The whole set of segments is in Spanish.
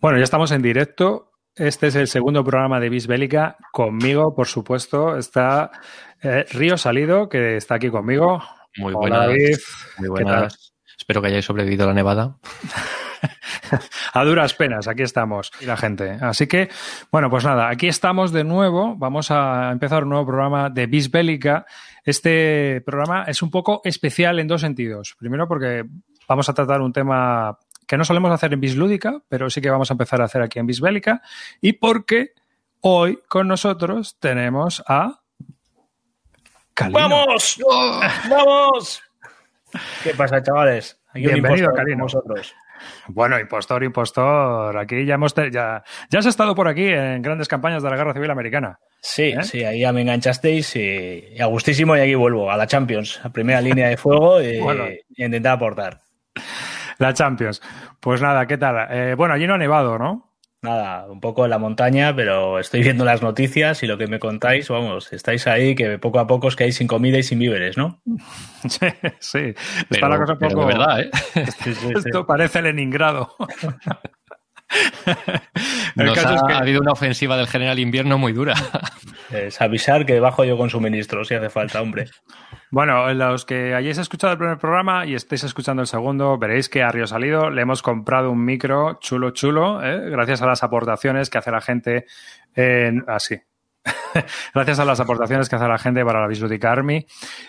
Bueno, ya estamos en directo. Este es el segundo programa de Bisbélica. Conmigo, por supuesto, está eh, Río Salido, que está aquí conmigo. Muy Hola, buenas. David. Muy buenas. Espero que hayáis sobrevivido a la nevada. A duras penas, aquí estamos y la gente. Así que, bueno, pues nada, aquí estamos de nuevo. Vamos a empezar un nuevo programa de Bisbélica. Este programa es un poco especial en dos sentidos. Primero, porque vamos a tratar un tema que no solemos hacer en Bislúdica, pero sí que vamos a empezar a hacer aquí en Bisbélica. Y porque hoy con nosotros tenemos a. Calino. ¡Vamos! ¡Vamos! ¿Qué pasa, chavales? Aquí Bienvenido, Calino. como vosotros. Bueno, impostor, impostor. Aquí ya hemos te- ya, ya has estado por aquí en grandes campañas de la Guerra Civil Americana. Sí, ¿Eh? sí, ahí ya me enganchasteis y, y a gustísimo y aquí vuelvo a la Champions, a primera línea de fuego y, Bueno. y intentar aportar. La Champions. Pues nada, ¿qué tal? Eh, bueno, allí no ha nevado, ¿no? Nada, un poco en la montaña, pero estoy viendo las noticias y lo que me contáis, vamos, estáis ahí que poco a poco os quedáis sin comida y sin víveres, ¿no? Sí, sí. Está Pero, la cosa un poco. de verdad, ¿eh? Sí, sí, sí. Esto parece Leningrado. El Nos caso ha, es que- habido una ofensiva del general invierno muy dura. Es avisar que bajo yo con suministros si hace falta, hombre. Bueno, los que hayáis escuchado el primer programa y estéis escuchando el segundo, veréis que a Río Salido le hemos comprado un micro chulo, chulo, ¿eh? gracias a las aportaciones que hace la gente en... Así. gracias a las aportaciones que hace la gente para la Bisludica Army.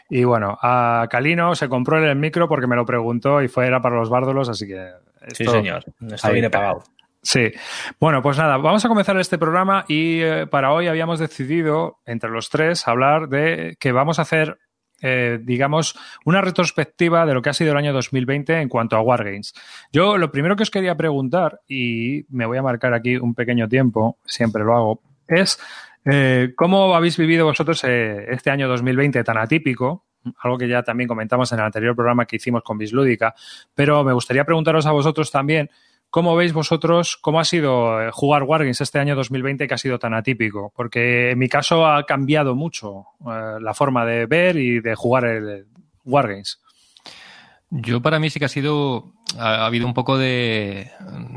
Y bueno, a Calino se compró el micro porque me lo preguntó y fue era para los bárdolos, así que... Sí, esto- señor. Esto Ahí. viene pagado. Sí. Bueno, pues nada, vamos a comenzar este programa y eh, para hoy habíamos decidido, entre los tres, hablar de que vamos a hacer, eh, digamos, una retrospectiva de lo que ha sido el año 2020 en cuanto a Wargames. Yo lo primero que os quería preguntar, y me voy a marcar aquí un pequeño tiempo, siempre lo hago, es eh, cómo habéis vivido vosotros eh, este año 2020 tan atípico, algo que ya también comentamos en el anterior programa que hicimos con Bislúdica, pero me gustaría preguntaros a vosotros también ¿Cómo veis vosotros cómo ha sido eh, jugar Wargames este año 2020 que ha sido tan atípico? Porque en mi caso ha cambiado mucho eh, la forma de ver y de jugar el Wargames. Yo para mí sí que ha sido, ha, ha habido un poco de,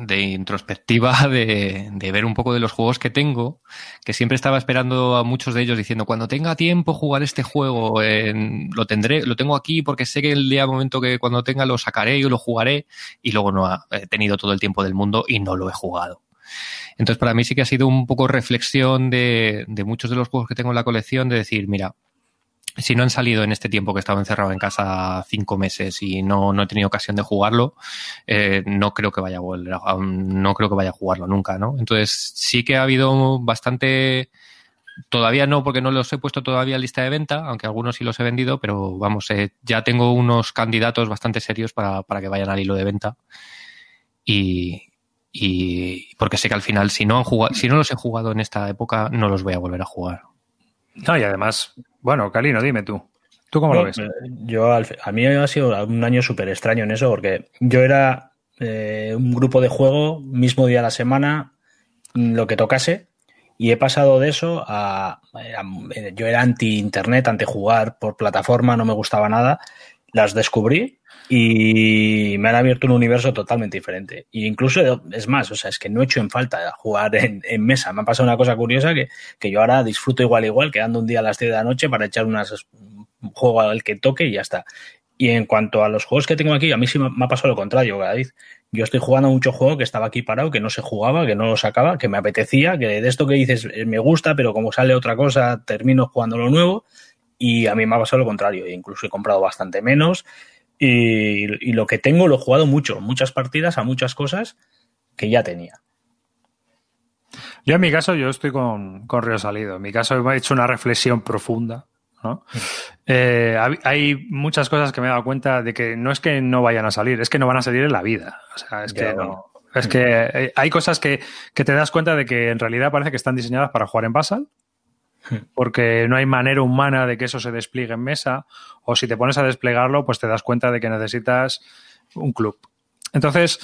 de introspectiva, de, de ver un poco de los juegos que tengo, que siempre estaba esperando a muchos de ellos diciendo, cuando tenga tiempo jugar este juego, lo tendré, lo tengo aquí porque sé que el día momento que cuando tenga lo sacaré y lo jugaré, y luego no ha tenido todo el tiempo del mundo y no lo he jugado. Entonces para mí sí que ha sido un poco reflexión de, de muchos de los juegos que tengo en la colección, de decir, mira, si no han salido en este tiempo que he estado encerrado en casa cinco meses y no, no he tenido ocasión de jugarlo, eh, no creo que vaya a volver no creo que vaya a jugarlo nunca, ¿no? Entonces sí que ha habido bastante Todavía no, porque no los he puesto todavía en lista de venta, aunque algunos sí los he vendido, pero vamos, eh, ya tengo unos candidatos bastante serios para, para que vayan al hilo de venta. Y, y porque sé que al final, si no, han jugado, si no los he jugado en esta época, no los voy a volver a jugar. No, y además, bueno, Calino, dime tú. ¿Tú cómo lo ves? Eh, Yo, al- a mí ha sido un año súper extraño en eso, porque yo era eh, un grupo de juego, mismo día de la semana, mm, lo que tocase, y he pasado de eso a. a- yo era anti-internet, anti-jugar por plataforma, no me gustaba nada. Las descubrí y me han abierto un universo totalmente diferente. E incluso, es más, o sea, es que no he hecho en falta jugar en, mesa. Me ha pasado una cosa curiosa que, que yo ahora disfruto igual, igual, quedando un día a las 10 de la noche para echar unas, un juego al que toque y ya está. Y en cuanto a los juegos que tengo aquí, a mí sí me ha pasado lo contrario. Yo estoy jugando mucho juego que estaba aquí parado, que no se jugaba, que no lo sacaba, que me apetecía, que de esto que dices eh, me gusta, pero como sale otra cosa, termino jugando lo nuevo. Y a mí me ha pasado lo contrario. Incluso he comprado bastante menos. Y, y lo que tengo lo he jugado mucho, muchas partidas a muchas cosas que ya tenía. Yo en mi caso, yo estoy con, con Río Salido. En mi caso he hecho una reflexión profunda. ¿no? Eh, hab- hay muchas cosas que me he dado cuenta de que no es que no vayan a salir, es que no van a salir en la vida. O sea, es que no. Es que eh, hay cosas que, que te das cuenta de que en realidad parece que están diseñadas para jugar en Basal, porque no hay manera humana de que eso se despliegue en mesa, o si te pones a desplegarlo, pues te das cuenta de que necesitas un club. Entonces,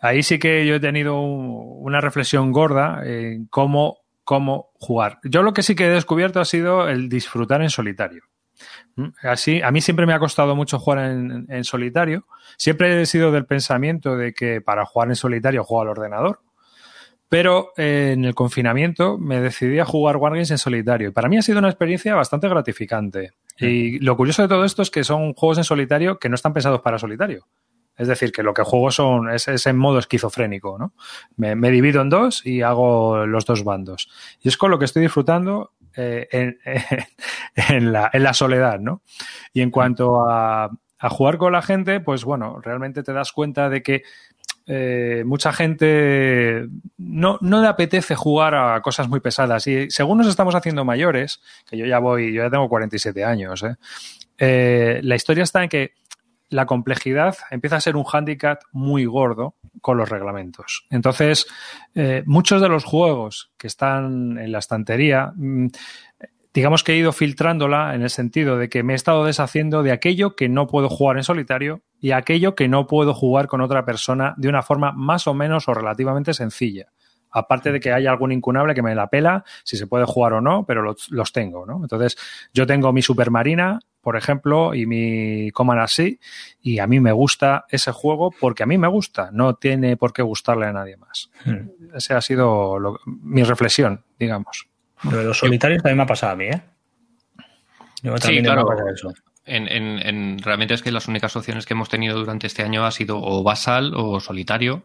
ahí sí que yo he tenido un- una reflexión gorda en cómo, cómo jugar. Yo lo que sí que he descubierto ha sido el disfrutar en solitario. ¿Mm? Así, a mí siempre me ha costado mucho jugar en, en solitario. Siempre he sido del pensamiento de que para jugar en solitario juego al ordenador. Pero eh, en el confinamiento me decidí a jugar Wargames en solitario. Y para mí ha sido una experiencia bastante gratificante. Y lo curioso de todo esto es que son juegos en solitario que no están pensados para solitario. Es decir, que lo que juego son, es, en modo esquizofrénico, ¿no? Me, divido en dos y hago los dos bandos. Y es con lo que estoy disfrutando eh, en, la, en, la, soledad, ¿no? Y en cuanto a, a jugar con la gente, pues bueno, realmente te das cuenta de que eh, mucha gente no, no, le apetece jugar a cosas muy pesadas. Y según nos estamos haciendo mayores, que yo ya voy, yo ya tengo 47 años, ¿eh? Eh, la historia está en que la complejidad empieza a ser un hándicap muy gordo con los reglamentos. Entonces, muchos de los juegos que están en la estantería mm, digamos que he ido filtrándola en el sentido de que me he estado deshaciendo de aquello que no puedo jugar en solitario y aquello que no puedo jugar con otra persona de una forma más o menos o relativamente sencilla. Aparte de que haya algún incunable que me la pela, si se puede jugar o no, pero los, tengo, ¿no? Entonces, yo tengo mi Supermarina, por ejemplo, y mi Command así, y a mí me gusta ese juego porque a mí me gusta, no tiene por qué gustarle a nadie más. Hmm. Esa ha sido mi reflexión, digamos. Lo de los solitarios también me ha pasado a mí, ¿eh? sí, claro. En, realmente es que las únicas opciones que hemos tenido durante este año ha sido o basal o solitario.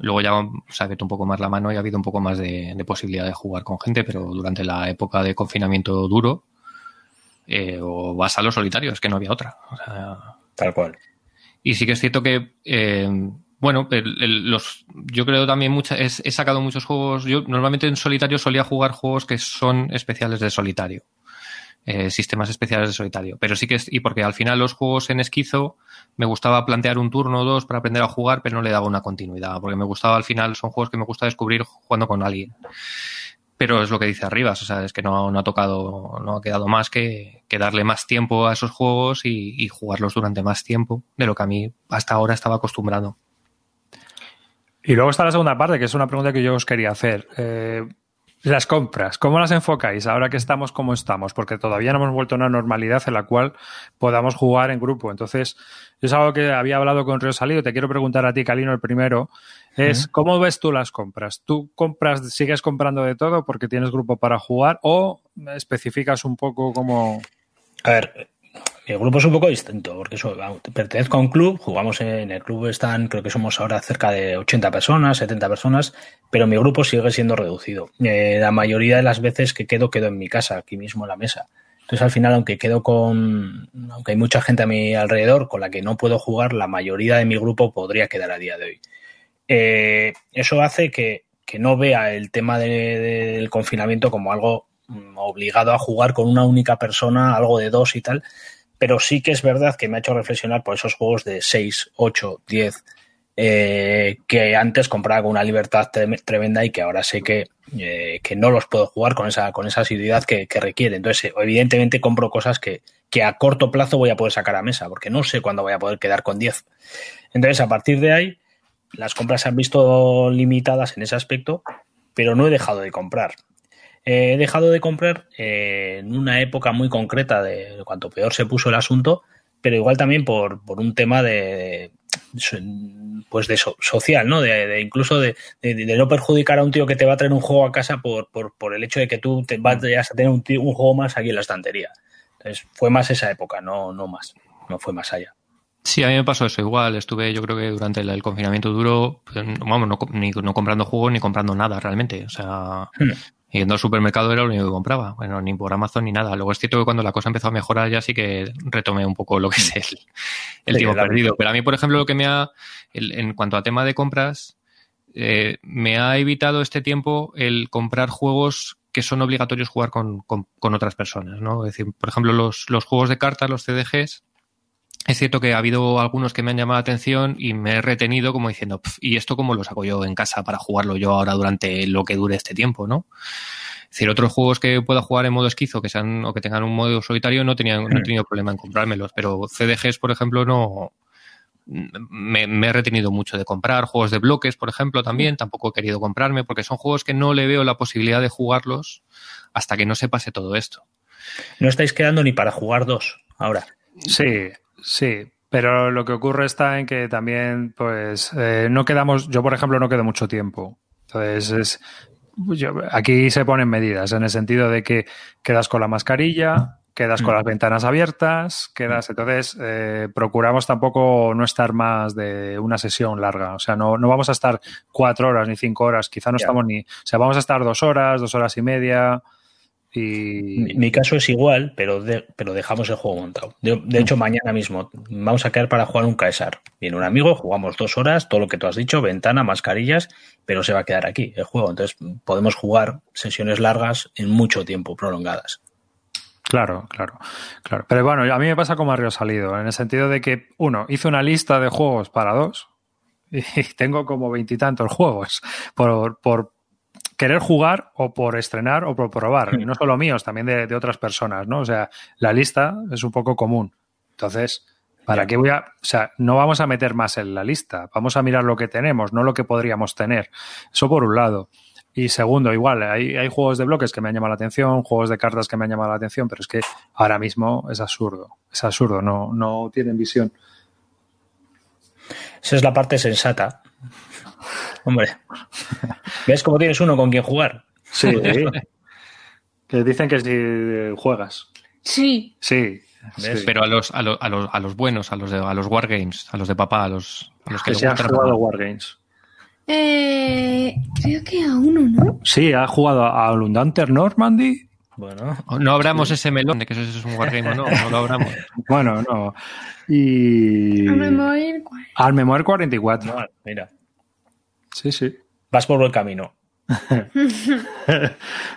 Luego ya se ha abierto un poco más la mano y ha habido un poco más de, posibilidad de jugar con gente, pero durante la época de confinamiento duro, eh, o basal o solitario, es que no había otra. Tal cual. Y sí que es cierto que eh, bueno, los, yo creo también mucha, he, sacado muchos juegos. Yo normalmente en solitario solía jugar juegos que son especiales de solitario. Eh, sistemas especiales de solitario. Pero sí que es, y porque al final los juegos en esquizo me gustaba plantear un turno o dos para aprender a jugar, pero no le daba una continuidad. Porque me gustaba al final, son juegos que me gusta descubrir jugando con alguien. Pero es lo que dice arriba, o sea, es que no, no ha tocado, no ha quedado más que, que darle más tiempo a esos juegos y, y jugarlos durante más tiempo de lo que a mí hasta ahora estaba acostumbrado. Y luego está la segunda parte, que es una pregunta que yo os quería hacer. Eh, las compras, ¿cómo las enfocáis ahora que estamos como estamos? Porque todavía no hemos vuelto a una normalidad en la cual podamos jugar en grupo. Entonces, es algo que había hablado con Río Salido. Te quiero preguntar a ti, Calino, el primero. Es, ¿cómo ves tú las compras? ¿Tú compras, sigues comprando de todo porque tienes grupo para jugar o especificas un poco cómo...? A ver, el grupo es un poco distinto, porque eso, pertenezco a un club, jugamos en el club, están, creo que somos ahora cerca de 80 personas, 70 personas, pero mi grupo sigue siendo reducido. Eh, la mayoría de las veces que quedo, quedo en mi casa, aquí mismo en la mesa. Entonces, al final, aunque quedo con, aunque hay mucha gente a mi alrededor con la que no puedo jugar, la mayoría de mi grupo podría quedar a día de hoy. Eh, eso hace que, no vea el tema del confinamiento como algo mm, obligado a jugar con una única persona, algo de dos y tal, pero sí que es verdad que me ha hecho reflexionar por esos juegos de 6, 8, 10, que antes compraba con una libertad tremenda y que ahora sé que, eh, que no los puedo jugar con esa, con esa asiduidad que, que requiere. Entonces, evidentemente compro cosas que, que a corto plazo voy a poder sacar a mesa, porque no sé cuándo voy a poder quedar con 10. Entonces, a partir de ahí, las compras se han visto limitadas en ese aspecto, pero no he dejado de comprar he dejado de comprar eh, en una época muy concreta de cuanto peor se puso el asunto, pero igual también por, por un tema de, pues de social, ¿no? De, incluso de, no perjudicar a un tío que te va a traer un juego a casa por, por, por el hecho de que tú te vas a tener un, un, juego más aquí en la estantería. Entonces fue más esa época, no, no más, no fue más allá. Sí, a mí me pasó eso igual. Estuve, yo creo que durante el, confinamiento duro, pues, vamos, no, ni, no comprando juegos ni comprando nada realmente. O sea, Yendo al supermercado era lo único que compraba. Bueno, ni por Amazon ni nada. Luego es cierto que cuando la cosa empezó a mejorar ya sí que retomé un poco lo que es el, el tiempo perdido. Pero a mí, por ejemplo, lo que me ha, en cuanto a tema de compras, eh, me ha evitado este tiempo el comprar juegos que son obligatorios jugar con, con, con otras personas, ¿no? Es decir, por ejemplo, los, los juegos de cartas, los CDGs, es cierto que ha habido algunos que me han llamado la atención y me he retenido como diciendo, ¿y esto cómo lo saco yo en casa para jugarlo yo ahora durante lo que dure este tiempo, no? Es decir, otros juegos que pueda jugar en modo esquizo que sean o que tengan un modo solitario no, tenían, no he tenido problema en comprármelos, pero CDGs, por ejemplo, no. Me, he retenido mucho de comprar. Juegos de bloques, por ejemplo, también tampoco he querido comprarme porque son juegos que no le veo la posibilidad de jugarlos hasta que no se pase todo esto. No estáis quedando ni para jugar dos ahora. Sí, Sí, pero lo que ocurre está en que también, pues, eh, no quedamos, yo por ejemplo no quedo mucho tiempo. Entonces, es, aquí se ponen medidas en el sentido de que quedas con la mascarilla, quedas con mm. las ventanas abiertas, quedas. Entonces, eh, procuramos tampoco no estar más de una sesión larga. O sea, no, no vamos a estar cuatro horas ni cinco horas, quizá no estamos ni. O sea, vamos a estar dos horas, dos horas y media. Y... Mi, caso es igual, pero, pero dejamos el juego montado. De, hecho, mm. mañana mismo vamos a quedar para jugar un Caesar. Viene un amigo, jugamos dos horas, todo lo que tú has dicho, ventana, mascarillas, pero se va a quedar aquí el juego. Entonces podemos jugar sesiones largas en mucho tiempo, prolongadas. Claro, claro, claro. Pero bueno, a mí me pasa como a Río Salido, en el sentido de que, uno, hice una lista de juegos para dos y tengo como veintitantos juegos por, por querer jugar o por estrenar o por probar. Y no solo míos, también de, otras personas, ¿no? O sea, la lista es un poco común. Entonces, ¿para qué voy a...? O sea, no vamos a meter más en la lista. Vamos a mirar lo que tenemos, no lo que podríamos tener. Eso por un lado. Y segundo, igual, hay, hay juegos de bloques que me han llamado la atención, juegos de cartas que me han llamado la atención, pero es que ahora mismo es absurdo. Es absurdo, no, no tienen visión. Esa es la parte sensata. Hombre, ¿ves cómo tienes uno con quien jugar? Sí, que dicen que si juegas. Sí. Sí. Pero a los, a, los, a, los, a los buenos, a los de a los wargames, a los de papá, a los, a los que, que se han jugado wargames. Eh, creo que a uno, ¿no? Sí, ha jugado a Lundunter Normandy. Bueno, no abramos ese melón de que eso es un wargame o no, no lo abramos. bueno, no. Y. Al Memoir 44. Al Memoir 44. mira. Sí, sí. Vas por buen camino.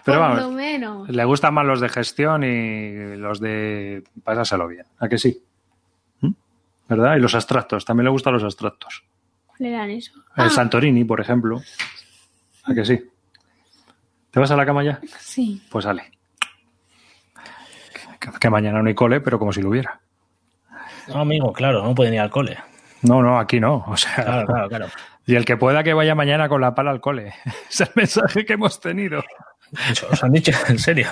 Pero vamos, le gustan más los de gestión y los de pasárselo bien. ¿A que sí? ¿Mm? ¿Verdad? Y los abstractos. También le gustan los abstractos. ¿Cuál eran eso? El ah. Santorini, por ejemplo. ¿A que sí? ¿Te vas a la cama ya? Sí. Pues sale. Que, mañana no hay cole, pero como si lo hubiera. No, amigo, claro, no pueden ir al cole. No, no, aquí no. O sea, claro, claro, claro. Y el que pueda que vaya mañana con la pala al cole. Es el mensaje que hemos tenido. ¿Os han dicho en serio?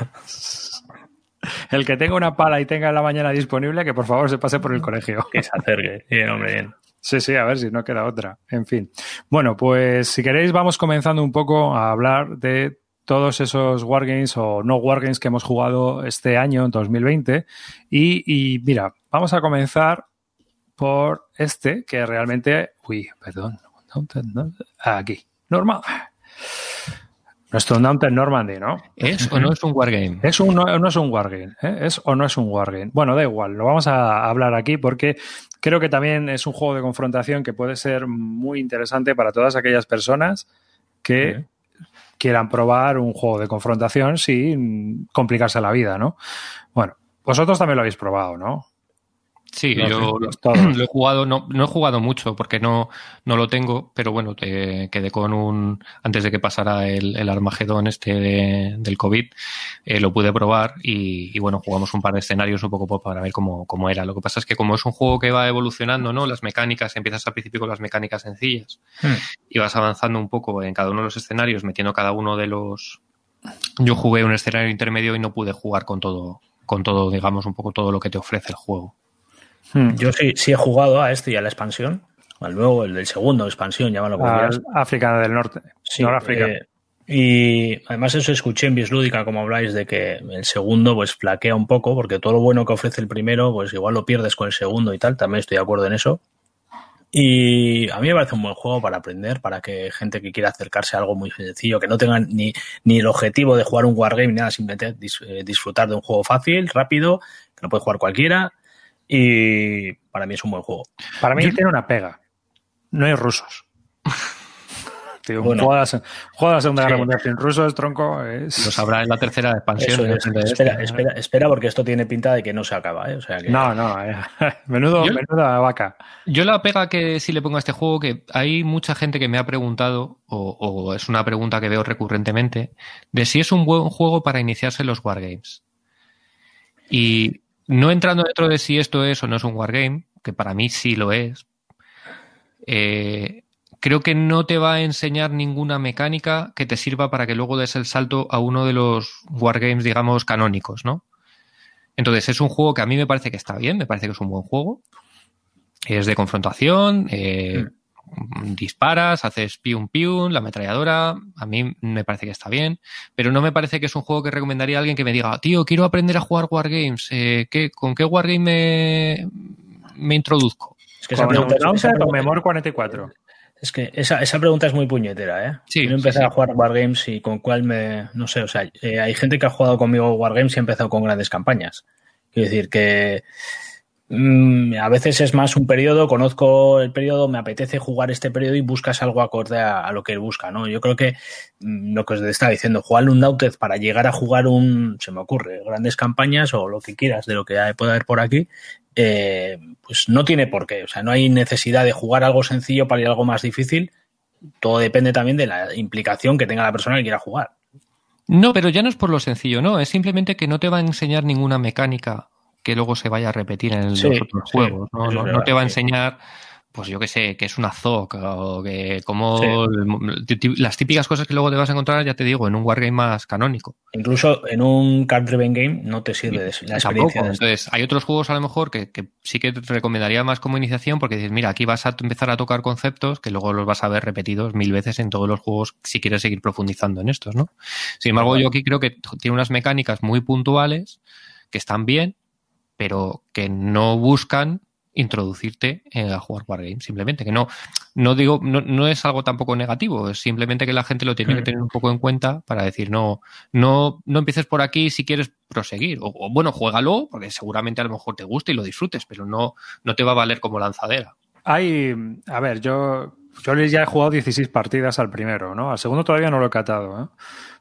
El que tenga una pala y tenga en la mañana disponible, que por favor se pase por el colegio. Que se acerque. Bien, hombre, bien. Sí, sí, a ver si no queda otra. En fin. Bueno, pues si queréis vamos comenzando un poco a hablar de todos esos wargames o no wargames que hemos jugado este año, en 2020. Y, y mira, vamos a comenzar por este, que realmente... Uy, perdón, Aquí. Normal. Nuestro Downton Normandy, ¿no? ¿Es o no es un wargame? Es un, no, es un wargame. ¿eh? ¿Es o no es un wargame? Bueno, da igual, lo vamos a hablar aquí porque creo que también es un juego de confrontación que puede ser muy interesante para todas aquellas personas que quieran probar un juego de confrontación sin complicarse la vida, ¿no? Bueno, vosotros también lo habéis probado, ¿no? Sí, yo lo he jugado, no, no he jugado mucho porque no, no lo tengo, pero bueno, te quedé con un, antes de que pasara el, el Armagedón este del COVID, eh, lo pude probar y, bueno, jugamos un par de escenarios un poco para ver cómo, cómo, era. Lo que pasa es que como es un juego que va evolucionando, ¿no? Las mecánicas, empiezas al principio con las mecánicas sencillas hmm. y vas avanzando un poco en cada uno de los escenarios, metiendo cada uno de los... Yo jugué un escenario intermedio y no pude jugar con todo, con todo, digamos, un poco todo lo que te ofrece el juego. Hmm. Yo sí, sí he jugado a este y a la expansión, al nuevo, el del segundo, expansión, llámalo como quieras. África del Norte, sí, eh, y además eso escuché en Bislúdica, como habláis, de que el segundo pues flaquea un poco, porque todo lo bueno que ofrece el primero, pues igual lo pierdes con el segundo y tal, también estoy de acuerdo en eso. Y a mí me parece un buen juego para aprender, para que gente que quiera acercarse a algo muy sencillo, que no tengan ni, ni el objetivo de jugar un wargame ni nada, simplemente eh, disfrutar de un juego fácil, rápido, que lo puede jugar cualquiera y para mí es un buen juego. Para mí tiene una pega. No hay rusos. Tío, bueno, juegas, juegas Segunda Guerra Mundial sin rusos, tronco. Es... Lo sabrá en la tercera expansión. espera, espera, espera, porque esto tiene pinta de que no se acaba. ¿eh? O sea que... No, no. Eh. Menudo, yo, menuda vaca. Yo la pega que sí le pongo a este juego, que hay mucha gente que me ha preguntado, o, o es una pregunta que veo recurrentemente, de si es un buen juego para iniciarse en los wargames. Y no entrando dentro de si esto es o no es un wargame, que para mí sí lo es, eh, creo que no te va a enseñar ninguna mecánica que te sirva para que luego des el salto a uno de los wargames, digamos, canónicos, ¿no? Entonces es un juego que a mí me parece que está bien, me parece que es un buen juego. Es de confrontación, eh, disparas, haces piun piun, la ametralladora, a mí me parece que está bien, pero no me parece que es un juego que recomendaría a alguien que me diga, tío, quiero aprender a jugar Wargames, eh, ¿qué, ¿con qué Wargame me, me introduzco? Es que esa pregunta, esa pregunta, Memor 44. Es que esa, esa, pregunta es muy puñetera, ¿eh? Sí, Quiero empezar sí, sí. a jugar Wargames y con cuál me... No sé, o sea, eh, hay gente que ha jugado conmigo Wargames y ha empezado con grandes campañas. Quiero decir que mmm, a veces es más un periodo, conozco el periodo, me apetece jugar este periodo y buscas algo acorde a, lo que él busca, ¿no? Yo creo que mmm, lo que os estaba diciendo, jugar un Nautet para llegar a jugar un, se me ocurre, grandes campañas o lo que quieras de lo que pueda haber por aquí, eh, pues no tiene por qué. O sea, no hay necesidad de jugar algo sencillo para ir a algo más difícil. Todo depende también de la implicación que tenga la persona que quiera jugar. No, pero ya no es por lo sencillo, no. Es simplemente que no te va a enseñar ninguna mecánica que luego se vaya a repetir en Sí, los otros sí, juegos. ¿no? No- te va a enseñar, pues yo qué sé, que es una ZOC o que como Sí. las típicas cosas que luego te vas a encontrar, ya te digo, en un wargame más canónico. Incluso en un card driven game no te sirve de la experiencia. de- Entonces, hay otros juegos a lo mejor que, que sí que te recomendaría más como iniciación porque dices, mira, aquí vas a empezar a tocar conceptos que luego los vas a ver repetidos mil veces en todos los juegos si quieres seguir profundizando en estos, ¿no? Sin embargo, yo aquí creo que tiene unas mecánicas muy puntuales que están bien, pero que no buscan introducirte eh, a jugar Wargame, simplemente que no, no digo, no, no es algo tampoco negativo, es simplemente que la gente lo tiene que tener un poco en cuenta para decir, no, no, no empieces por aquí si quieres proseguir, o, o, bueno, juégalo, porque seguramente a lo mejor te guste y lo disfrutes, pero no, no te va a valer como lanzadera. Hay, a ver, yo, yo ya he jugado 16 partidas al primero, ¿no? Al segundo todavía no lo he catado, ¿eh?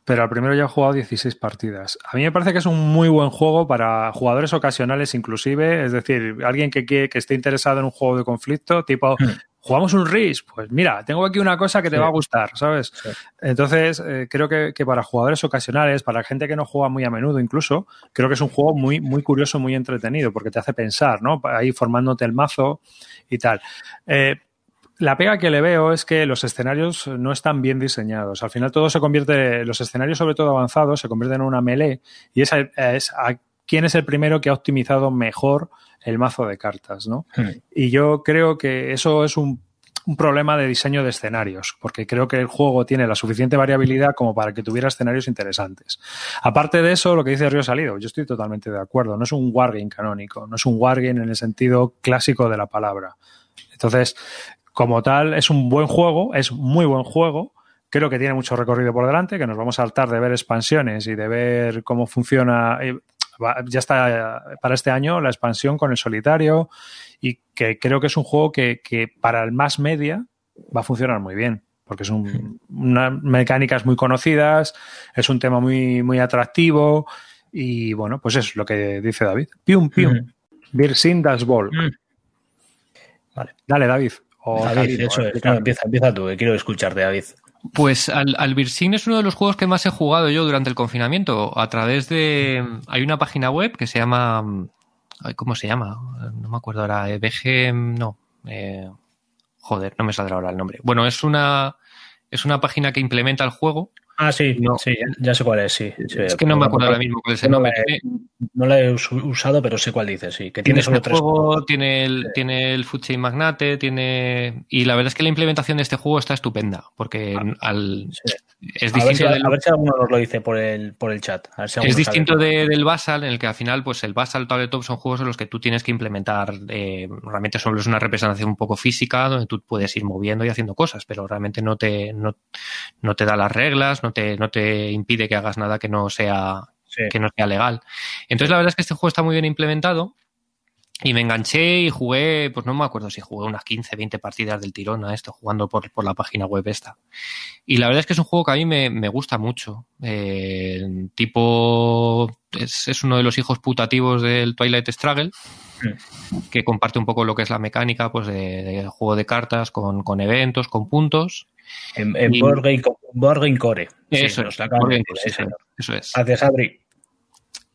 Pero al primero ya he jugado 16 partidas. A mí me parece que es un muy buen juego para jugadores ocasionales inclusive, es decir, alguien que, quiere, que esté interesado en un juego de conflicto, tipo, Hmm. jugamos un RIS, pues mira, tengo aquí una cosa que te Sí. va a gustar, ¿sabes? Sí. Entonces, eh, creo que, que, para jugadores ocasionales, para gente que no juega muy a menudo incluso, creo que es un juego muy, muy curioso, muy entretenido, porque te hace pensar, ¿no? Ahí formándote el mazo y tal. Eh, la pega que le veo es que los escenarios no están bien diseñados. Al final todo se convierte, los escenarios sobre todo avanzados, se convierten en una melee y esa es a quién es el primero que ha optimizado mejor el mazo de cartas, ¿no? Hmm. Y yo creo que eso es un, un, problema de diseño de escenarios, porque creo que el juego tiene la suficiente variabilidad como para que tuviera escenarios interesantes. Aparte de eso, lo que dice Río Salido, yo estoy totalmente de acuerdo, no es un wargame canónico, no es un wargame en el sentido clásico de la palabra. Entonces, como tal, es un buen juego, es muy buen juego. Creo que tiene mucho recorrido por delante, que nos vamos a saltar de ver expansiones y de ver cómo funciona. Ya está para este año la expansión con el solitario y que creo que es un juego que, que para el más media va a funcionar muy bien porque son unas mecánicas muy conocidas, es un tema muy, muy atractivo y bueno, pues es lo que dice David. Pium, pium. Mm. Virsin das Ball. Mm. Vale. Dale, David. O David, David eso es. No, empieza, empieza tú, que quiero escucharte, David. Pues al, al Virsin es uno de los juegos que más he jugado yo durante el confinamiento. A través de. Hay una página web que se llama. ¿Cómo se llama? No me acuerdo ahora. BG. No. Eh, joder, no me saldrá ahora el nombre. Bueno, es una. Es una página que implementa el juego. Ah, sí, no. sí, ya sé cuál es, sí. sí es que no me acuerdo ahora mismo cuál es el no nombre. Me, no la he usado, pero sé cuál dice, sí. Que tiene, tiene solo este tres juego, tiene el, sí. tiene el Food Chain Magnate, tiene. Y la verdad es que la implementación de este juego está estupenda, porque ah, al. Sí. Es a ver, si, del... a ver, si, alguno nos lo dice por el, por el chat. Si es distinto de, del Basal, en el que al final, pues el Basal Tabletop son juegos en los que tú tienes que implementar. Eh, realmente solo es una representación un poco física, donde tú puedes ir moviendo y haciendo cosas, pero realmente no te, no, no te da las reglas, no te, no te impide que hagas nada que no sea, sí. que no sea legal. Entonces, la verdad es que este juego está muy bien implementado. Y me enganché y jugué, pues no me acuerdo si jugué unas 15, 20 partidas del tirón a esto, jugando por, por la página web esta. Y la verdad es que es un juego que a mí me, me gusta mucho. Eh, tipo, es, es, uno de los hijos putativos del Twilight Struggle, sí. que comparte un poco lo que es la mecánica pues de, de juego de cartas con, con, eventos, con puntos. En, en y, Game Core. Eso, sí, es, sí, eso es. Gracias, Adri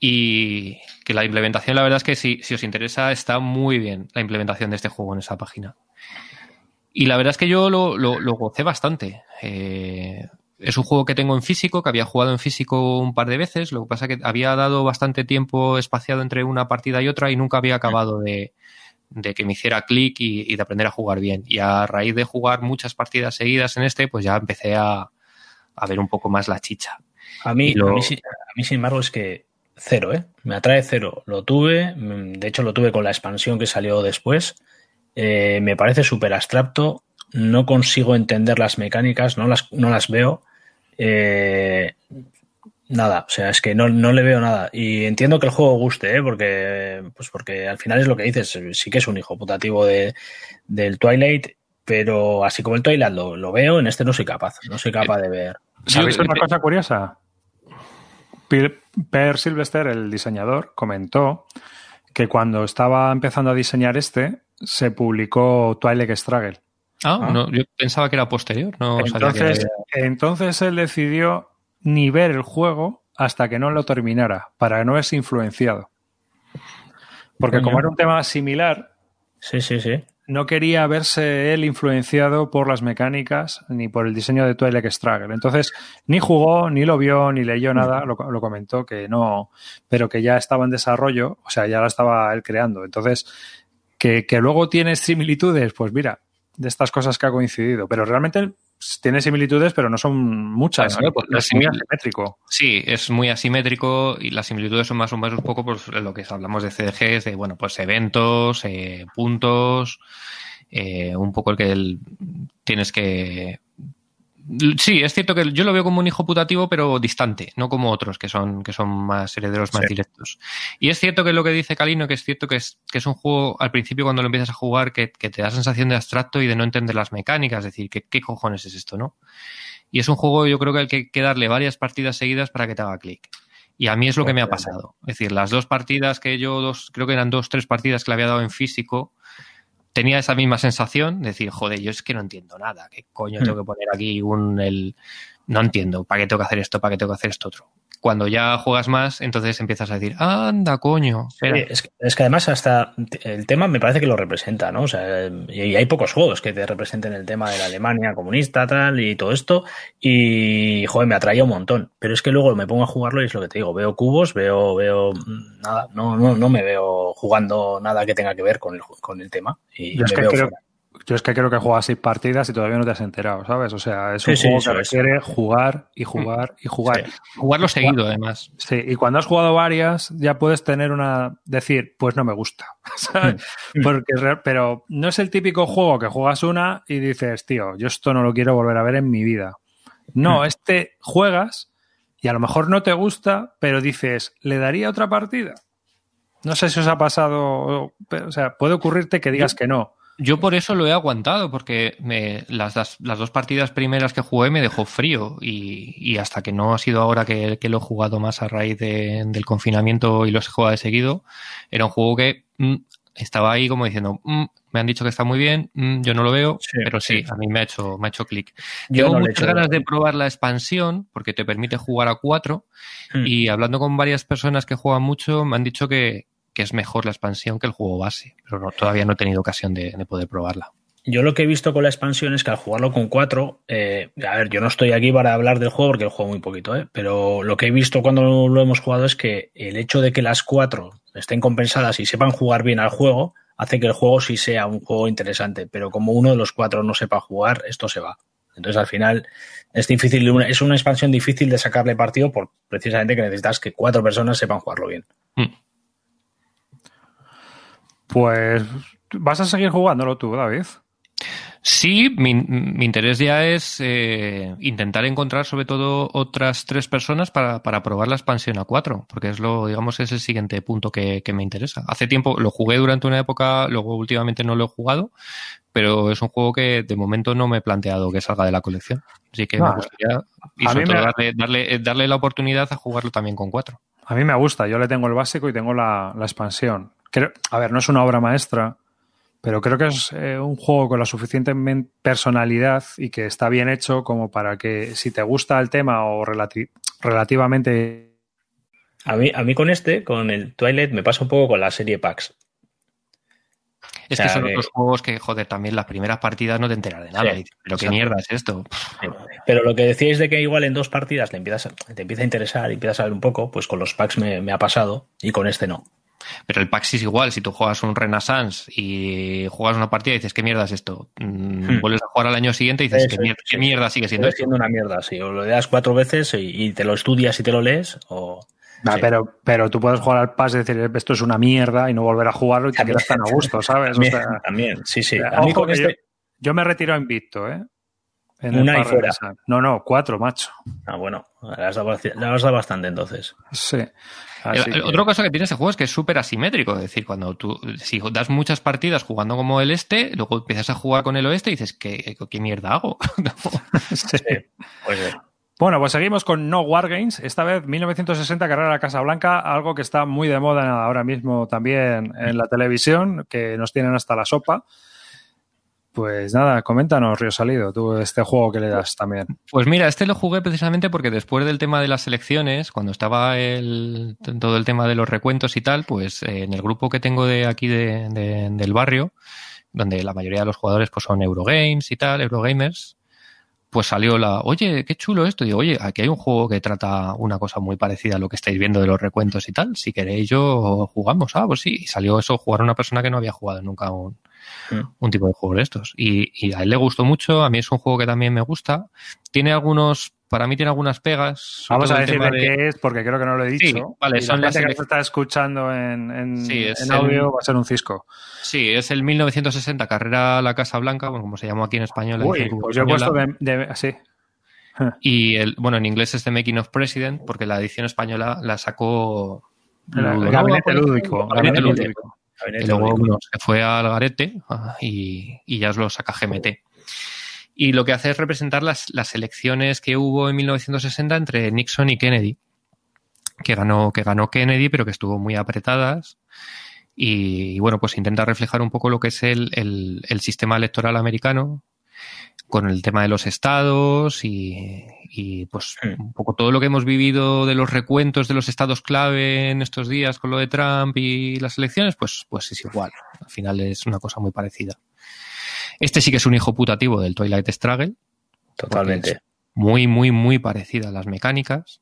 y que la implementación, la verdad es que si, si, os interesa, está muy bien la implementación de este juego en esa página. Y la verdad es que yo lo, lo, lo gocé bastante. Eh, es un juego que tengo en físico, que había jugado en físico un par de veces, lo que pasa es que había dado bastante tiempo espaciado entre una partida y otra y nunca había acabado de, de que me hiciera clic y, de aprender a jugar bien. Y a raíz de jugar muchas partidas seguidas en este, pues ya empecé a, ver un poco más la chicha. A mí, a, mí, sin embargo, es que cero, ¿eh? Me atrae cero. Lo tuve, mm, de hecho lo tuve con la expansión que salió después. Eh, me parece súper abstracto, no consigo entender las mecánicas, no las, no las veo. Eh, nada, o sea, es que no, le veo nada. Y entiendo que el juego guste, ¿eh? porque, pues porque al final es lo que dices, sí que es un hijo putativo de, del Twilight, pero así como el Twilight lo, veo, en este no soy capaz, no soy capaz de ver. ¿Sabéis una cosa curiosa? Per Silvester, el diseñador, comentó que cuando estaba empezando a diseñar este, se publicó Twilight Struggle. Ah, ah. No, yo pensaba que era posterior. No entonces, entonces él decidió ni ver el juego hasta que no lo terminara, para no verse influenciado. Porque como era un tema similar, sí, sí, sí. no quería verse él influenciado por las mecánicas ni por el diseño de Twilight Struggle. Entonces, ni jugó, ni lo vio, ni leyó nada, lo, lo, comentó que no, pero que ya estaba en desarrollo, o sea, ya la estaba él creando. Entonces, que, que luego tiene similitudes, pues mira, de estas cosas que ha coincidido, pero realmente tiene similitudes, pero no son muchas. Pues es muy asimétrico. Sí, es muy asimétrico y las similitudes son más o menos un poco pues, lo que hablamos de CDGs, de bueno, pues eventos, eh, puntos, eh, un poco el que tienes que Sí, es cierto que yo lo veo como un hijo putativo, pero distante, no como otros que son, que son más herederos más directos. Y es cierto que lo que dice Calino, que es cierto que es, que es un juego, al principio cuando lo empiezas a jugar, que, te da sensación de abstracto y de no entender las mecánicas, es decir, ¿qué, qué cojones es esto, no? Y es un juego, yo creo que hay que darle varias partidas seguidas para que te haga clic. Y a mí es lo que me ha pasado. Es decir, las dos partidas que yo, dos, creo que eran dos, tres partidas que le había dado en físico, tenía esa misma sensación de decir, joder, yo es que no entiendo nada, ¿qué coño tengo hmm. que poner aquí un el no entiendo, ¿para qué tengo que hacer esto? ¿Para qué tengo que hacer esto otro? Cuando ya juegas más, entonces empiezas a decir, anda, coño. es, que, además hasta el tema me parece que lo representa, ¿no? O sea, y hay pocos juegos que te representen el tema de la Alemania comunista, tal, y todo esto. Y, joder, me atraía un montón. Pero es que luego me pongo a jugarlo y es lo que te digo, veo cubos, veo, veo nada, no, no, no me veo jugando nada que tenga que ver con el, con el tema. Y Yo es que creo, yo es que creo que juegas seis partidas y todavía no te has enterado, ¿sabes? O sea, es un juego que requiere jugar y jugar y jugar. Jugarlo seguido, además. Sí, y cuando has jugado varias, ya puedes tener una. decir, pues no me gusta. ¿sabes? Porque, pero no es el típico juego que juegas una y dices, tío, yo esto no lo quiero volver a ver en mi vida. No, este juegas y a lo mejor no te gusta, pero dices, ¿le daría otra partida? No sé si os ha pasado, o sea, puede ocurrirte que digas que no. Yo por eso lo he aguantado, porque me, las, las, dos partidas primeras que jugué me dejó frío y, y hasta que no ha sido ahora que, que, lo he jugado más a raíz de, del confinamiento y los he jugado de seguido, era un juego que mm, estaba ahí como diciendo, mm, me han dicho que está muy bien, mm, yo no lo veo, pero sí, a mí me ha hecho, me ha hecho clic. Tengo muchas ganas de probar la expansión porque te permite jugar a cuatro y hablando con varias personas que juegan mucho me han dicho que, que es mejor la expansión que el juego base, pero todavía no he tenido ocasión de, poder probarla. Yo lo que he visto con la expansión es que al jugarlo con cuatro, eh, a ver, yo no estoy aquí para hablar del juego porque el juego muy poquito, ¿eh? pero lo que he visto cuando lo hemos jugado es que el hecho de que las cuatro estén compensadas y sepan jugar bien al juego hace que el juego sí sea un juego interesante, pero como uno de los cuatro no sepa jugar, esto se va. Entonces al final es difícil, es una expansión difícil de sacarle partido por precisamente que necesitas que cuatro personas sepan jugarlo bien. Mm. Pues vas a seguir jugándolo tú, David. Sí, mi, interés ya es eh, intentar encontrar sobre todo otras tres personas para, para, probar la expansión a cuatro, porque es lo, digamos, es el siguiente punto que, me interesa. Hace tiempo lo jugué durante una época, luego últimamente no lo he jugado, pero es un juego que de momento no me he planteado que salga de la colección. Así que me gustaría y sobre todo darle, darle, la oportunidad a jugarlo también con cuatro. A mí me gusta, yo le tengo el básico y tengo la, la expansión a ver, no es una obra maestra, pero creo que es eh, un juego con la suficiente personalidad y que está bien hecho como para que si te gusta el tema o relativamente... A mí, a mí con este, con el Twilight, me pasa un poco con la serie PAX. Es que son otros juegos que, joder, también las primeras partidas no te enteras de nada. pero qué mierda es esto. Pero lo que decíais de que igual en dos partidas le empiezas, te empieza a interesar y empiezas a ver un poco, pues con los packs me, me ha pasado y con este no. Pero el Pax es igual, si tú juegas un Renaissance y juegas una partida y dices, ¿qué mierda es esto? Mm, Hmm. Vuelves a jugar al año siguiente y dices, Eso ¿qué, mierda, qué sí. mierda sigue siendo Sigue esto? siendo una mierda, sí. O lo das cuatro veces y, y te lo estudias y te lo lees, o. Sí. pero, pero tú puedes jugar al PAS y decir, esto es una mierda y no volver a jugarlo y te quedas tan a gusto, ¿sabes? O También, sea, también, sí, sí. o sea, A mí ojo con que este. yo, yo me retiro invicto, ¿eh? En Una y fuera. No, no, cuatro, macho. Ah, bueno, le has dado, bac- le has dado bastante entonces. Sí. El- Así el- que- Otra cosa que tiene este juego es que es súper asimétrico. Es decir, cuando tú, si das muchas partidas jugando como el este, luego empiezas a jugar con el oeste y dices, ¿qué, qué mierda hago? No. sí. Pues eh, Bueno, pues seguimos con No Wargames. Esta vez 1960 Carrera a la Casa Blanca, algo que está muy de moda ahora mismo también en la televisión, que nos tienen hasta la sopa. Pues nada, coméntanos, Río Salido, tú este juego que le das también. Pues mira, este lo jugué precisamente porque después del tema de las elecciones, cuando estaba el, todo el tema de los recuentos y tal, pues eh, en el grupo que tengo de aquí de, de- del barrio, donde la mayoría de los jugadores pues son Eurogames y tal, Eurogamers, pues salió la, oye, qué chulo esto. Digo, oye, aquí hay un juego que trata una cosa muy parecida a lo que estáis viendo de los recuentos y tal. Si queréis, yo jugamos. Ah, pues sí. Y salió eso, jugar a una persona que no había jugado nunca un, Mm. un tipo de juego de estos. Y, y a él le gustó mucho. A mí es un juego que también me gusta. Tiene algunos, para mí tiene algunas pegas. Vamos a decirle de- qué es, porque creo que no lo he dicho. Sí, vale, y son la las que nos está escuchando en, en- Sí, es en el- audio va a ser un cisco. Sí, es el 1960, Carrera a la Casa Blanca, bueno, como se llamó aquí en español. Uy, pues yo he puesto de... de- sí. Y el, bueno, en inglés es The Making of President, porque la edición española la sacó El lúdico. Gabinete lúdico. Y luego bueno, se fue al garete ah, y, y ya os lo saca GMT. Y lo que hace es representar las, las elecciones que hubo en 1960 entre Nixon y Kennedy, que ganó, que ganó Kennedy, pero que estuvo muy apretadas. Y, y bueno, pues intenta reflejar un poco lo que es el, el- el sistema electoral americano, con el tema de los estados y, y, pues un poco todo lo que hemos vivido de los recuentos de los estados clave en estos días con lo de Trump y las elecciones, pues, pues es igual. Al final es una cosa muy parecida. Este sí que es un hijo putativo del Twilight Struggle, Totalmente. muy, muy, muy parecida a las mecánicas.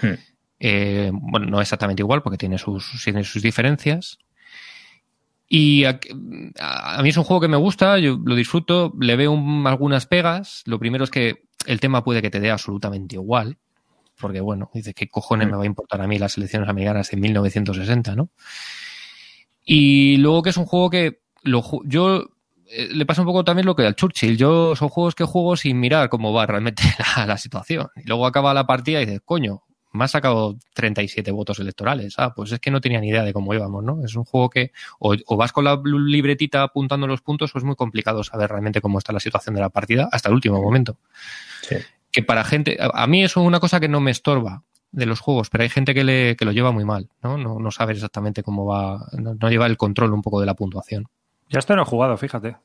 Hmm. Eh, bueno, no exactamente igual porque tiene sus, tiene sus diferencias. Y a, a mí es un juego que me gusta, yo lo disfruto, le veo un- algunas pegas. Lo primero es que el tema puede que te dé absolutamente igual, porque bueno, dices, ¿qué cojones Mm. me va a importar a mí las elecciones americanas en 1960, no? Y luego que es un juego que lo, yo eh, le pasa un poco también lo que al Churchill. Yo son juegos que juego sin mirar cómo va realmente la, la situación. Y luego acaba la partida y dices, coño, me ha sacado 37 votos electorales. Ah, pues es que no tenía ni idea de cómo íbamos, ¿no? Es un juego que o, o vas con la libretita apuntando los puntos o es muy complicado saber realmente cómo está la situación de la partida hasta el último momento. Sí. Que para gente, a, a mí eso es una cosa que no me estorba de los juegos, pero hay gente que, le, que lo lleva muy mal, ¿no? No, no saber exactamente cómo va, no, no lleva el control un poco de la puntuación. Ya esto no he jugado, fíjate.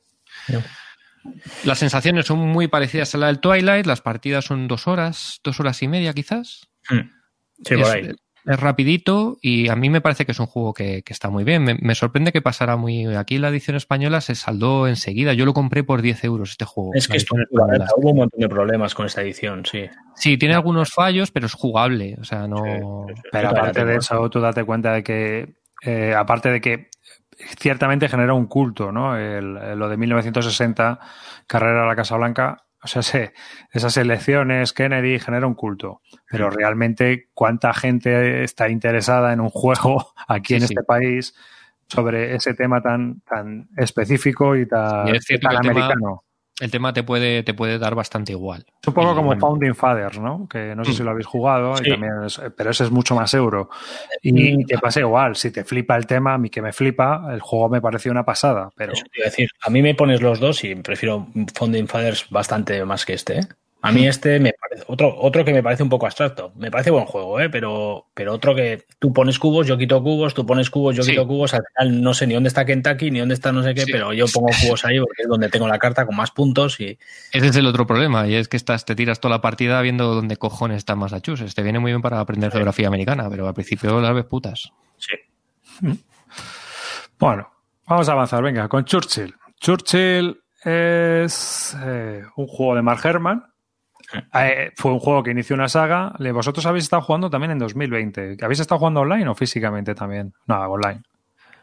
Las sensaciones son muy parecidas a la del Twilight, las partidas son dos horas, dos horas y media quizás. Hmm. Sí, es, por ahí. es rapidito y a mí me parece que es un juego que, que está muy bien. Me, me sorprende que pasara muy... Aquí la edición española se saldó enseguida. Yo lo compré por 10 euros este juego. Es que esto hubo un montón de problemas con esta edición, sí. Sí, tiene algunos fallos, pero es jugable. O sea, no... Sí, sí, sí. Pero aparte de eso, tú date cuenta de que, eh, aparte de que ciertamente genera un culto, ¿no? El- el- lo de 1960, carrera a la Casa Blanca, o sea, se- esas elecciones, Kennedy genera un culto. Pero realmente, ¿cuánta gente está interesada en un juego aquí Sí, en sí. este país sobre ese tema tan, tan específico y tan, Y es cierto tan que el tema- americano? El tema te puede, te puede dar bastante igual. Es un poco Y, como bueno, Founding Fathers, ¿no? Que no sé si lo habéis jugado, y también es- pero ese es mucho más euro. Y, Mm. te pasa igual, si te flipa el tema, a mí que me flipa, el juego me pareció una pasada, pero Eso te iba a decir, a mí me pones los dos y prefiero Founding Fathers bastante más que este. ¿eh? A mí este me parece otro, otro que me parece un poco abstracto. Me parece buen juego, ¿eh? pero, pero otro que tú pones cubos, yo quito cubos, tú pones cubos, yo Sí. quito cubos. Al final no sé ni dónde está Kentucky, ni dónde está no sé qué, Sí. pero yo pongo cubos ahí porque es donde tengo la carta con más puntos y Ese es el otro problema, y es que estás, te tiras toda la partida viendo dónde cojones está Massachusetts. Te viene muy bien para aprender geografía americana, pero al principio las ves putas. sí. bueno, vamos a avanzar, venga, con Churchill. Churchill es eh, un juego de Mark Herman. Eh, fue un juego que inició una saga. Le- Vosotros habéis estado jugando también en 2020. ¿Habéis estado jugando online o físicamente también? No, online.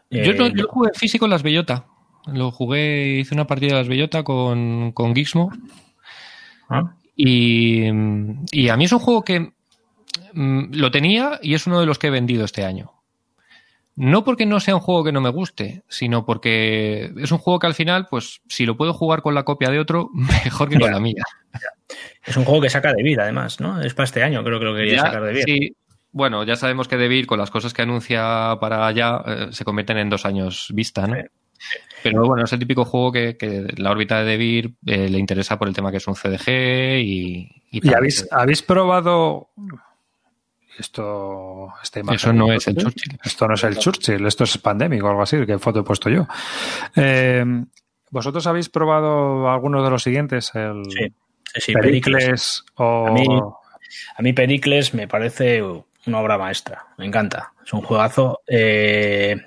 Yo, Eh, lo- yo jugué físico en las Bellota. Lo jugué, hice una partida de las Bellota con, con Gizmo. ¿ah? Y, y a mí es un juego que mm, lo tenía y es uno de los que he vendido este año. No porque no sea un juego que no me guste, sino porque es un juego que al final, pues si lo puedo jugar con la copia de otro, mejor que con la mía. Es un juego que saca de vida, además, ¿no? Es para este año, creo que lo quería Ya, sacar de vida. sí. Bueno, ya sabemos que Devir, con las cosas que anuncia para allá, eh, se convierten en dos años vista, ¿no? Sí. Pero bueno, es el típico juego que, que la órbita de Devir eh, le interesa por el tema que es un CDG y... ¿Y habéis, habéis probado esto? Esta imagen Eso no es el Churchill. Esto no es el Churchill, esto es pandémico o algo así, que foto he puesto yo. Eh, ¿Vosotros habéis probado alguno de los siguientes? El Sí, sí, sí, Pericles. Pericles o... A mí- A mí Pericles me parece una obra maestra, me encanta, es un juegazo. Eh,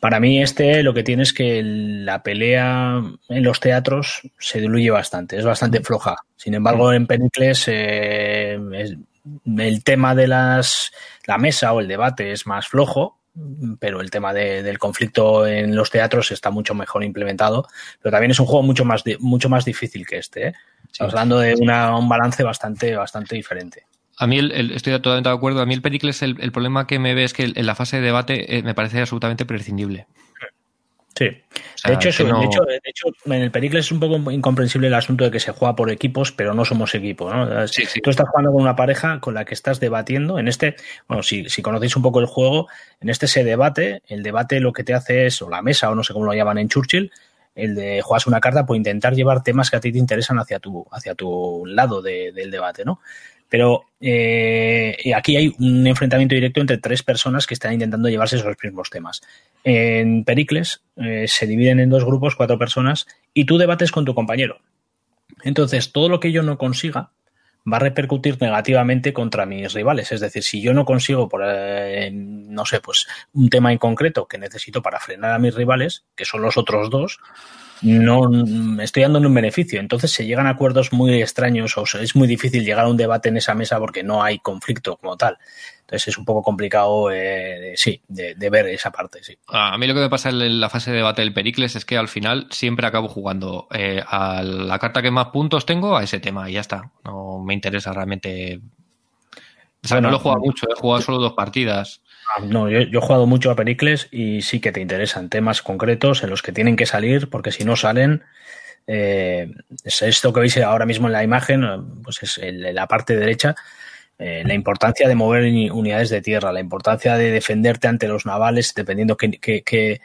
para mí este lo que tiene es que la pelea en los teatros se diluye bastante, es bastante floja. Sin embargo, en Pericles eh, es- el tema de las la mesa o el debate es más flojo, pero el tema de- del conflicto en los teatros está mucho mejor implementado. Pero también es un juego mucho más mucho más difícil que este. ¿eh? Estamos hablando de una- un balance bastante, bastante diferente. A mí el- el- estoy totalmente de acuerdo. A mí el Pericles, el, el problema que me ve es que en la fase de debate eh, me parece absolutamente prescindible. Sí. De, hecho, eso- no- de, hecho, de hecho, en el Pericles es un poco incomprensible el asunto de que se juega por equipos, pero no somos equipo. ¿no? Sí, sí. Tú estás jugando con una pareja con la que estás debatiendo. En este, bueno, si, si conocéis un poco el juego, en este se debate. El debate lo que te hace es, o la mesa, o no sé cómo lo llaman en Churchill, el de juegas una carta por intentar llevar temas que a ti te interesan hacia tu, hacia tu lado de- del debate, ¿no? Pero eh, aquí hay un enfrentamiento directo entre tres personas que están intentando llevarse esos mismos temas. En Pericles eh, se dividen en dos grupos, cuatro personas, y tú debates con tu compañero. Entonces, todo lo que yo no consiga va a repercutir negativamente contra mis rivales. Es decir, si yo no consigo, por, eh, no sé, pues un tema en concreto que necesito para frenar a mis rivales, que son los otros dos, no me estoy dando un beneficio. Entonces se llegan a acuerdos muy extraños o es muy difícil llegar a un debate en esa mesa porque no hay conflicto como tal. Entonces es un poco complicado, eh, sí, de, de ver esa parte, sí. A mí lo que me pasa en la fase de debate del Pericles es que al final siempre acabo jugando eh, a la carta que más puntos tengo a ese tema y ya está. No me interesa realmente. O sea, Bueno, no lo he jugado mucho, he jugado solo dos partidas. Ah, No, yo, yo he jugado mucho a Pericles y sí que te interesan temas concretos en los que tienen que salir, porque si no salen, eh, es esto que veis ahora mismo en la imagen, pues es la parte derecha, eh, la importancia de mover uni- unidades de tierra, la importancia de defenderte ante los navales, dependiendo qué, qué- qué-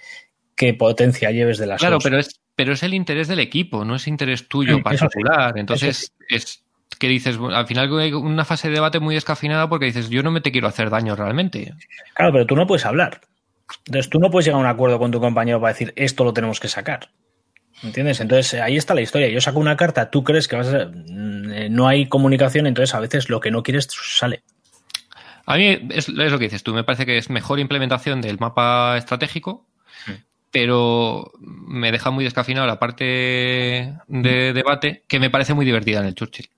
qué potencia lleves de las Claro, dos. pero es, pero es el interés del equipo, no es interés tuyo Sí, particular. Entonces, es que dices, al final hay una fase de debate muy descafinada porque dices, yo no me te quiero hacer daño realmente. Claro, pero tú no puedes hablar. Entonces tú no puedes llegar a un acuerdo con tu compañero para decir esto lo tenemos que sacar. ¿Entiendes? Entonces eh, ahí está la historia. Yo saco una carta, tú crees que vas a... mm, eh, no hay comunicación, entonces a veces lo que no quieres sale. A mí es, es lo que dices tú, me parece que es mejor implementación del mapa estratégico, pero me deja muy descafinado la parte de debate que me parece muy divertida en el Churchill.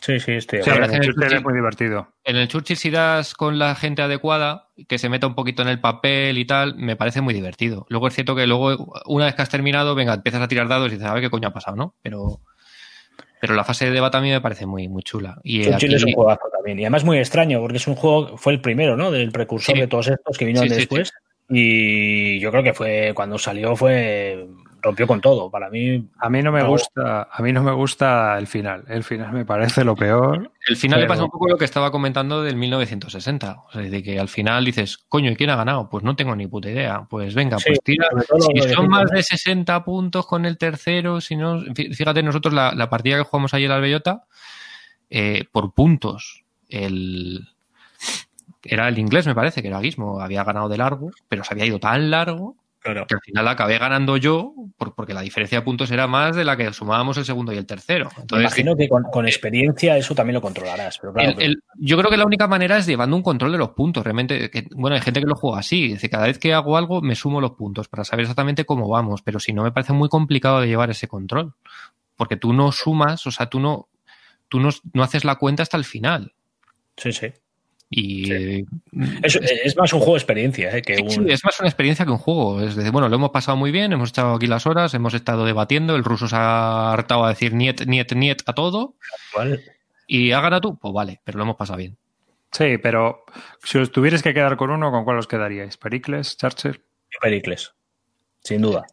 Sí, sí, estoy acuerdo. el en el Churchill es muy divertido. En el Churchill, si das con la gente adecuada, que se meta un poquito en el papel y tal, me parece muy divertido. Luego es cierto que luego, una vez que has terminado, venga, empiezas a tirar dados y dices, a ver qué coño ha pasado, ¿no? Pero, pero la fase de debate a mí me parece muy, muy chula. Y Churchill aquí- es un juegazo también. Y además muy extraño, porque es un juego, fue el primero, ¿no? Del precursor Sí. de todos estos que vinieron Sí, sí, después. Y yo creo que fue, cuando salió, fue rompió con todo. Para mí, A mí no me No. gusta, a mí no me gusta el final. El final me parece lo peor. El final le pasa un poco lo que estaba comentando del 1960. O sea, de que al final dices, coño, ¿y quién ha ganado? Pues no tengo ni puta idea. Pues venga, Sí, pues tira. Si son más de 60 puntos con el tercero, si no. fí- Fíjate, nosotros la, la partida que jugamos ayer al Bellota, eh, por puntos, el. Era el inglés, me parece, que era Guismo, había ganado de largo, pero se había ido tan largo claro. que al final acabé ganando yo, por- porque la diferencia de puntos era más de la que sumábamos el segundo y el tercero. Me imagino que con, con experiencia eso también lo controlarás. Pero claro, el- el- yo creo que la única manera es llevando un control de los puntos. Realmente, que- bueno, hay gente que lo juega así. Dice, cada vez que hago algo, me sumo los puntos para saber exactamente cómo vamos. Pero si no, me parece muy complicado de llevar ese control. Porque tú no sumas, o sea, tú no, tú no, no haces la cuenta hasta el final. sí, sí. Y sí. es, es, más un juego de experiencia ¿eh? que un... sí, es más una experiencia que un juego. Es decir, bueno, lo hemos pasado muy bien, hemos echado aquí las horas, hemos estado debatiendo, el ruso se ha hartado a decir niet, niet, niet a todo. Y ha ganado tú, pues vale, pero lo hemos pasado bien. Sí, pero si os tuvierais que quedar con uno, ¿con cuál os quedaríais? ¿Pericles, Charcher? Pericles, sin duda.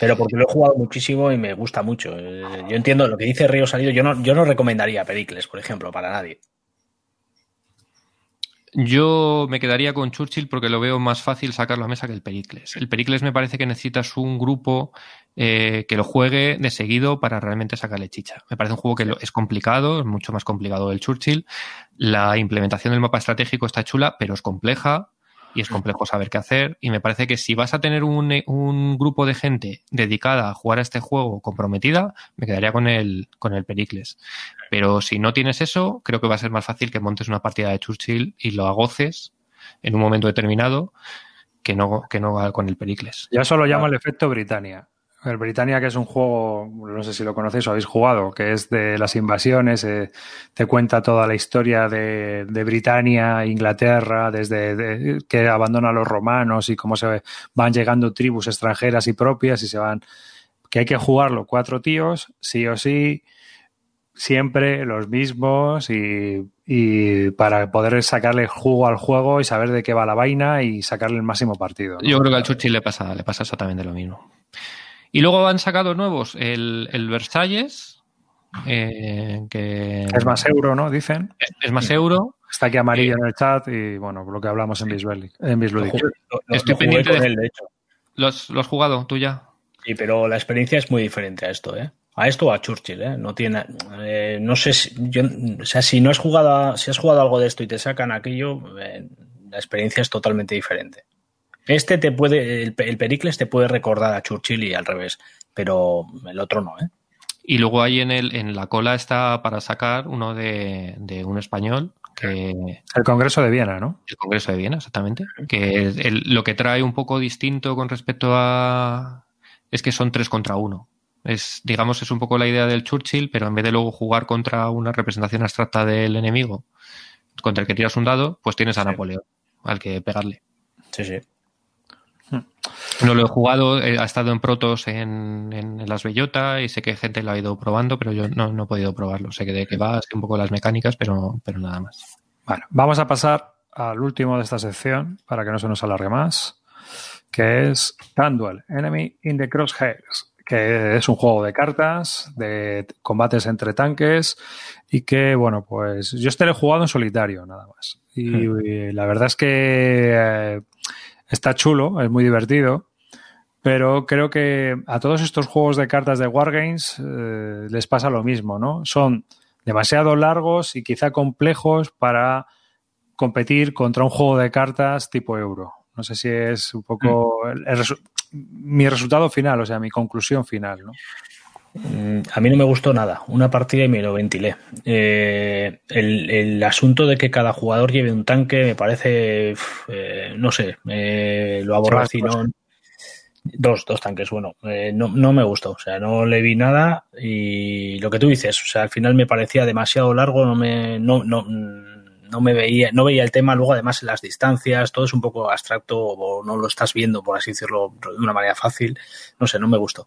Pero porque lo he jugado muchísimo y me gusta mucho. Yo entiendo lo que dice Río Salido. Yo no, yo no recomendaría Pericles, por ejemplo, para nadie. Yo me quedaría con Churchill porque lo veo más fácil sacarlo a mesa que el Pericles. El Pericles me parece que necesitas un grupo eh, que lo juegue de seguido para realmente sacarle chicha. Me parece un juego que es complicado, es mucho más complicado el Churchill. La implementación del mapa estratégico está chula, pero es compleja y es complejo saber qué hacer. Y me parece que si vas a tener un, un, grupo de gente dedicada a jugar a este juego comprometida, me quedaría con el, con el Pericles. Pero si no tienes eso, creo que va a ser más fácil que montes una partida de Churchill y lo agoces en un momento determinado que no, que no con el Pericles. Ya solo llamo el efecto Britannia. El Britannia, que es un juego, no sé si lo conocéis o habéis jugado, que es de las invasiones, eh, te cuenta toda la historia de, de Britania, Inglaterra, desde de, que abandona a los romanos y cómo se van llegando tribus extranjeras y propias y se van. Que hay que jugarlo cuatro tíos, sí o sí, siempre los mismos y, y, para poder sacarle jugo al juego y saber de qué va la vaina y sacarle el máximo partido. Yo creo que al Churchill le pasa, le pasa exactamente lo mismo. Y luego han sacado nuevos el, el Versalles, eh, que es más euro, ¿no? Dicen. Es, es más euro. Está aquí amarillo eh, en el chat y bueno, lo que hablamos en Bisludic. En Bisludic. Lo, lo, Estoy pendiente de él, de hecho. ¿Lo has, ¿Lo has jugado tú ya? Sí, pero la experiencia es muy diferente a esto, ¿eh? A esto o a Churchill, ¿eh? No tiene, eh, no sé si, yo, o sea, si no has jugado, si has jugado algo de esto y te sacan aquello, eh, la experiencia es totalmente diferente. Este te puede, el, el, Pericles te puede recordar a Churchill y al revés, pero el otro no, ¿eh? Y luego ahí en el, en la cola está para sacar uno de, de un español que el Congreso de Viena, ¿no? El Congreso de Viena, exactamente. Que el, lo que trae un poco distinto con respecto a es que son tres contra uno. Es, digamos, es un poco la idea del Churchill, pero en vez de luego jugar contra una representación abstracta del enemigo, contra el que tiras un dado, pues tienes a sí. Napoleón, al que pegarle. Sí, sí. No lo he jugado, ha estado en protos en, en, Las Bellota y sé que gente lo ha ido probando, pero yo no, no he podido probarlo. Sé que de qué va, sé un poco las mecánicas, pero, pero nada más. Bueno, vamos a pasar al último de esta sección para que no se nos alargue más, que es Tanduel, Enemy in the Crosshairs, que es un juego de cartas, de combates entre tanques y que, bueno, pues yo este lo he jugado en solitario nada más. Y, hmm. y la verdad es que... Eh, está chulo, es muy divertido, pero creo que a todos estos juegos de cartas de Wargames eh, les pasa lo mismo, ¿no? Son demasiado largos y quizá complejos para competir contra un juego de cartas tipo euro. No sé si es un poco mm. el, el resu mi resultado final, o sea, mi conclusión final, ¿no? Mm, A mí no me gustó nada. Una partida y me lo ventilé. Eh, el, el, asunto de que cada jugador lleve un tanque me parece, eh, no sé, eh, lo aborrecí. No, dos, dos tanques, bueno, eh, no, no me gustó. O sea, no le vi nada y lo que tú dices, o sea, al final me parecía demasiado largo, no me, no, no, no me veía, no veía el tema, luego además en las distancias, todo es un poco abstracto o no lo estás viendo, por así decirlo, de una manera fácil. No sé, no me gustó.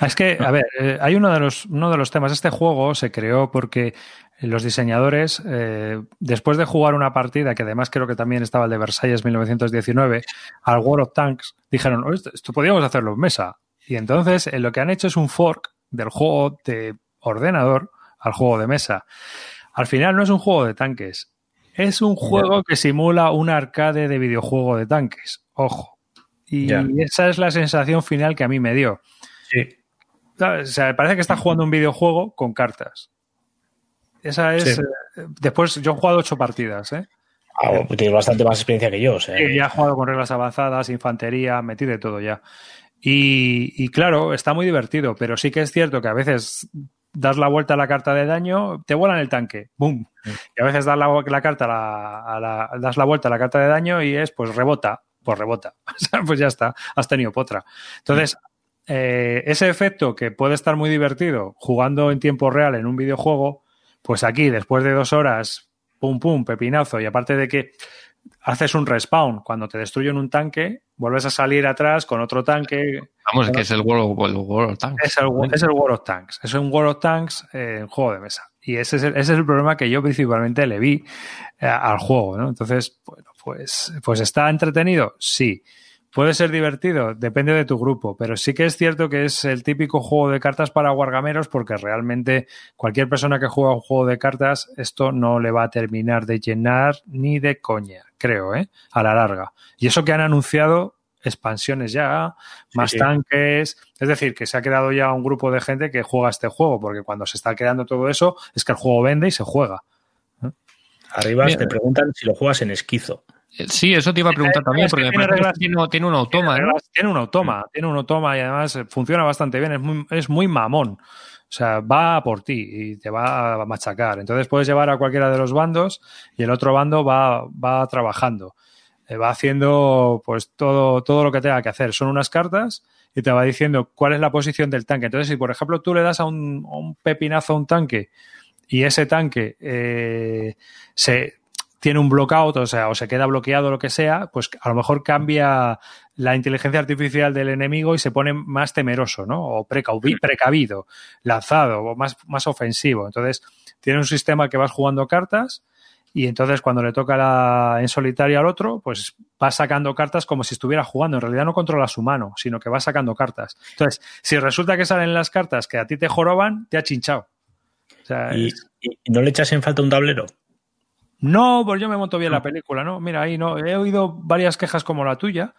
Es que, a ver, eh, hay uno de los, uno de los temas. Este juego se creó porque los diseñadores, eh, después de jugar una partida, que además creo que también estaba el de Versalles 1919, al World of Tanks, dijeron, esto, esto podríamos hacerlo en mesa. Y entonces eh, lo que han hecho es un fork del juego de ordenador al juego de mesa. Al final no es un juego de tanques, es un juego que simula un arcade de videojuego de tanques. Ojo. Y yeah. esa es la sensación final que a mí me dio. Sí. O sea, parece que está jugando un videojuego con cartas. Esa es. Sí. Eh, después, yo he jugado ocho partidas, ¿eh? Ah, bueno, pues tienes bastante más experiencia que yo. O sea, ya he jugado con reglas avanzadas, infantería, metí de todo ya. Y, y, claro, está muy divertido, pero sí que es cierto que a veces das la vuelta a la carta de daño, te vuelan el tanque, ¡boom! Y a veces das la, la carta a la, a la, das la vuelta a la carta de daño y es, pues rebota, pues rebota. pues ya está, has tenido potra. Entonces, eh, ese efecto que puede estar muy divertido jugando en tiempo real en un videojuego, pues aquí, después de dos horas, pum, pum, pepinazo, y aparte de que haces un respawn, cuando te destruyen un tanque, vuelves a salir atrás con otro tanque. Vamos, es que es el World, of Tanks. Es el, World of Tanks. Es un World of Tanks en juego de mesa. Y ese es, el, ese es el problema que yo principalmente le vi eh, al juego, ¿no? Entonces, bueno, pues, pues está entretenido, sí. Puede ser divertido, depende de tu grupo, pero sí que es cierto que es el típico juego de cartas para wargameros porque realmente cualquier persona que juega un juego de cartas esto no le va a terminar de llenar ni de coña, creo, ¿eh? A la larga. Y eso que han anunciado expansiones ya, más tanques, es decir, que se ha quedado ya un grupo de gente que juega este juego, porque cuando se está creando todo eso es que el juego vende y se juega. Arriba te preguntan si lo juegas en esquizo. Eh, sí, eso te iba a preguntar también, porque tiene, tiene, un automa. Tiene, un automa, tiene un automa y además eh, funciona bastante bien, es muy, es muy mamón. O sea, va por ti y te va a machacar. Entonces puedes llevar a cualquiera de los bandos y el otro bando va, va trabajando. Eh, va haciendo pues todo, todo lo que tenga que hacer. Son unas cartas y te va diciendo cuál es la posición del tanque. Entonces, si por ejemplo tú le das a un, un pepinazo a un tanque y ese tanque eh, se tiene un blockout, o sea, o se queda bloqueado o lo que sea, pues a lo mejor cambia la inteligencia artificial del enemigo y se pone más temeroso, ¿no? O precavido, lanzado, o más, más ofensivo. Entonces, tiene un sistema que vas jugando cartas y entonces cuando le toca la, en solitario al otro, pues va sacando cartas como si estuviera jugando. En realidad no controla su mano, sino que va sacando cartas. Entonces, si resulta que salen las cartas que a ti te joroban, te ha chinchado. ¿Y, no le echas en falta un tablero? No, pues yo me monto bien la película, ¿no? Mira, ahí no. He oído varias quejas como la tuya.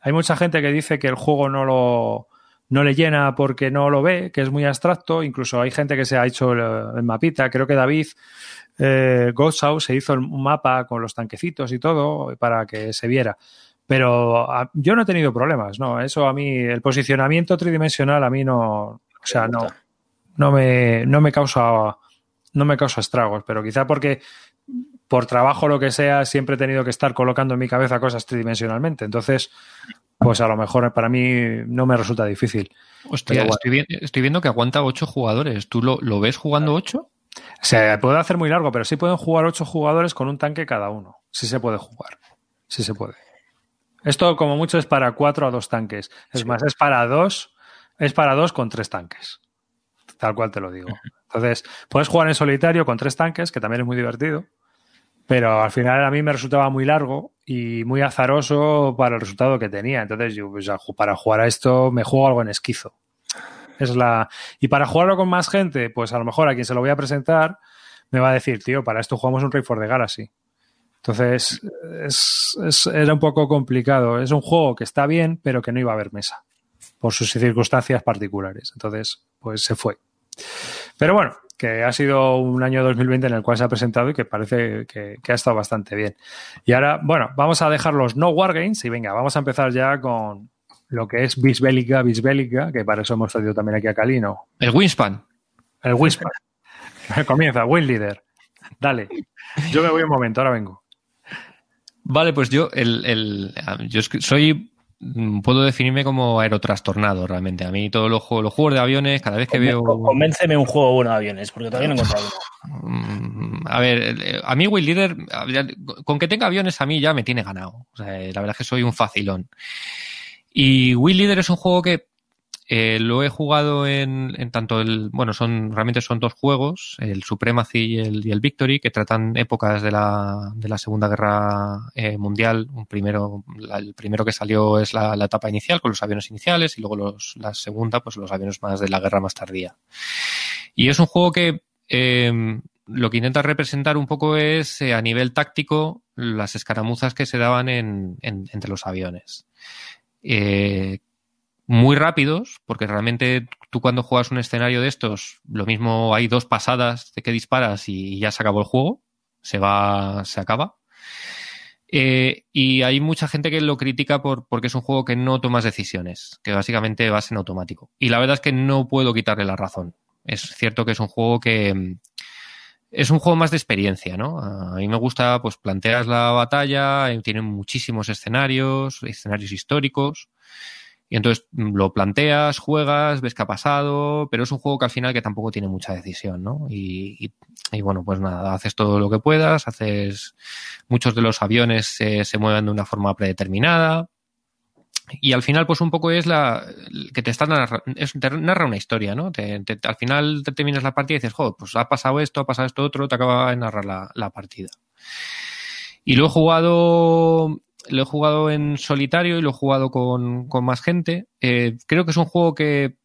Hay mucha gente que dice que el juego no lo no le llena porque no lo ve, que es muy abstracto. Incluso hay gente que se ha hecho el, mapita. Creo que David eh, se hizo un mapa con los tanquecitos y todo para que se viera. Pero yo no he tenido problemas, ¿no? Eso a mí, el posicionamiento tridimensional a mí no, o sea, no, no me, no me causa no me causa estragos, pero quizá porque por trabajo lo que sea siempre he tenido que estar colocando en mi cabeza cosas tridimensionalmente. Entonces, pues a lo mejor para mí no me resulta difícil. Hostia, estoy, viendo que aguanta ocho jugadores. ¿Tú lo, ves jugando ocho? Se puede hacer muy largo, pero sí pueden jugar ocho jugadores con un tanque cada uno. Sí se puede jugar. Sí se puede. Esto, como mucho, es para cuatro a dos tanques. Es más, es para dos, es para dos con tres tanques tal cual te lo digo. Entonces, puedes jugar en solitario con tres tanques, que también es muy divertido, pero al final a mí me resultaba muy largo y muy azaroso para el resultado que tenía. Entonces, yo, pues, para jugar a esto me juego algo en esquizo. Es la... Y para jugarlo con más gente, pues a lo mejor a quien se lo voy a presentar me va a decir, tío, para esto jugamos un Rey for the Galaxy. Entonces, era un poco complicado. Es un juego que está bien, pero que no iba a haber mesa por sus circunstancias particulares. Entonces, pues se fue. Pero bueno, que ha sido un año 2020 en el cual se ha presentado y que parece que, ha estado bastante bien. Y ahora, bueno, vamos a dejar los no wargames y venga, vamos a empezar ya con lo que es Bisbélica, Bisbélica, que para eso hemos traído también aquí a Calino. El Winspan. El Winspan. Comienza, Win Leader. Dale. Yo me voy un momento, ahora vengo. Vale, pues yo, el, el, yo soy puedo definirme como aerotrastornado realmente. A mí todos los juegos, los juegos de aviones, cada vez que veo. Convénceme un juego bueno de aviones, porque todavía no he encontrado mm, A ver, a mí Will Leader, con que tenga aviones a mí ya me tiene ganado. O sea, la verdad es que soy un facilón. Y Will Leader es un juego que eh, lo he jugado en, en, tanto el, bueno, son, realmente son dos juegos, el Supremacy y el, Victory, que tratan épocas de la, de la Segunda Guerra eh, Mundial. Un primero, el primero que salió es la, la, etapa inicial con los aviones iniciales y luego los, la segunda, pues los aviones más de la guerra más tardía. Y es un juego que, eh, lo que intenta representar un poco es eh, a nivel táctico las escaramuzas que se daban en, en, entre los aviones. Eh, muy rápidos, porque realmente tú cuando juegas un escenario de estos, lo mismo hay dos pasadas de que disparas y ya se acabó el juego, se va, se acaba. Eh, y hay mucha gente que lo critica por, porque es un juego que no tomas decisiones, que básicamente vas en automático. Y la verdad es que no puedo quitarle la razón. Es cierto que es un juego que es un juego más de experiencia, ¿no? A mí me gusta, pues planteas la batalla, eh, tiene muchísimos escenarios, escenarios históricos. Y entonces mm, lo planteas, juegas, ves qué ha pasado, pero es un juego que al final que tampoco tiene mucha decisión, ¿no? Y, Y bueno, pues nada, haces todo lo que puedas, haces muchos de los aviones se mueven de una forma predeterminada. Y al final, pues un poco es la que te está narra, te narra una historia, ¿no? al final te terminas la partida y dices, joder, pues ha pasado esto, ha pasado esto otro, te acaba de narrar la, partida. Y lo he jugado lo he jugado en solitario y lo he jugado con, más gente. Eh, creo que es un juego que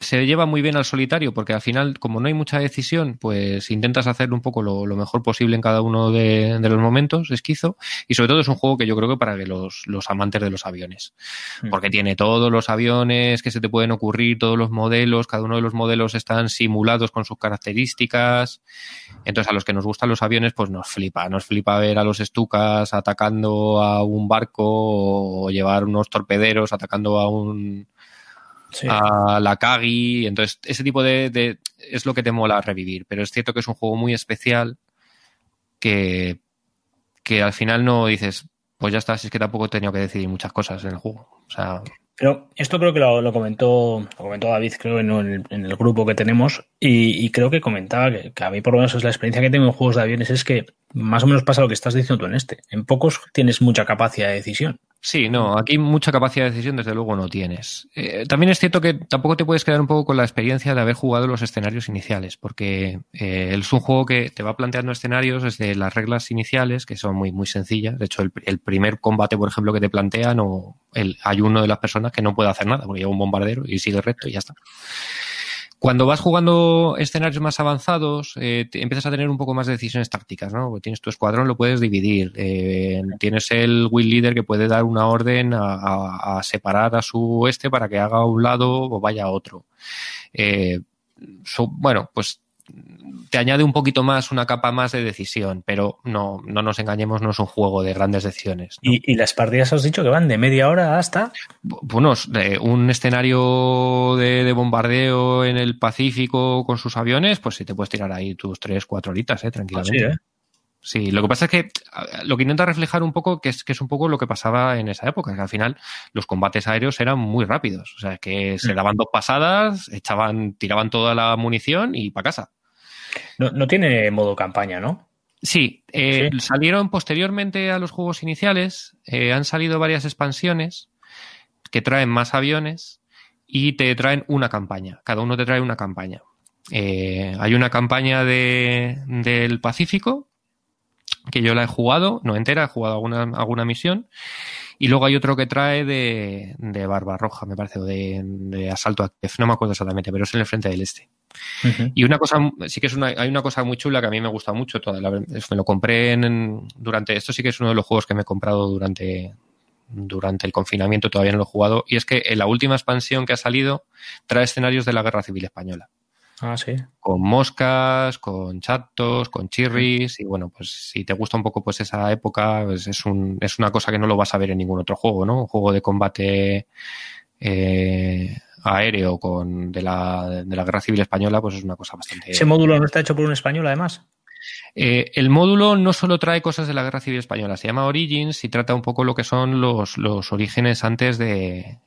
se lleva muy bien al solitario porque al final, como no hay mucha decisión, pues intentas hacer un poco lo, mejor posible en cada uno de, los momentos, esquizo. Y sobre todo es un juego que yo creo que para que los, los amantes de los aviones. Mm. Porque tiene todos los aviones que se te pueden ocurrir, todos los modelos, cada uno de los modelos están simulados con sus características. Entonces a los que nos gustan los aviones, pues nos flipa. Nos flipa ver a los estucas atacando a un barco o llevar unos torpederos atacando a un a la Kagi. Entonces, ese tipo de, es lo que te mola revivir. Pero es cierto que es un juego muy especial que, que al final no dices, pues ya está, si es que tampoco he tenido que decidir muchas cosas en el juego. O sea. Pero esto creo que lo, comentó, lo comentó David, creo, en el, en el grupo que tenemos, y, creo que comentaba que, a mí por lo menos es la experiencia que tengo en juegos de aviones, es que más o menos pasa lo que estás diciendo tú en este. En pocos tienes mucha capacidad de decisión. Sí, no, aquí mucha capacidad de decisión desde luego no tienes. Eh, también es cierto que tampoco te puedes quedar un poco con la experiencia de haber jugado los escenarios iniciales, porque eh, es un juego que te va planteando escenarios desde las reglas iniciales, que son muy, muy sencillas. De hecho, el, primer combate, por ejemplo, que te plantean, o el, hay uno de las personas que no puede hacer nada, porque lleva un bombardero y sigue recto y ya está. Cuando vas jugando escenarios más avanzados, eh, empiezas a tener un poco más de decisiones tácticas, ¿no? tienes tu escuadrón, lo puedes dividir. Eh, tienes el will leader que puede dar una orden a, separar a su este para que haga un lado o vaya a otro. Eh, bueno, pues te añade un poquito más, una capa más de decisión, pero no, no nos engañemos, no es un juego de grandes decisiones. ¿Y, las partidas has dicho que van de media hora hasta? Bueno, un escenario de, bombardeo en el Pacífico con sus aviones, pues si te puedes tirar ahí tus tres, cuatro horitas, eh, tranquilamente. Ah, ¿eh? sí, lo que pasa es que lo que intenta reflejar un poco que es, que es un poco lo que pasaba en esa época, que al final los combates aéreos eran muy rápidos, o sea, que se mm. daban dos pasadas, echaban, tiraban toda la munición y para casa. No, tiene modo campaña, ¿no? Sí, eh, salieron posteriormente a los juegos iniciales, eh, han salido varias expansiones que traen más aviones y te traen una campaña, cada uno te trae una campaña. Eh, hay una campaña de, del Pacífico, que yo la he jugado, no entera, he jugado alguna, alguna misión, y luego hay otro que trae de, de Barbarroja, me parece, o de, de Asalto a no me acuerdo exactamente, pero es en el frente del este. Y una cosa, sí que es una, hay una cosa muy chula que a mí me gusta mucho, toda la, me lo compré en, durante, esto sí que es uno de los juegos que me he comprado durante, durante el confinamiento, todavía no lo he jugado, y es que en la última expansión que ha salido trae escenarios de la Guerra Civil Española. Ah, sí. Con moscas, con chatos, con chirris, y bueno, pues si te gusta un poco pues esa época, pues es, un, es una cosa que no lo vas a ver en ningún otro juego, ¿no? Un juego de combate eh, aéreo con de la, de la Guerra Civil Española, pues es una cosa bastante... ¿Ese módulo no está hecho por un español, además? Eh, el módulo no solo trae cosas de la Guerra Civil Española, se llama Origins y trata un poco lo que son los, los orígenes antes de,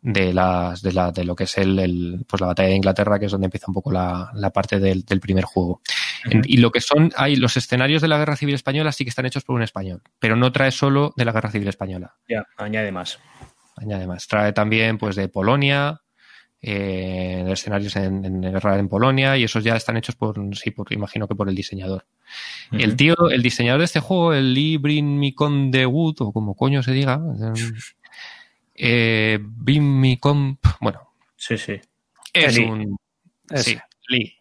de, las, de, la, de lo que es el, pues la batalla de Inglaterra, que es donde empieza un poco la, la parte del, del, primer juego. Y lo que son, hay los escenarios de la Guerra Civil Española sí que están hechos por un español, pero no trae solo de la Guerra Civil Española. Ya, añade más añade más. Trae también pues de Polonia, eh, de escenarios en, en, guerra en Polonia y esos ya están hechos por, sí, por, imagino que por el diseñador. El tío, el diseñador de este juego, el Lee Brin Mikon de Wood, o como coño se diga, eh, Mikon, bueno. Sí, sí. Es un... Sí, Lee.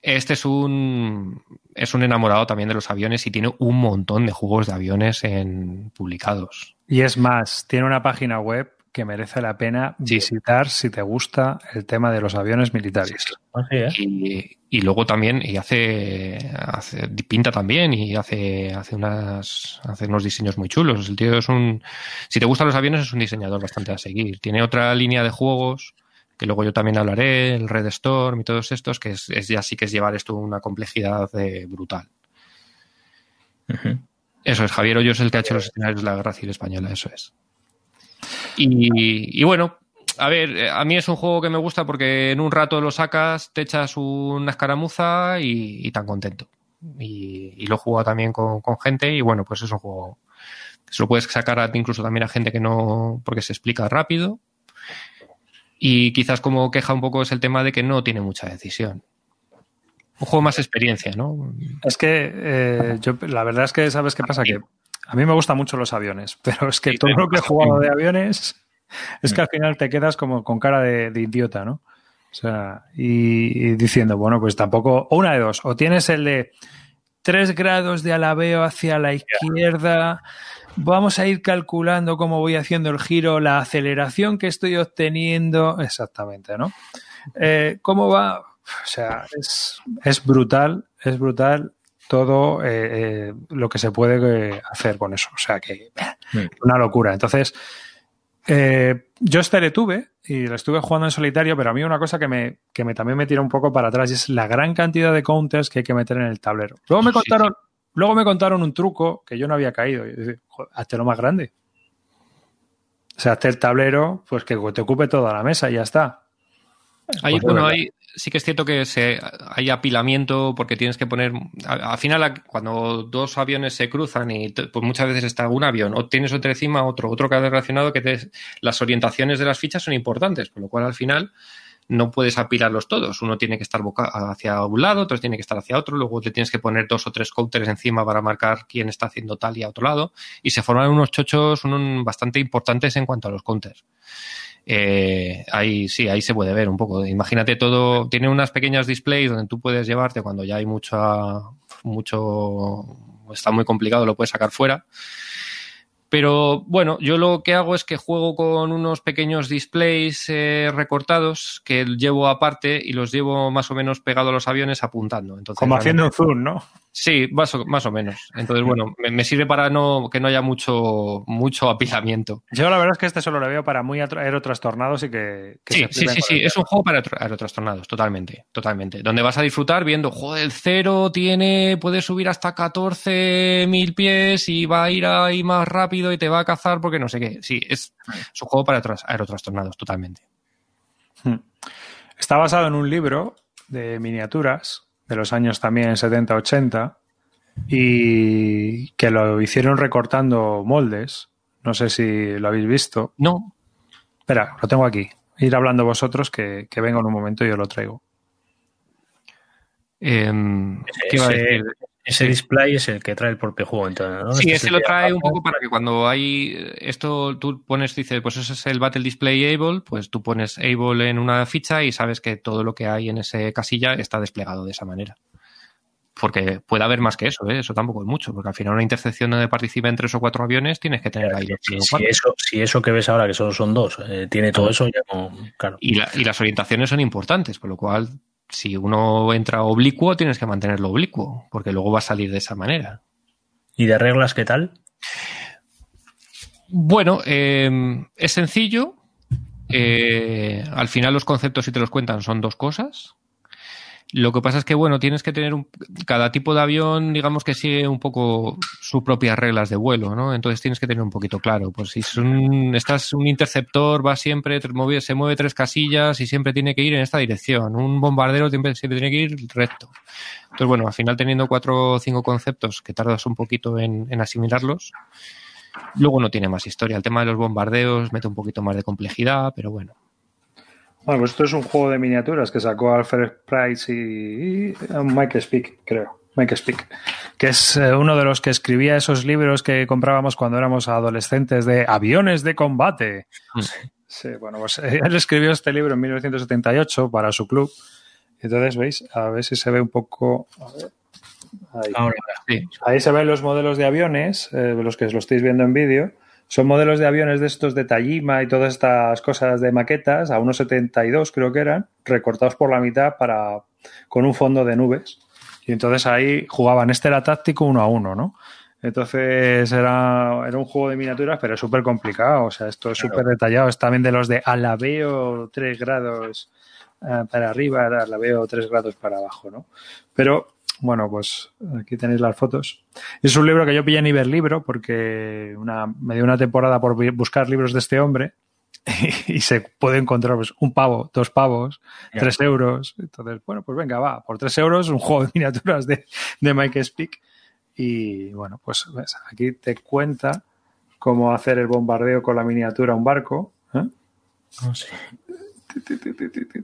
Este es un es un enamorado también de los aviones y tiene un montón de juegos de aviones en publicados. Y es más, tiene una página web que merece la pena visitar si te gusta el tema de los aviones militares. y, luego también, y hace, hace, pinta también y hace, hace unas, hace unos diseños muy chulos. El tío es un, si te gustan los aviones es un diseñador bastante a seguir. Tiene otra línea de juegos que luego yo también hablaré, el Red Storm y todos estos, que es, ya sí que es llevar esto una complejidad eh, brutal. Eso es, Javier Hoyos es el que ha hecho los escenarios de la Guerra Civil Española, eso es. Y, bueno, a ver, eh, a mí es un juego que me gusta porque en un rato lo sacas, te echas una escaramuza y, y tan contento. Y, y, lo he jugado también con, con, gente y bueno, pues es un juego que se lo puedes sacar a, incluso también a gente que no, porque se explica rápido. Y quizás como queja un poco es el tema de que no tiene mucha decisión. Un juego más experiencia, ¿no? Es que eh, yo, la verdad es que, ¿sabes qué pasa? Que a mí me gustan mucho los aviones, pero es que sí, todo lo que he jugado de aviones es que al final te quedas como con cara de, de idiota, ¿no? O sea, y, y, diciendo, bueno, pues tampoco, o una de dos, o tienes el de tres grados de alabeo hacia la izquierda, vamos a ir calculando cómo voy haciendo el giro, la aceleración que estoy obteniendo, exactamente, ¿no? Eh, ¿Cómo va? O sea, es, es brutal, es brutal todo eh, eh, lo que se puede hacer con eso. O sea que una locura. Entonces, eh, yo este le tuve y lo estuve jugando en solitario, pero a mí una cosa que me, que me también me tira un poco para atrás es la gran cantidad de counters que hay que meter en el tablero. Luego me contaron, sí, sí. Luego me contaron un truco que yo no había caído. Y hazte lo más grande. O sea, hazte el tablero, pues que te ocupe toda la mesa y ya está. Ahí, pues bueno, hay, sí que es cierto que se, hay apilamiento porque tienes que poner. Al final, cuando dos aviones se cruzan y pues muchas veces está un avión, o tienes otro encima, otro, otro que ha relacionado, que te, las orientaciones de las fichas son importantes, con lo cual al final no puedes apilarlos todos. Uno tiene que estar hacia un lado, otro tiene que estar hacia otro, luego te tienes que poner dos o tres counters encima para marcar quién está haciendo tal y a otro lado. Y se forman unos chochos bastante importantes en cuanto a los counters. Eh, ahí sí, ahí se puede ver un poco. Imagínate todo, tiene unas pequeñas displays donde tú puedes llevarte cuando ya hay mucha, mucho, está muy complicado, lo puedes sacar fuera. Pero bueno, yo lo que hago es que juego con unos pequeños displays eh, recortados que llevo aparte y los llevo más o menos pegados a los aviones apuntando. Entonces, Como haciendo un zoom, ¿no? Sí, más o, más o menos. Entonces, bueno, me, me, sirve para no que no haya mucho, mucho apilamiento. Yo la verdad es que este solo lo veo para muy aerotrastornados y que... que sí, sí, sí, sí, es un juego para aerotrastornados, totalmente, totalmente. Donde vas a disfrutar viendo, joder, el cero tiene, puede subir hasta 14.000 pies y va a ir ahí más rápido y te va a cazar porque no sé qué. Sí, es, es un juego para aerotrastornados, totalmente. Hmm. Está basado en un libro de miniaturas de los años también 70-80 y que lo hicieron recortando moldes. No sé si lo habéis visto. No. Espera, lo tengo aquí. Ir hablando vosotros que, que vengo en un momento y yo lo traigo. Eh, ¿Qué ese, a decir? Ese display es el que trae el propio juego, entonces, ¿no? Sí, este ese lo trae un poco para que cuando hay esto, tú pones, dice, pues ese es el Battle Display Able, pues tú pones Able en una ficha y sabes que todo lo que hay en ese casilla está desplegado de esa manera. Porque puede haber más que eso, ¿eh? eso tampoco es mucho, porque al final una intercepción donde participen tres o cuatro aviones tienes que tener ahí los si, si, eso, si eso que ves ahora, que solo son dos, eh, tiene todo eso, ya no, claro. Y, la, y las orientaciones son importantes, por lo cual si uno entra oblicuo, tienes que mantenerlo oblicuo, porque luego va a salir de esa manera. ¿Y de reglas qué tal? Bueno, eh, es sencillo. Eh, al final los conceptos, si te los cuentan, son dos cosas. Lo que pasa es que, bueno, tienes que tener un, cada tipo de avión, digamos que sigue un poco sus propias reglas de vuelo, ¿no? Entonces tienes que tener un poquito claro. Pues si es un, estás un interceptor, va siempre, se mueve tres casillas y siempre tiene que ir en esta dirección. Un bombardero siempre, siempre tiene que ir recto. Entonces, bueno, al final teniendo cuatro o cinco conceptos que tardas un poquito en, en asimilarlos, luego no tiene más historia. El tema de los bombardeos mete un poquito más de complejidad, pero bueno, bueno, pues esto es un juego de miniaturas que sacó Alfred Price y, y Mike Speak, creo. Mike Speak, que es eh, uno de los que escribía esos libros que comprábamos cuando éramos adolescentes de aviones de combate. Sí, sí bueno, pues eh, él escribió este libro en 1978 para su club. Entonces, ¿veis? A ver si se ve un poco. A ver. Ahí. Ahora, sí. Ahí se ven los modelos de aviones, eh, los que lo estáis viendo en vídeo son modelos de aviones de estos de Tajima y todas estas cosas de maquetas, a unos 72 creo que eran, recortados por la mitad para con un fondo de nubes. Y entonces ahí jugaban, este era táctico uno a uno, ¿no? Entonces era, era un juego de miniaturas, pero es súper complicado. O sea, esto es súper claro. detallado. Es también de los de alabeo 3 grados uh, para arriba, alabeo 3 grados para abajo, ¿no? Pero bueno, pues aquí tenéis las fotos. Es un libro que yo pillé en Iberlibro porque una, me dio una temporada por buscar libros de este hombre y se puede encontrar pues, un pavo, dos pavos, tres euros. Entonces, bueno, pues venga, va, por tres euros un juego de miniaturas de, de Mike Speak. Y bueno, pues ves, aquí te cuenta cómo hacer el bombardeo con la miniatura a un barco. ¿eh? No sé.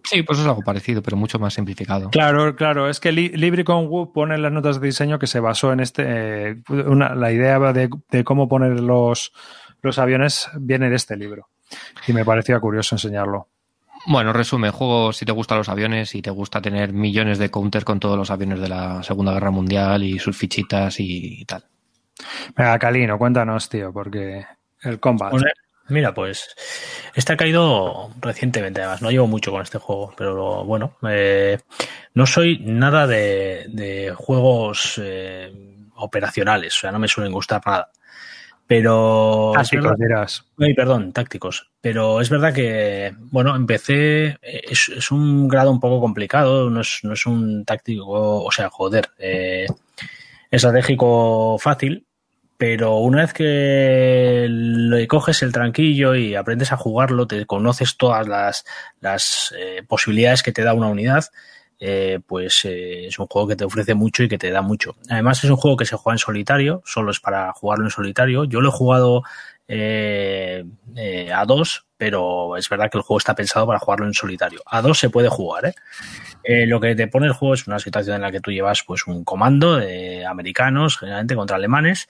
Sí, pues es algo parecido, pero mucho más simplificado. Claro, claro, es que Li- Libricon Wood pone en las notas de diseño que se basó en este. eh, una- la idea de, de cómo poner los, los aviones viene de este libro. Y me parecía curioso enseñarlo. Bueno, resumen, juego si te gustan los aviones y te gusta tener millones de counters con todos los aviones de la Segunda Guerra Mundial y sus fichitas y tal. Venga, Calino, cuéntanos, tío, porque el combat. Bueno, Mira, pues este ha caído recientemente, además. No llevo mucho con este juego, pero bueno, eh, no soy nada de, de juegos eh, operacionales, o sea, no me suelen gustar nada. Pero. Tácticos, dirás. Ay, perdón, tácticos. Pero es verdad que, bueno, empecé, es, es un grado un poco complicado, no es, no es un táctico, o sea, joder, eh, estratégico fácil, pero una vez que le coges el tranquillo y aprendes a jugarlo, te conoces todas las, las eh, posibilidades que te da una unidad, eh, pues eh, es un juego que te ofrece mucho y que te da mucho. Además es un juego que se juega en solitario, solo es para jugarlo en solitario. Yo lo he jugado a dos, pero es verdad que el juego está pensado para jugarlo en solitario. A dos se puede jugar. Eh, lo que te pone el juego es una situación en la que tú llevas pues un comando de americanos, generalmente contra alemanes,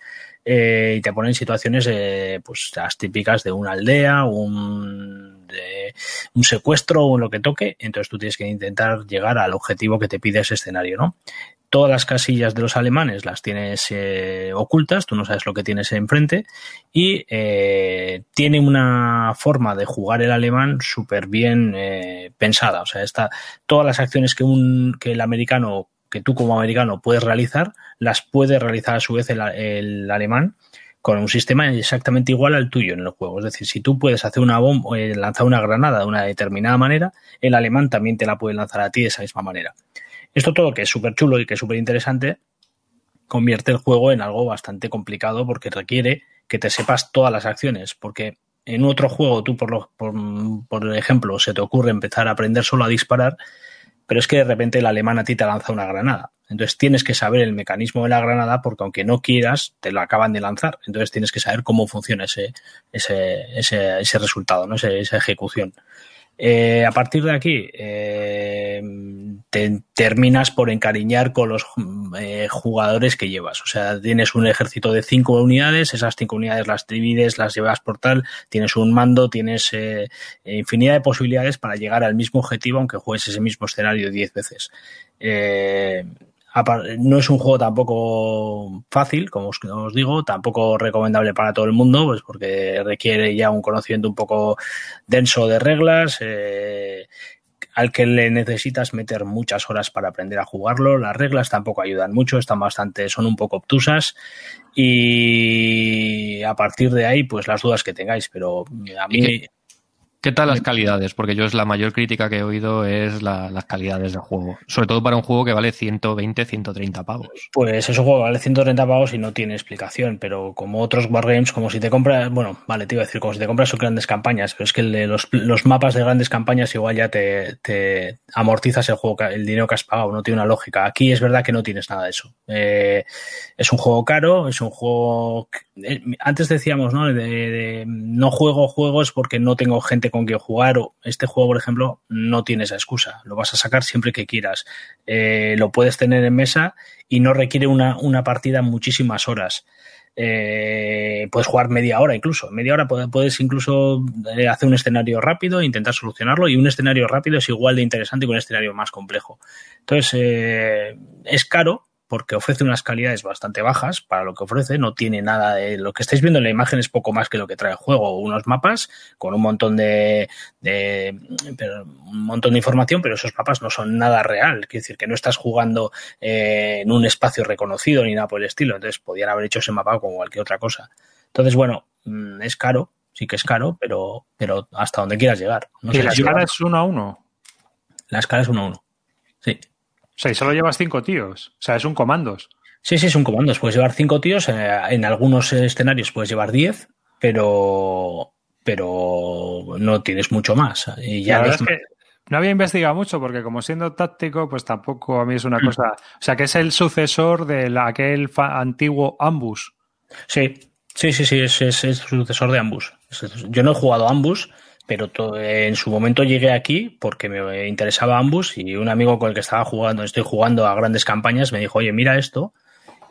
eh, y te ponen situaciones eh, pues las típicas de una aldea, un, un secuestro o lo que toque, entonces tú tienes que intentar llegar al objetivo que te pide ese escenario, ¿no? Todas las casillas de los alemanes las tienes eh, ocultas, tú no sabes lo que tienes enfrente y tiene una forma de jugar el alemán súper bien pensada. O sea, está, todas las acciones que, un, que el americano, que tú como americano puedes realizar, las puede realizar a su vez el, el alemán con un sistema exactamente igual al tuyo en el juego. Es decir, si tú puedes hacer una bomba, eh, lanzar una granada de una determinada manera, el alemán también te la puede lanzar a ti de esa misma manera. Esto todo que es súper chulo y que es súper interesante, convierte el juego en algo bastante complicado porque requiere que te sepas todas las acciones, porque en otro juego tú, por, lo, por, por ejemplo, se te ocurre empezar a aprender solo a disparar, pero es que de repente el alemán a ti te lanza una granada. Entonces tienes que saber el mecanismo de la granada porque aunque no quieras, te lo acaban de lanzar. Entonces tienes que saber cómo funciona ese, ese, ese, ese resultado, ¿no? Esa ejecución. Eh, a partir de aquí, eh, te terminas por encariñar con los eh, jugadores que llevas. O sea, tienes un ejército de cinco unidades, esas cinco unidades las divides, las llevas por tal, tienes un mando, tienes eh, infinidad de posibilidades para llegar al mismo objetivo, aunque juegues ese mismo escenario diez veces. No es un juego tampoco fácil, como os, os, digo, tampoco recomendable para todo el mundo, pues porque requiere ya un conocimiento un poco denso de reglas, eh, al que le necesitas meter muchas horas para aprender a jugarlo. Las reglas tampoco ayudan mucho, están bastante, son un poco obtusas y a partir de ahí, pues las dudas que tengáis, pero a mí... ¿Qué tal las calidades? Porque yo es la mayor crítica que he oído es la, las calidades del juego. Sobre todo para un juego que vale 120, 130 pavos. Pues ese juego vale 130 pavos y no tiene explicación, pero como otros wargames, como si te compras, bueno, vale, te iba a decir, como si te compras sus grandes campañas, pero es que los, los, mapas de grandes campañas igual ya te, te, amortizas el juego, el dinero que has pagado, no tiene una lógica. Aquí es verdad que no tienes nada de eso. Eh, es un juego caro, es un juego... Que, antes decíamos, ¿no? De, de, no juego juegos porque no tengo gente con que jugar. Este juego, por ejemplo, no tiene esa excusa. Lo vas a sacar siempre que quieras. Eh, lo puedes tener en mesa y no requiere una, una partida muchísimas horas. Eh, puedes jugar media hora incluso. Media hora puedes incluso eh, hacer un escenario rápido e intentar solucionarlo. Y un escenario rápido es igual de interesante que un escenario más complejo. Entonces, es caro, porque ofrece unas calidades bastante bajas para lo que ofrece, no tiene nada de lo que estáis viendo en la imagen es poco más que lo que trae el juego, unos mapas con un montón de, de un montón de información, pero esos mapas no son nada real, quiere decir que no estás jugando eh, en un espacio reconocido ni nada por el estilo, entonces podían haber hecho ese mapa como cualquier otra cosa. Entonces, bueno, mm, es caro, sí que es caro, pero, pero hasta donde quieras llegar. No ¿Y sé, la escala es uno a uno? La escala es uno a uno. O sea, y solo llevas cinco tíos. O sea, es un comandos. Sí, sí, es un comandos. Puedes llevar cinco tíos. En algunos escenarios puedes llevar diez, pero, pero no tienes mucho más. Y ya La verdad los- es que no había investigado mucho porque como siendo táctico, pues tampoco a mí es una cosa... O sea, que es el sucesor de la- aquel antiguo Ambus. Sí, sí, sí, sí, es, es, es sucesor de Ambus. Yo no he jugado Ambus, pero en su momento llegué aquí porque me interesaba Ambus y un amigo con el que estaba jugando, estoy jugando a grandes campañas, me dijo, oye, mira esto.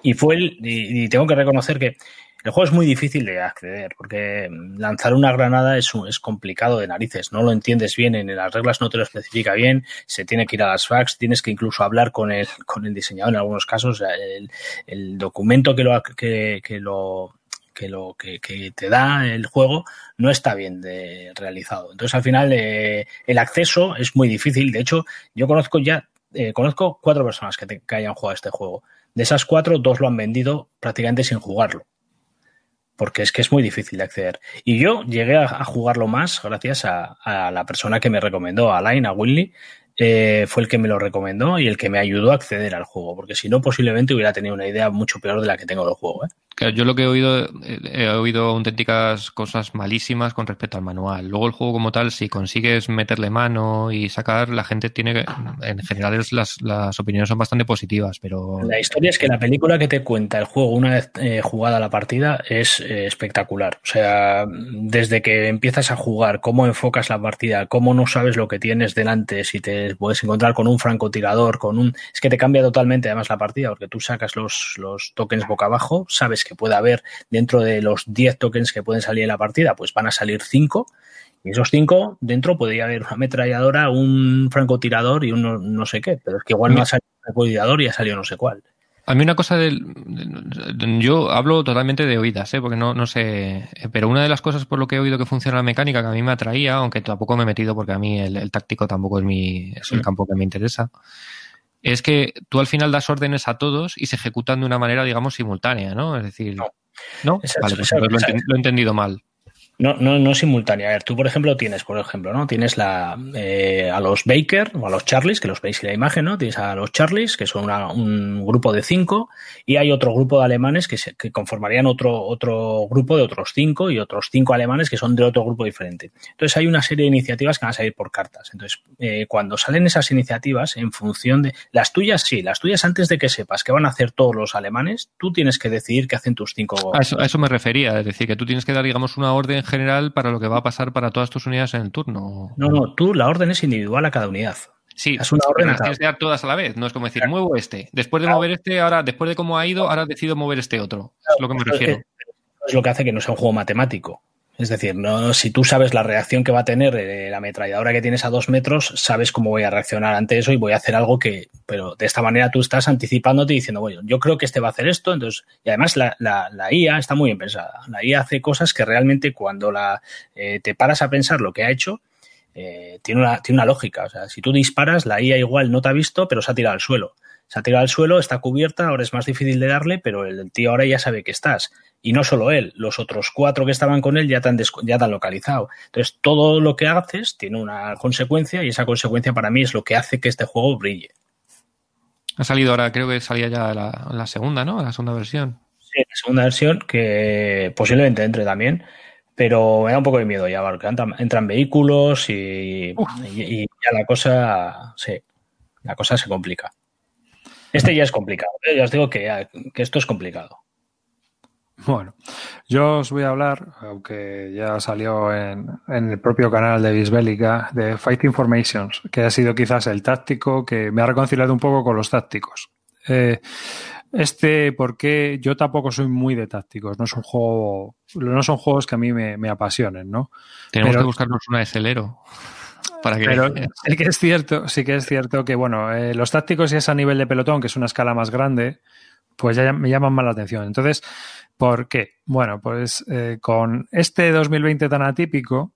Y fue el, y, tengo que reconocer que el juego es muy difícil de acceder porque lanzar una granada es, es complicado de narices, no lo entiendes bien, en las reglas no te lo especifica bien, se tiene que ir a las fax, tienes que incluso hablar con el, con el diseñador en algunos casos, el, el documento que lo, que, que lo que lo que, te da el juego no está bien de, realizado. Entonces, al final, eh, el acceso es muy difícil. De hecho, yo conozco ya, eh, conozco cuatro personas que, te- que hayan jugado este juego. De esas cuatro, dos lo han vendido prácticamente sin jugarlo. Porque es que es muy difícil de acceder. Y yo llegué a, jugarlo más gracias a, a la persona que me recomendó, a Line, a Winley. eh, fue el que me lo recomendó y el que me ayudó a acceder al juego, porque si no, posiblemente hubiera tenido una idea mucho peor de la que tengo del juego. ¿eh? Yo lo que he oído, eh, he oído auténticas cosas malísimas con respecto al manual. Luego el juego como tal, si consigues meterle mano y sacar, la gente tiene que, en general las, las opiniones son bastante positivas, pero La historia es que la película que te cuenta el juego una vez eh, jugada la partida es eh, espectacular. O sea, desde que empiezas a jugar, cómo enfocas la partida, cómo no sabes lo que tienes delante, si te puedes encontrar con un francotirador, con un... Es que te cambia totalmente además la partida, porque tú sacas los, los tokens boca abajo, sabes que puede haber dentro de los 10 tokens que pueden salir en la partida, pues van a salir 5. Y esos cinco, dentro podría haber una ametralladora, un francotirador y un no, sé qué, pero es que igual no ha salido un francotirador y ha salido no sé cuál. A mí una cosa del... de- Yo hablo totalmente de oídas, ¿eh? porque no, no sé... Pero una de las cosas por lo que he oído que funciona la mecánica que a mí me atraía, aunque tampoco me he metido porque a mí el, el táctico tampoco es, mi, es el Mm. campo que me interesa, es que tú al final das órdenes a todos y se ejecutan de una manera, digamos, simultánea, ¿no? Es decir... No. ¿No? Exacto, vale, pues exacto, lo he entendido mal. No, no, no simultánea. A ver, tú, por ejemplo, tienes, por ejemplo, ¿no? Tienes la, eh, a los Baker o a los Charlies, que los veis en la imagen, ¿no? Tienes a los Charlies, que son una- un grupo de cinco, y hay otro grupo de alemanes que, se, que conformarían otro, otro grupo de otros cinco, y otros cinco alemanes que son de otro grupo diferente. Entonces, hay una serie de iniciativas que van a salir por cartas. Entonces, eh, cuando salen esas iniciativas, en función de. Las tuyas, sí, las tuyas antes de que sepas qué van a hacer todos los alemanes, tú tienes que decidir qué hacen tus cinco. A eso, eso me refería, es decir, que tú tienes que dar, digamos, una orden general para lo que va a pasar para todas tus unidades en el turno. No, no, tú la orden es individual a cada unidad. Sí, Es una orden las cada tienes que dar todas a la vez. No es como decir, muevo este. Después de Claro. mover este, ahora, después de cómo ha ido, ahora decido mover este otro. Es lo que me refiero. Es, es lo que hace que no sea un juego matemático. Es decir, no, si tú sabes la reacción que va a tener eh, la ametralladora que tienes a dos metros, sabes cómo voy a reaccionar ante eso y voy a hacer algo que, pero de esta manera tú estás anticipándote y diciendo, bueno, yo creo que este va a hacer esto, entonces, y además la, la, la IA está muy bien pensada. La IA hace cosas que realmente cuando la, eh, te paras a pensar lo que ha hecho, eh, tiene, una, tiene una lógica. O sea, si tú disparas, la IA igual no te ha visto, pero se ha tirado al suelo. Se ha tirado al suelo, está cubierta, ahora es más difícil de darle, pero el tío ahora ya sabe que estás. Y no solo él, los otros cuatro que estaban con él ya te han, ya te han localizado. Entonces, todo lo que haces tiene una consecuencia y esa consecuencia para mí es lo que hace que este juego brille. Ha salido ahora, creo que salía ya la, la segunda, ¿no? La segunda versión. Sí, la segunda versión, que posiblemente entre también, pero me da un poco de miedo ya, porque entran, entran vehículos y, y, y ya la cosa, sí, la cosa se complica. Este ya es complicado, ¿eh? ya os digo que, que esto es complicado. Bueno, yo os voy a hablar, aunque ya salió en, en el propio canal de Bisbélica, de Fighting Formations, que ha sido quizás el táctico que me ha reconciliado un poco con los tácticos. Eh, este, porque yo tampoco soy muy de tácticos, no es un juego, no son juegos que a mí me, me apasionen, ¿no? Tenemos Pero- que buscarnos una de Celero. Para que Pero sí que es cierto, sí que es cierto que, bueno, eh, los tácticos y es a nivel de pelotón, que es una escala más grande, pues ya me llaman más la atención. Entonces, ¿por qué? Bueno, pues eh, con este 2020 tan atípico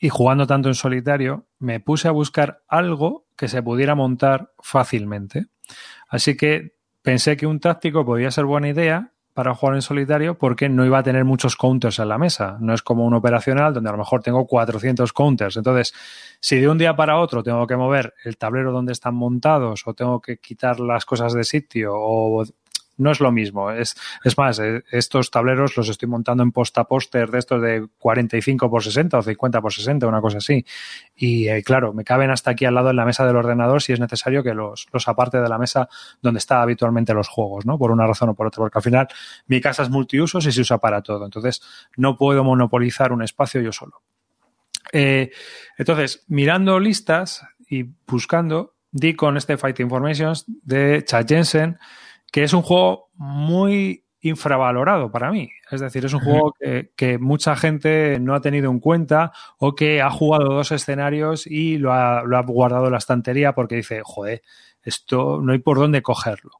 y jugando tanto en solitario, me puse a buscar algo que se pudiera montar fácilmente. Así que pensé que un táctico podía ser buena idea para jugar en solitario porque no iba a tener muchos counters en la mesa. No es como un operacional donde a lo mejor tengo 400 counters. Entonces, si de un día para otro tengo que mover el tablero donde están montados o tengo que quitar las cosas de sitio o no es lo mismo. Es, es más, eh, estos tableros los estoy montando en posta póster de estos de 45 por 60 o 50 por 60, una cosa así. Y eh, claro, me caben hasta aquí al lado en la mesa del ordenador si es necesario que los, los aparte de la mesa donde está habitualmente los juegos, ¿no? Por una razón o por otra, porque al final mi casa es multiusos y se usa para todo. Entonces, no puedo monopolizar un espacio yo solo. Eh, entonces, mirando listas y buscando, di con este Fight Informations de Chad Jensen, que es un juego muy infravalorado para mí. Es decir, es un juego que, mucha gente no ha tenido en cuenta o que ha jugado dos escenarios y lo ha, lo ha guardado en la estantería porque dice, joder, esto no hay por dónde cogerlo.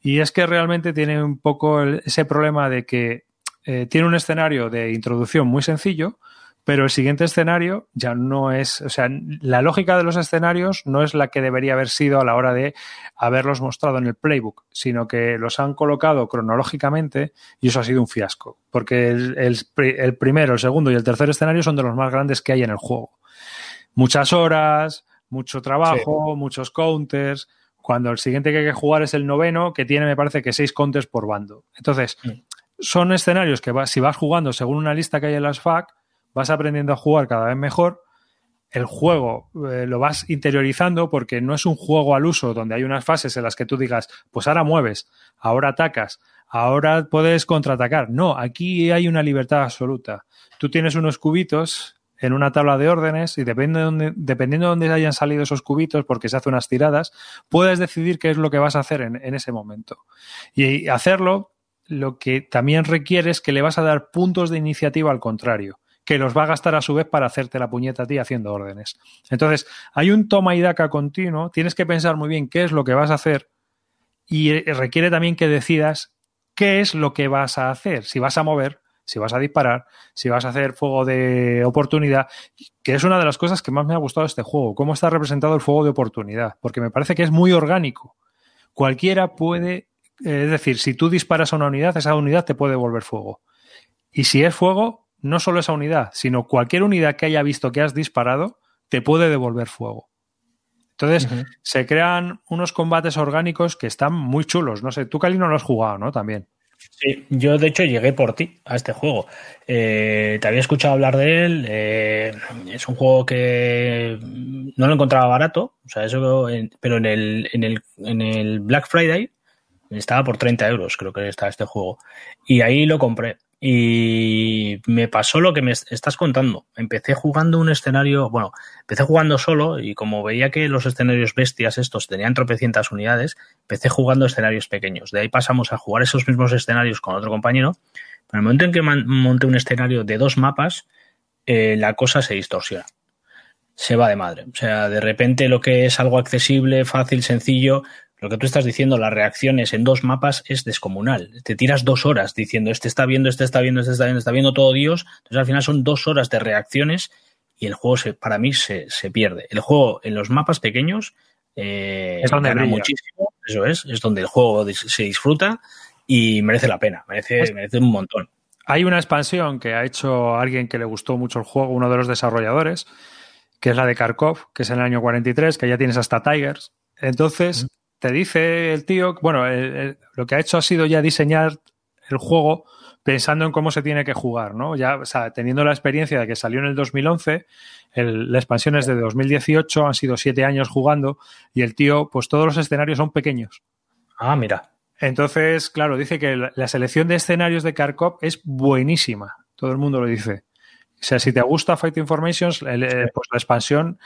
Y es que realmente tiene un poco ese problema de que eh, tiene un escenario de introducción muy sencillo, pero el siguiente escenario ya no es, o sea, la lógica de los escenarios no es la que debería haber sido a la hora de haberlos mostrado en el playbook, sino que los han colocado cronológicamente y eso ha sido un fiasco, porque el, primero, el segundo y el tercer escenario son de los más grandes que hay en el juego. Muchas horas, mucho trabajo, muchos counters, cuando el siguiente que hay que jugar es el noveno, que tiene, me parece que seis counters por bando. Entonces, mm. son escenarios que si vas jugando según una lista que hay en las FAC, vas aprendiendo a jugar cada vez mejor, el juego eh, lo vas interiorizando porque no es un juego al uso donde hay unas fases en las que tú digas, pues ahora mueves, ahora atacas, ahora puedes contraatacar. No, aquí hay una libertad absoluta. Tú tienes unos cubitos en una tabla de órdenes y depende de dependiendo de dónde hayan salido esos cubitos, porque se hace unas tiradas, puedes decidir qué es lo que vas a hacer en ese momento. Y hacerlo lo que también requiere es que le vas a dar puntos de iniciativa al contrario que los va a gastar a su vez para hacerte la puñeta a ti haciendo órdenes. Entonces, hay un toma y daca continuo, tienes que pensar muy bien qué es lo que vas a hacer y requiere también que decidas qué es lo que vas a hacer, si vas a mover, si vas a disparar, si vas a hacer fuego de oportunidad, que es una de las cosas que más me ha gustado este juego, cómo está representado el fuego de oportunidad, porque me parece que es muy orgánico. Cualquiera puede, eh, es decir, si tú disparas a una unidad, esa unidad te puede volver fuego. Y si es fuego, no solo esa unidad, sino cualquier unidad que haya visto que has disparado, te puede devolver fuego. Entonces, se crean unos combates orgánicos que están muy chulos. No sé, tú, Cali, no lo has jugado, ¿no? También. Sí, yo de hecho llegué por ti a este juego. Eh, te había escuchado hablar de él. Eh, es un juego que no lo encontraba barato, o sea, eso, pero en el, en, el, en el Black Friday estaba por 30 euros, creo que está este juego. Y ahí lo compré. Y me pasó lo que me estás contando. Empecé jugando un escenario, bueno, empecé jugando solo y como veía que los escenarios bestias estos tenían tropecientas unidades, empecé jugando escenarios pequeños. De ahí pasamos a jugar esos mismos escenarios con otro compañero. Pero en el momento en que monté un escenario de dos mapas, eh, la cosa se distorsiona. Se va de madre. O sea, de repente lo que es algo accesible, fácil, sencillo, lo que tú estás diciendo, las reacciones en dos mapas es descomunal. Te tiras dos horas diciendo, este está viendo, este está viendo, este está viendo, está viendo todo Dios. Entonces al final son dos horas de reacciones y el juego se, para mí se, pierde. El juego en los mapas pequeños eh, es donde gana muchísimo. Eso es, es donde el juego se disfruta y merece la pena, merece, merece un montón. Hay una expansión que ha hecho alguien que le gustó mucho el juego, uno de los desarrolladores, que es la de Kharkov, que es en el año 43, que ya tienes hasta Tigers. Entonces, te dice el tío, bueno, lo que ha hecho ha sido ya diseñar el juego pensando en cómo se tiene que jugar, ¿no? Ya, o sea, teniendo la experiencia de que salió en el 2011, la expansión es de 2018, han sido siete años jugando y el tío, pues todos los escenarios son pequeños. Ah, mira. Entonces, claro, dice que la, selección de escenarios de Kharkov es buenísima. Todo el mundo lo dice. O sea, si te gusta Fight Informations, pues la expansión,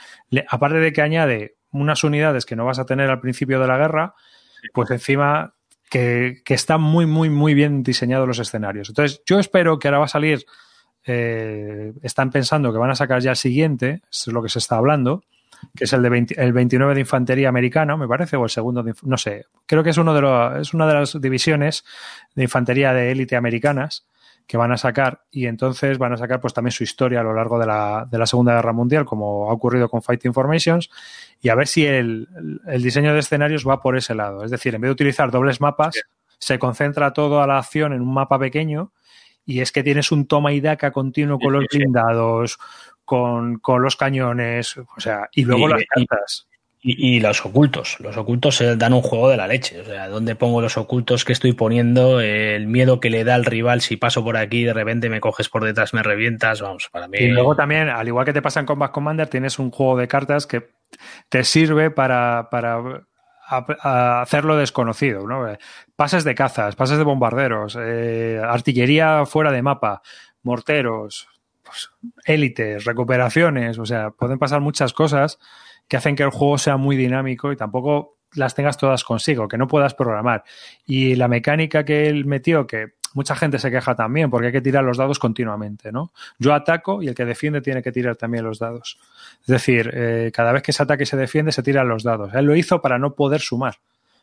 aparte de que añade unas unidades que no vas a tener al principio de la guerra, pues encima que, están muy, muy, muy bien diseñados los escenarios. Entonces, yo espero que ahora va a salir, eh, están pensando que van a sacar ya el siguiente, es lo que se está hablando, que es el de el 29 de Infantería Americana, me parece, o el segundo, no sé, creo que es, uno de los, es una de las divisiones de Infantería de élite americanas que van a sacar y entonces van a sacar pues también su historia a lo largo de la, de la Segunda Guerra Mundial, como ha ocurrido con Fight Informations, y a ver si el, el, diseño de escenarios va por ese lado. Es decir, en vez de utilizar dobles mapas, se concentra toda la acción en un mapa pequeño y es que tienes un toma y daca continuo con los blindados, con, con, los cañones, o sea, y luego las cartas. Y, y, los ocultos. Los ocultos dan un juego de la leche. O sea, ¿dónde pongo los ocultos que estoy poniendo? El miedo que le da al rival si paso por aquí, de repente me coges por detrás, me revientas. Vamos, para mí. Y luego también, al igual que te pasa en Combat Commander, tienes un juego de cartas que te sirve para, para hacerlo desconocido. ¿no? Pases de cazas, pases de bombarderos, eh, artillería fuera de mapa, morteros, pues, élites, recuperaciones. O sea, pueden pasar muchas cosas que hacen que el juego sea muy dinámico y tampoco las tengas todas consigo, que no puedas programar. Y la mecánica que él metió, que mucha gente se queja también, porque hay que tirar los dados continuamente, ¿no? Yo ataco y el que defiende tiene que tirar también los dados. Es decir, eh, cada vez que se ataca y se defiende, se tiran los dados. Él lo hizo para no poder sumar.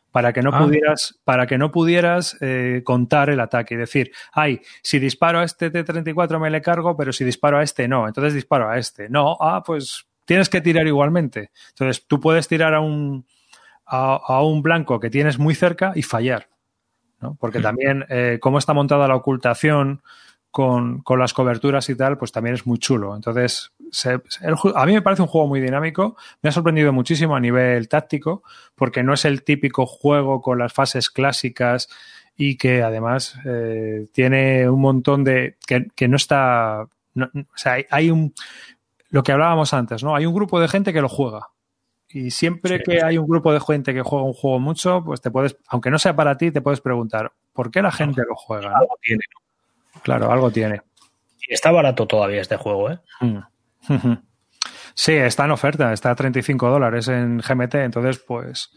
Para que no ah. pudieras, para que no pudieras eh, contar el ataque y decir, ay, si disparo a este T-34 me le cargo, pero si disparo a este no, entonces disparo a este. No, ah, pues tienes que tirar igualmente. Entonces, tú puedes tirar a un, a, a un blanco que tienes muy cerca y fallar. ¿no? Porque también, eh, cómo está montada la ocultación con, con, las coberturas y tal, pues también es muy chulo. Entonces, se, el, a mí me parece un juego muy dinámico. Me ha sorprendido muchísimo a nivel táctico, porque no es el típico juego con las fases clásicas y que además eh, tiene un montón de. que, que no está. No, o sea, hay, hay un lo que hablábamos antes, ¿no? Hay un grupo de gente que lo juega. Y siempre sí, que hay un grupo de gente que juega un juego mucho, pues te puedes, aunque no sea para ti, te puedes preguntar, ¿por qué la gente lo juega? Algo ¿no? tiene. Claro, algo tiene. Y está barato todavía este juego, ¿eh? Mm. Sí, está en oferta, está a 35 dólares en GMT, entonces pues,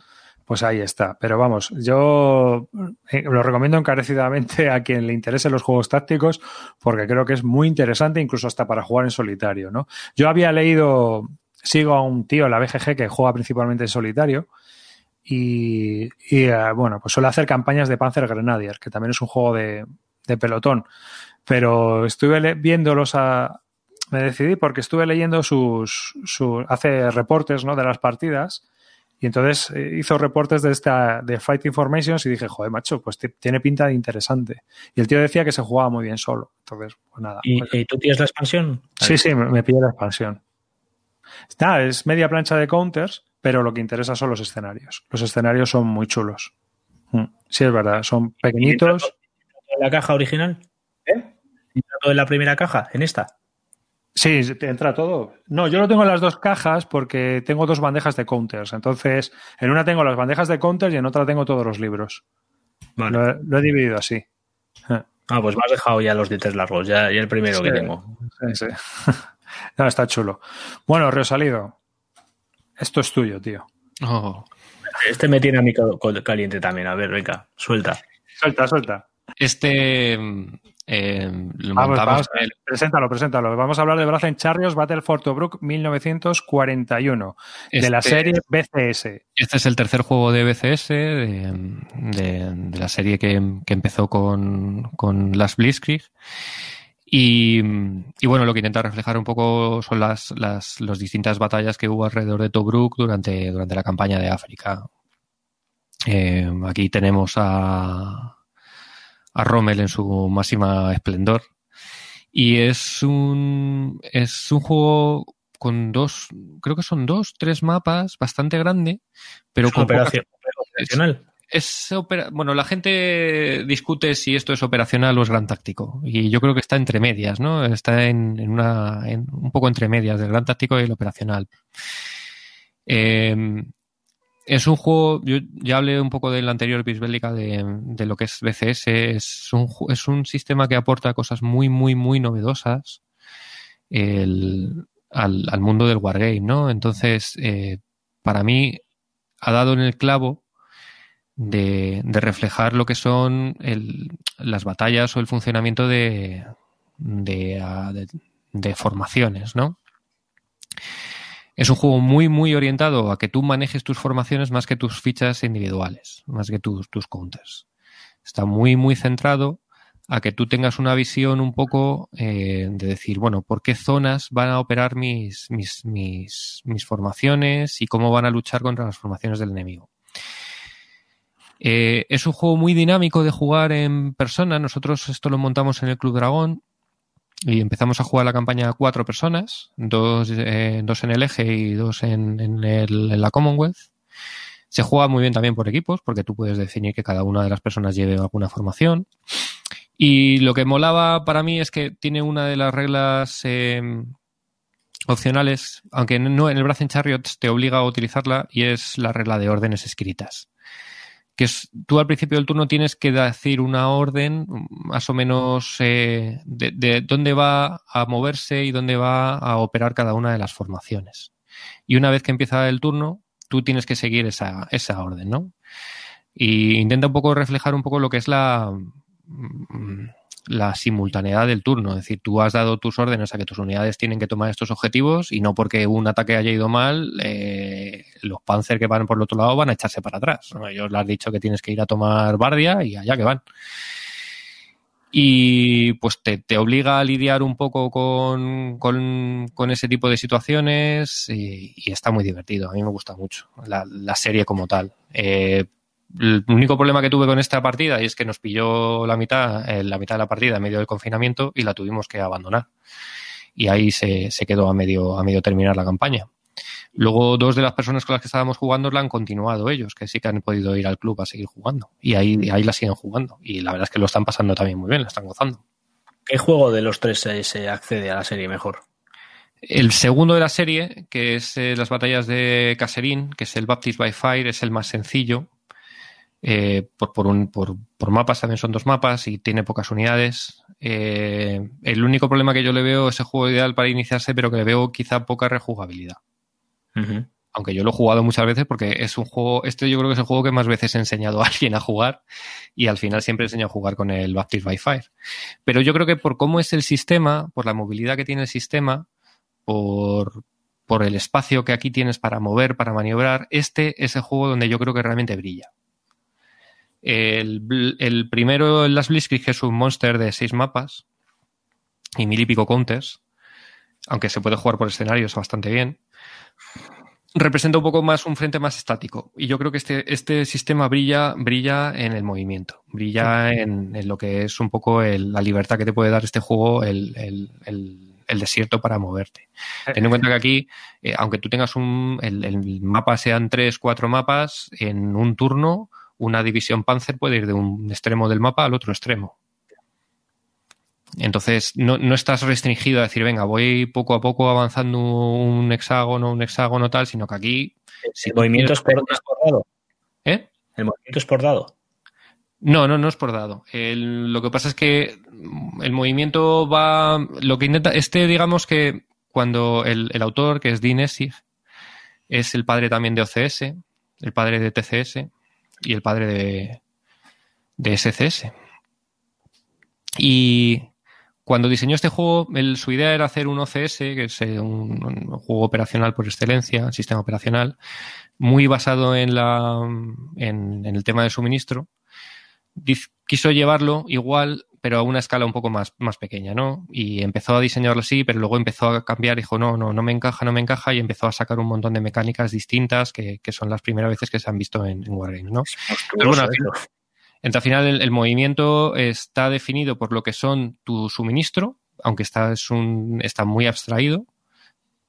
pues ahí está. Pero vamos, yo eh, lo recomiendo encarecidamente a quien le interese los juegos tácticos porque creo que es muy interesante, incluso hasta para jugar en solitario, ¿no? Yo había leído, sigo a un tío en la BGG que juega principalmente en solitario y, uh, bueno, pues suele hacer campañas de Panzer Grenadier, que también es un juego de, de pelotón. Pero estuve viéndolos a, me decidí porque estuve leyendo sus, sus hace reportes ¿no? de las partidas y entonces eh, hizo reportes de esta de Fight Informations y dije, joder, macho, pues tiene pinta de interesante. Y el tío decía que se jugaba muy bien solo. Entonces, pues nada. ¿Y, pues, ¿y tú tienes la expansión? Sí, sí, me, me pide la expansión. Está, es media plancha de counters, pero lo que interesa son los escenarios. Los escenarios son muy chulos. Mm, Sí, es verdad, son pequeñitos. ¿En la caja original? ¿Eh? ¿Entra todo en la primera caja? ¿En esta? Sí, te entra todo. No, yo lo tengo en las dos cajas porque tengo dos bandejas de counters. Entonces, en una tengo las bandejas de counters y en otra tengo todos los libros. Vale. Lo, lo, he dividido así. Ah, pues me has dejado ya los dientes largos, ya, ya el primero sí, que tengo. Sí, sí. no, está chulo. Bueno, Río Salido, esto es tuyo, tío. Oh. Este me tiene a mí caliente también. A ver, venga, suelta. Suelta, suelta. Este eh, lo vamos, vamos, el... Preséntalo, preséntalo. Vamos a hablar de Brazen Charrios Battle for Tobruk 1941, este, de la serie BCS. Este es el tercer juego de BCS, de, de, de la serie que, que empezó con, con, las Blitzkrieg. Y, y, bueno, lo que intenta reflejar un poco son las, las, las distintas batallas que hubo alrededor de Tobruk durante, durante la campaña de África. Eh, aquí tenemos a, a Rommel en su máxima esplendor. Y es un, es un juego con dos, creo que son dos, tres mapas, bastante grande, pero es con operación, operacional. Es, es opera, bueno, la gente discute si esto es operacional o es gran táctico. Y yo creo que está entre medias, ¿no? Está en, en una, en, un poco entre medias del gran táctico y el operacional. Eh, es un juego, yo ya hablé un poco del anterior Bisbélica de, lo que es BCS, es un, sistema que aporta cosas muy, muy, muy novedosas al, mundo del Wargame, ¿no? Entonces, eh, para mí ha dado en el clavo de, reflejar lo que son las batallas o el funcionamiento de, de, de formaciones, ¿no? Es un juego muy, muy orientado a que tú manejes tus formaciones más que tus fichas individuales, más que tus, tus counters. Está muy, muy centrado a que tú tengas una visión un poco eh, de decir, bueno, ¿por qué zonas van a operar mis, mis, mis, mis formaciones y cómo van a luchar contra las formaciones del enemigo? Eh, es un juego muy dinámico de jugar en persona. Nosotros esto lo montamos en el Club Dragón y empezamos a jugar la campaña cuatro personas, dos, eh, dos en el eje y dos en, en, la Commonwealth. Se juega muy bien también por equipos, porque tú puedes definir que cada una de las personas lleve alguna formación. Y lo que molaba para mí es que tiene una de las reglas eh, opcionales, aunque no en el Brazen Chariots te obliga a utilizarla, y es la regla de órdenes escritas que es, tú al principio del turno tienes que decir una orden más o menos eh, de, de, dónde va a moverse y dónde va a operar cada una de las formaciones. Y una vez que empieza el turno, tú tienes que seguir esa, esa orden, ¿no? Y intenta un poco reflejar un poco lo que es la, la simultaneidad del turno. Es decir, tú has dado tus órdenes a que tus unidades tienen que tomar estos objetivos y no porque un ataque haya ido mal, eh, los panzer que van por el otro lado van a echarse para atrás. Ellos le has dicho que tienes que ir a tomar Bardia y allá que van. Y pues te, te obliga a lidiar un poco con, con, con ese tipo de situaciones y, y, está muy divertido. A mí me gusta mucho la, la serie como tal. Eh, el único problema que tuve con esta partida y es que nos pilló la mitad, eh, la mitad de la partida en medio del confinamiento y la tuvimos que abandonar. Y ahí se, se, quedó a medio, a medio terminar la campaña. Luego, dos de las personas con las que estábamos jugando la han continuado ellos, que sí que han podido ir al club a seguir jugando. Y ahí, ahí la siguen jugando. Y la verdad es que lo están pasando también muy bien, la están gozando. ¿Qué juego de los tres se accede a la serie mejor? El segundo de la serie, que es eh, las batallas de Caserín, que es el Baptist by Fire, es el más sencillo, eh, por, por, un, por, por, mapas también son dos mapas y tiene pocas unidades. Eh, el único problema que yo le veo es el juego ideal para iniciarse, pero que le veo quizá poca rejugabilidad. Uh -huh. Aunque yo lo he jugado muchas veces porque es un juego, este yo creo que es el juego que más veces he enseñado a alguien a jugar y al final siempre enseño a jugar con el Baptist by Fire. Pero yo creo que por cómo es el sistema, por la movilidad que tiene el sistema, por, por el espacio que aquí tienes para mover, para maniobrar, este es el juego donde yo creo que realmente brilla. El, el primero, el Last Blitzkrieg, es un monster de seis mapas y mil y pico counters, aunque se puede jugar por escenarios bastante bien. Representa un poco más un frente más estático. Y yo creo que este, este sistema brilla, brilla en el movimiento, brilla en, en lo que es un poco el, la libertad que te puede dar este juego, el, el, el, el desierto para moverte. Ten en cuenta que aquí, eh, aunque tú tengas un, el, el mapa sean tres, cuatro mapas, en un turno una división Panzer puede ir de un extremo del mapa al otro extremo. Entonces, no, no, estás restringido a decir, venga, voy poco a poco avanzando un hexágono, un hexágono tal, sino que aquí. ¿El si movimiento es por, es por, dado? ¿Eh? ¿El movimiento es por dado? No, no, no es por dado. El, lo que pasa es que el movimiento va. Lo que intenta. Este, digamos que cuando el, el autor, que es Dean Essig, es el padre también de OCS, el padre de TCS, y el padre de, de SCS. Y cuando diseñó este juego, su idea era hacer un OCS, que es un, un, juego operacional por excelencia, sistema operacional, muy basado en, la, en el tema de suministro. Quiso llevarlo igual pero a una escala un poco más, más pequeña, ¿no? Y empezó a diseñarlo así, pero luego empezó a cambiar, dijo, no, no, no me encaja, no me encaja, y empezó a sacar un montón de mecánicas distintas que, que son las primeras veces que se han visto en, en Wargames, ¿no? Pero bueno, al final, entre al final el, el, movimiento está definido por lo que son tu suministro, aunque está, es un, está muy abstraído,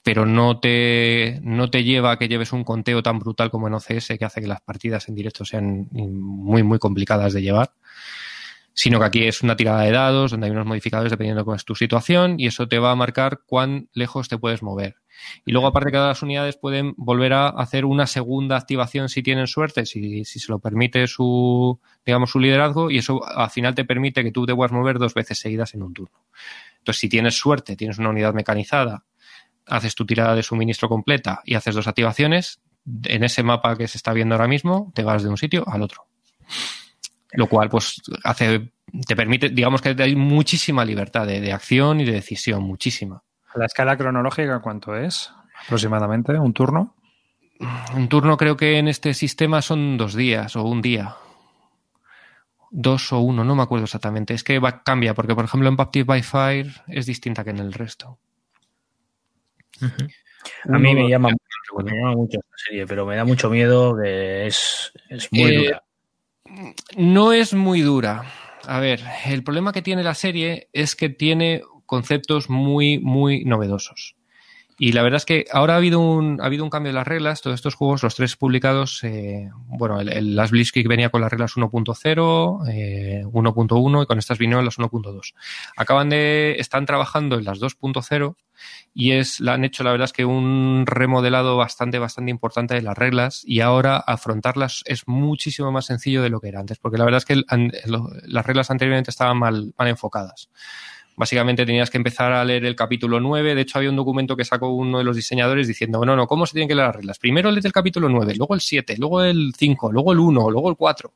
pero no te, no te lleva a que lleves un conteo tan brutal como en OCS que hace que las partidas en directo sean muy, muy complicadas de llevar sino que aquí es una tirada de dados donde hay unos modificadores dependiendo de cuál es tu situación y eso te va a marcar cuán lejos te puedes mover. Y luego, aparte, cada las unidades pueden volver a hacer una segunda activación si tienen suerte, si, si se lo permite su, digamos, su liderazgo, y eso al final te permite que tú te puedas mover dos veces seguidas en un turno. Entonces, si tienes suerte, tienes una unidad mecanizada, haces tu tirada de suministro completa y haces dos activaciones, en ese mapa que se está viendo ahora mismo, te vas de un sitio al otro lo cual pues hace te permite digamos que hay muchísima libertad de, de, acción y de decisión muchísima. La escala cronológica cuánto es aproximadamente un turno un turno creo que en este sistema son dos días o un día. Dos o uno no me acuerdo exactamente. Es que va, cambia porque por ejemplo en Baptist by Fire es distinta que en el resto. Uh -huh. A mí me llama, me llama, mucho esta serie, pero me da mucho miedo que es, es muy eh, dura no es muy dura. A ver, el problema que tiene la serie es que tiene conceptos muy, muy novedosos. Y la verdad es que ahora ha habido un, ha habido un cambio en las reglas. Todos estos juegos, los tres publicados, eh, bueno, el, Last Blitzkrieg venía con las reglas 1.0, eh, 1.1 y con estas vinieron las 1.2. Acaban de, están trabajando en las 2.0 y es, la han hecho, la verdad es que un remodelado bastante, bastante importante de las reglas y ahora afrontarlas es muchísimo más sencillo de lo que era antes, porque la verdad es que el, las reglas anteriormente estaban mal, mal enfocadas. Básicamente tenías que empezar a leer el capítulo 9. De hecho, había un documento que sacó uno de los diseñadores diciendo, no, no, ¿cómo se tienen que leer las reglas? Primero lees el capítulo 9, luego el 7, luego el 5, luego el 1, luego el 4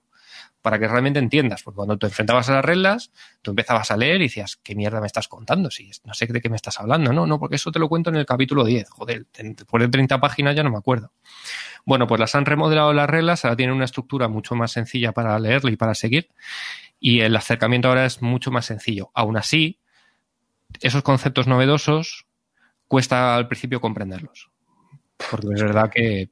para que realmente entiendas. Porque cuando te enfrentabas a las reglas, tú empezabas a leer y decías, ¿qué mierda me estás contando? Si no sé de qué me estás hablando. No, no, porque eso te lo cuento en el capítulo 10. Joder, después de 30 páginas ya no me acuerdo. Bueno, pues las han remodelado las reglas, ahora tienen una estructura mucho más sencilla para leerlo y para seguir. Y el acercamiento ahora es mucho más sencillo. Aún así, esos conceptos novedosos cuesta al principio comprenderlos. Porque es verdad que,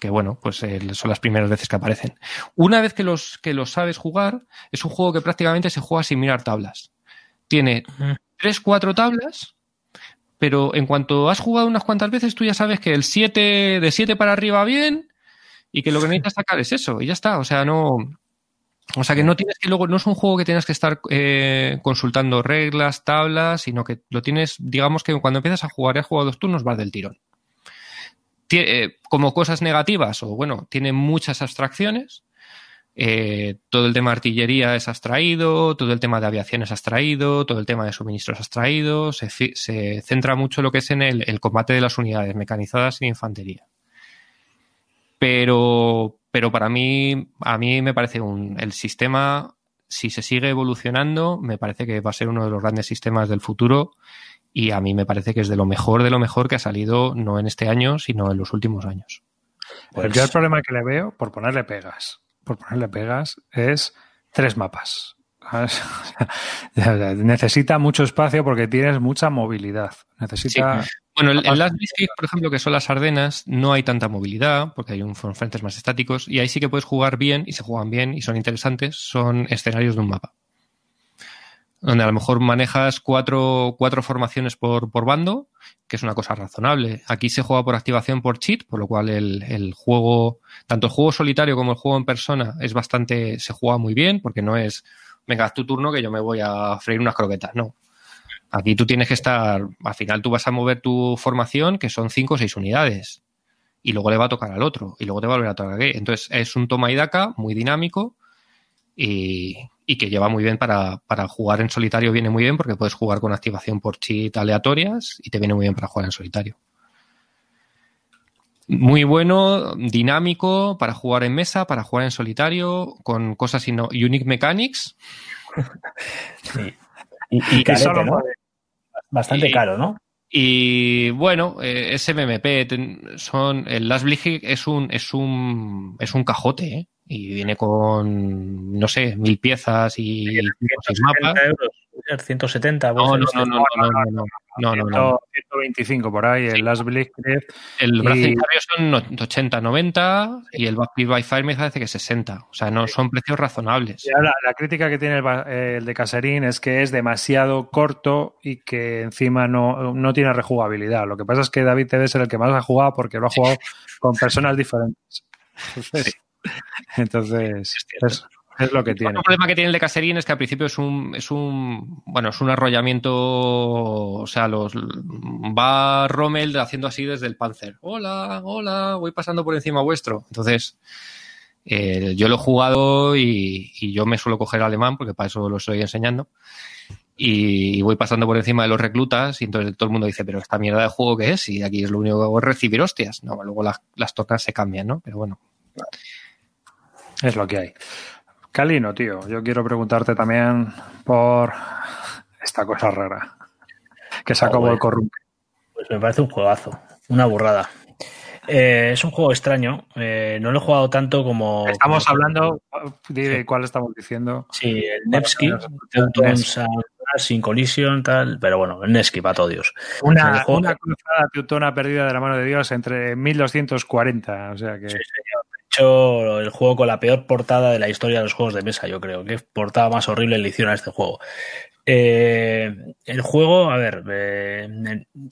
que bueno, pues eh, son las primeras veces que aparecen. Una vez que los, que los sabes jugar, es un juego que prácticamente se juega sin mirar tablas. Tiene tres, cuatro tablas, pero en cuanto has jugado unas cuantas veces, tú ya sabes que el 7 de 7 para arriba bien y que lo que necesitas sacar es eso, y ya está. O sea, no, o sea que no tienes que luego, no es un juego que tienes que estar eh, consultando reglas, tablas, sino que lo tienes, digamos que cuando empiezas a jugar y has jugado dos turnos, vas del tirón. Eh, como cosas negativas, o bueno, tiene muchas abstracciones. Eh, todo el tema de artillería es abstraído, todo el tema de aviación es abstraído, todo el tema de suministros es abstraído. Se, se centra mucho lo que es en el, combate de las unidades mecanizadas y infantería. Pero, pero para mí, a mí me parece un, el sistema, si se sigue evolucionando, me parece que va a ser uno de los grandes sistemas del futuro y a mí me parece que es de lo mejor de lo mejor que ha salido no en este año, sino en los últimos años. Pues... Yo el problema que le veo, por ponerle pegas, por ponerle pegas, es tres mapas. Necesita mucho espacio porque tienes mucha movilidad. Necesita. Sí. Bueno, en las Blitzkrieg, por ejemplo, que son las Ardenas, no hay tanta movilidad porque hay un, frentes más estáticos y ahí sí que puedes jugar bien y se juegan bien y son interesantes. Son escenarios de un mapa. Donde a lo mejor manejas cuatro, cuatro formaciones por, por bando, que es una cosa razonable. Aquí se juega por activación por cheat, por lo cual el, el juego, tanto el juego solitario como el juego en persona, es bastante, se juega muy bien porque no es venga, haz tu turno que yo me voy a freír unas croquetas. No. Aquí tú tienes que estar, al final tú vas a mover tu formación, que son cinco o seis unidades. Y luego le va a tocar al otro. Y luego te va a volver a tocar aquí. Entonces es un toma y daca muy dinámico y, y que lleva muy bien para, para, jugar en solitario. Viene muy bien porque puedes jugar con activación por cheat aleatorias y te viene muy bien para jugar en solitario. Muy bueno, dinámico para jugar en mesa, para jugar en solitario, con cosas sino unique mechanics. Sí. Y, y, carete, solo ¿no? Bastante y, caro, ¿no? Y bueno, eh, es MMP, son el Last Blizzard es un es un es un cajote, ¿eh? Y viene con no sé, mil piezas y, y seis mapas. Euros. 170. No, no, no, no, no, no, no, no, no, 125 por ahí, el Last Blitzkrieg. El Brazillario son 80, 90 y el Backbeat by Fire me parece que 60. O sea, no son precios razonables. La, la, crítica que tiene el, el, de Caserín es que es demasiado corto y que encima no, no tiene rejugabilidad. Lo que pasa es que David debe ser el que más ha jugado porque lo ha jugado con personas diferentes. Entonces, sí. entonces es, es lo que tiene. El problema que tiene el de Caserín es que al principio es un, es un, bueno, es un arrollamiento, o sea, los va Rommel haciendo así desde el Panzer. Hola, hola, voy pasando por encima vuestro. Entonces, eh, yo lo he jugado y, y, yo me suelo coger alemán porque para eso lo estoy enseñando. Y voy pasando por encima de los reclutas y entonces todo el mundo dice, pero esta mierda de juego que es y aquí es lo único que hago es recibir hostias. No, luego las, las tocas se cambian, ¿no? Pero bueno. Es lo que hay. Calino, tío, yo quiero preguntarte también por esta cosa rara que sacó oh, bueno. Pues me parece un juegazo, una burrada. Eh, es un juego extraño, eh, no lo he jugado tanto como... Estamos como hablando, de sí. cuál estamos diciendo. Sí, el Nevsky, sin collision, tal, pero bueno, el Nevsky para todos Dios. Una, o sea, una cruzada teutona perdida de la mano de Dios entre 1240, o sea que... Sí, señor hecho el juego con la peor portada de la historia de los juegos de mesa, yo creo. que portada más horrible le hicieron a este juego. Eh, el juego, a ver, eh,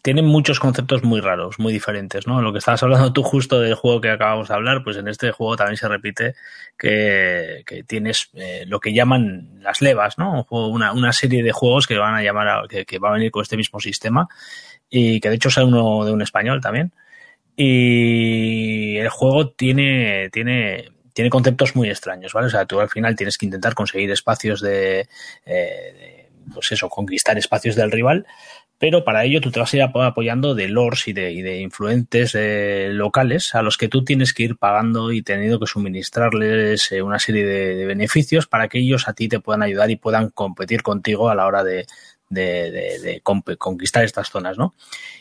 tiene muchos conceptos muy raros, muy diferentes, ¿no? Lo que estabas hablando tú justo del juego que acabamos de hablar, pues en este juego también se repite que, tienes eh, lo que llaman las levas, ¿no? Una, una, serie de juegos que van a llamar, a, que, que va a venir con este mismo sistema y que de hecho sale uno de un español también. Y el juego tiene, tiene tiene conceptos muy extraños, ¿vale? O sea, tú al final tienes que intentar conseguir espacios de, eh, pues eso, conquistar espacios del rival, pero para ello tú te vas a ir apoyando de lords y de, y de influentes eh, locales a los que tú tienes que ir pagando y teniendo que suministrarles eh, una serie de, beneficios para que ellos a ti te puedan ayudar y puedan competir contigo a la hora de, de, conquistar estas zonas, ¿no?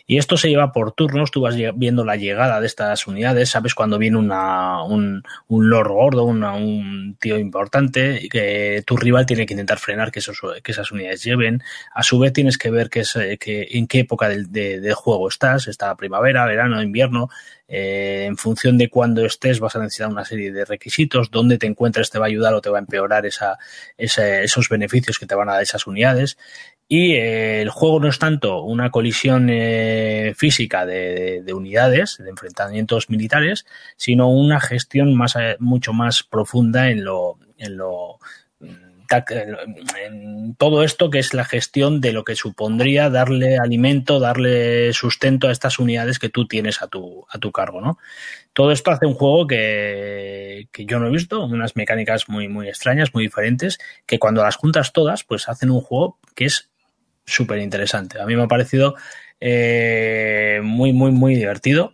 Y esto se lleva por turnos, tú vas viendo la llegada de estas unidades, sabes cuando viene una, un, un lord gordo, un tío importante, y que tu rival tiene que intentar frenar que, esas unidades lleven. A su vez tienes que ver que es, que, en qué época del, de, juego estás, está primavera, verano, invierno, eh, en función de cuándo estés vas a necesitar una serie de requisitos, dónde te encuentres te va a ayudar o te va a empeorar esos beneficios que te van a dar esas unidades y eh, el juego no es tanto una colisión eh, física de, unidades, de enfrentamientos militares, sino una gestión más, eh, mucho más profunda en lo, en lo en todo esto que es la gestión de lo que supondría darle alimento, darle sustento a estas unidades que tú tienes a tu, a tu cargo, ¿no? Todo esto hace un juego que, que yo no he visto, unas mecánicas muy, muy extrañas, muy diferentes, que cuando las juntas todas, pues hacen un juego que es súper interesante. A mí me ha parecido eh, muy, muy, muy divertido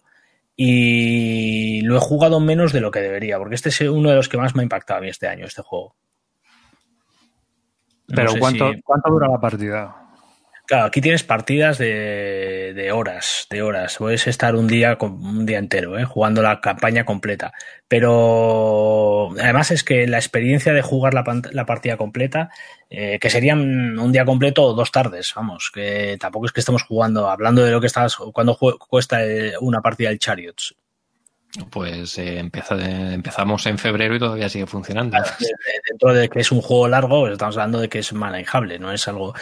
y lo he jugado menos de lo que debería, porque este es uno de los que más me ha impactado a mí este año, este juego. Pero ¿cuánto, ¿cuánto dura la partida? Claro, aquí tienes partidas de, horas, de horas. Puedes estar un día, un día entero, ¿eh? jugando la campaña completa. Pero además es que la experiencia de jugar la, la partida completa, eh, que serían un día completo o dos tardes, vamos, que tampoco es que estemos jugando, hablando de lo que estás, cuando cuesta eh, una partida del Chariots. Pues empezamos en febrero y todavía sigue funcionando. Dentro de que es un juego largo, pues estamos hablando de que es manejable, no es algo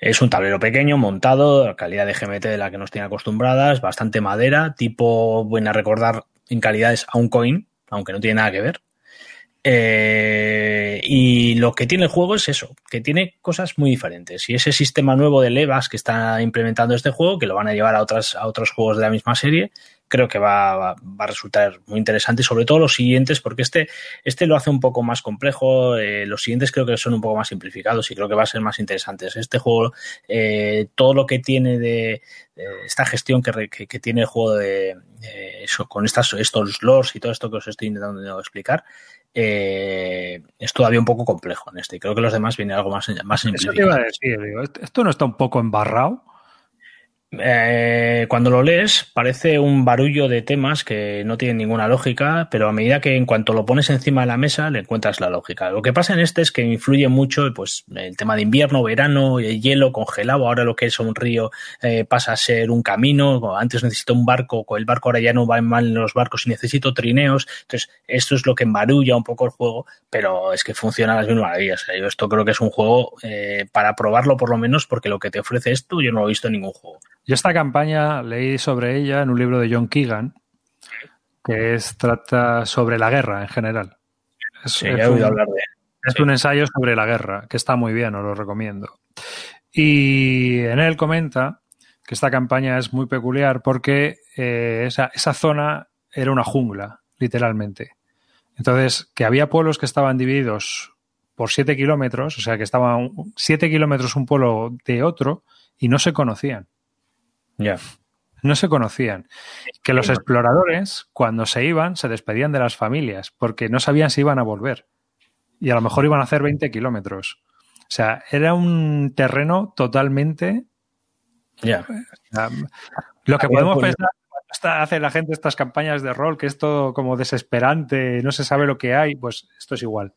es un tablero pequeño, montado, calidad de GMT de la que nos tiene acostumbradas, bastante madera, tipo, buena recordar en calidades a un coin, aunque no tiene nada que ver. Eh, y lo que tiene el juego es eso, que tiene cosas muy diferentes. Y ese sistema nuevo de levas que está implementando este juego, que lo van a llevar a, otras, a otros juegos de la misma serie, creo que va, va, a resultar muy interesante, sobre todo los siguientes, porque este, este lo hace un poco más complejo, eh, los siguientes creo que son un poco más simplificados y creo que va a ser más interesantes. Este juego, eh, todo lo que tiene de, esta gestión que, que, tiene el juego de, eso, con estas, estos lores y todo esto que os estoy intentando explicar, eh, es todavía un poco complejo en este. Creo que los demás vienen algo más, más simplificado. ¿esto no está un poco embarrado? Eh, cuando lo lees parece un barullo de temas que no tienen ninguna lógica, pero a medida que en cuanto lo pones encima de la mesa le encuentras la lógica. Lo que pasa en este es que influye mucho pues, el tema de invierno, verano, el hielo congelado, ahora lo que es un río eh, pasa a ser un camino, antes necesito un barco, el barco ahora ya no va mal en los barcos y necesito trineos, entonces esto es lo que embarulla un poco el juego, pero es que funciona a las mismas maravillas. Yo esto creo que es un juego eh, para probarlo por lo menos porque lo que te ofrece esto yo no lo he visto en ningún juego. Yo esta campaña leí sobre ella en un libro de John Keegan, que es, trata sobre la guerra en general. Es, he oído hablar de Es un ensayo sobre la guerra, que está muy bien, os lo recomiendo. Y en él comenta que esta campaña es muy peculiar porque eh, esa, esa zona era una jungla, literalmente. Entonces, que había pueblos que estaban divididos por siete kilómetros, o sea, que estaban siete kilómetros un pueblo de otro y no se conocían. Ya. No se conocían. Que los exploradores, cuando se iban, se despedían de las familias, porque no sabían si iban a volver. Y a lo mejor iban a hacer 20 kilómetros. O sea, era un terreno totalmente. Ya. lo que podemos pensar hace la gente estas campañas de rol, que es todo como desesperante, no se sabe lo que hay, pues esto es igual.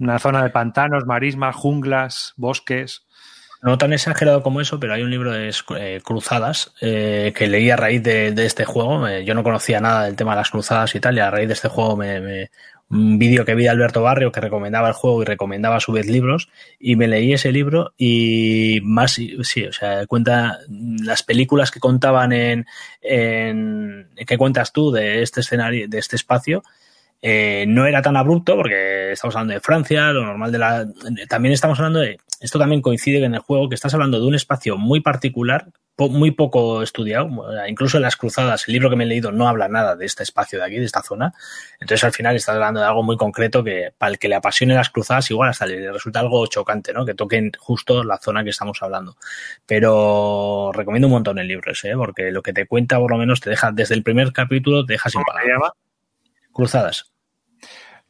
Una zona de pantanos, marismas, junglas, bosques no tan exagerado como eso, pero hay un libro de eh, cruzadas eh, que leí a raíz de, este juego. yo no conocía nada del tema de las cruzadas y tal, y a raíz de este juego me, un vídeo que vi de Alberto Barrio que recomendaba el juego y recomendaba a su vez libros y me leí ese libro y más, sí, o sea, cuenta las películas que contaban en, en ¿qué cuentas tú de este escenario, de este espacio? Eh, no era tan abrupto porque estamos hablando de Francia, lo normal de la... También estamos hablando de... Esto también coincide en el juego que estás hablando de un espacio muy particular, muy poco estudiado, incluso en las cruzadas, el libro que me he leído no habla nada de este espacio de aquí, de esta zona. Entonces al final estás hablando de algo muy concreto que para el que le apasione las cruzadas igual hasta le resulta algo chocante, ¿no? Que toquen justo la zona que estamos hablando. Pero recomiendo un montón el libro ese, ¿eh? porque lo que te cuenta por lo menos te deja, desde el primer capítulo te deja sin palabras. Cruzadas.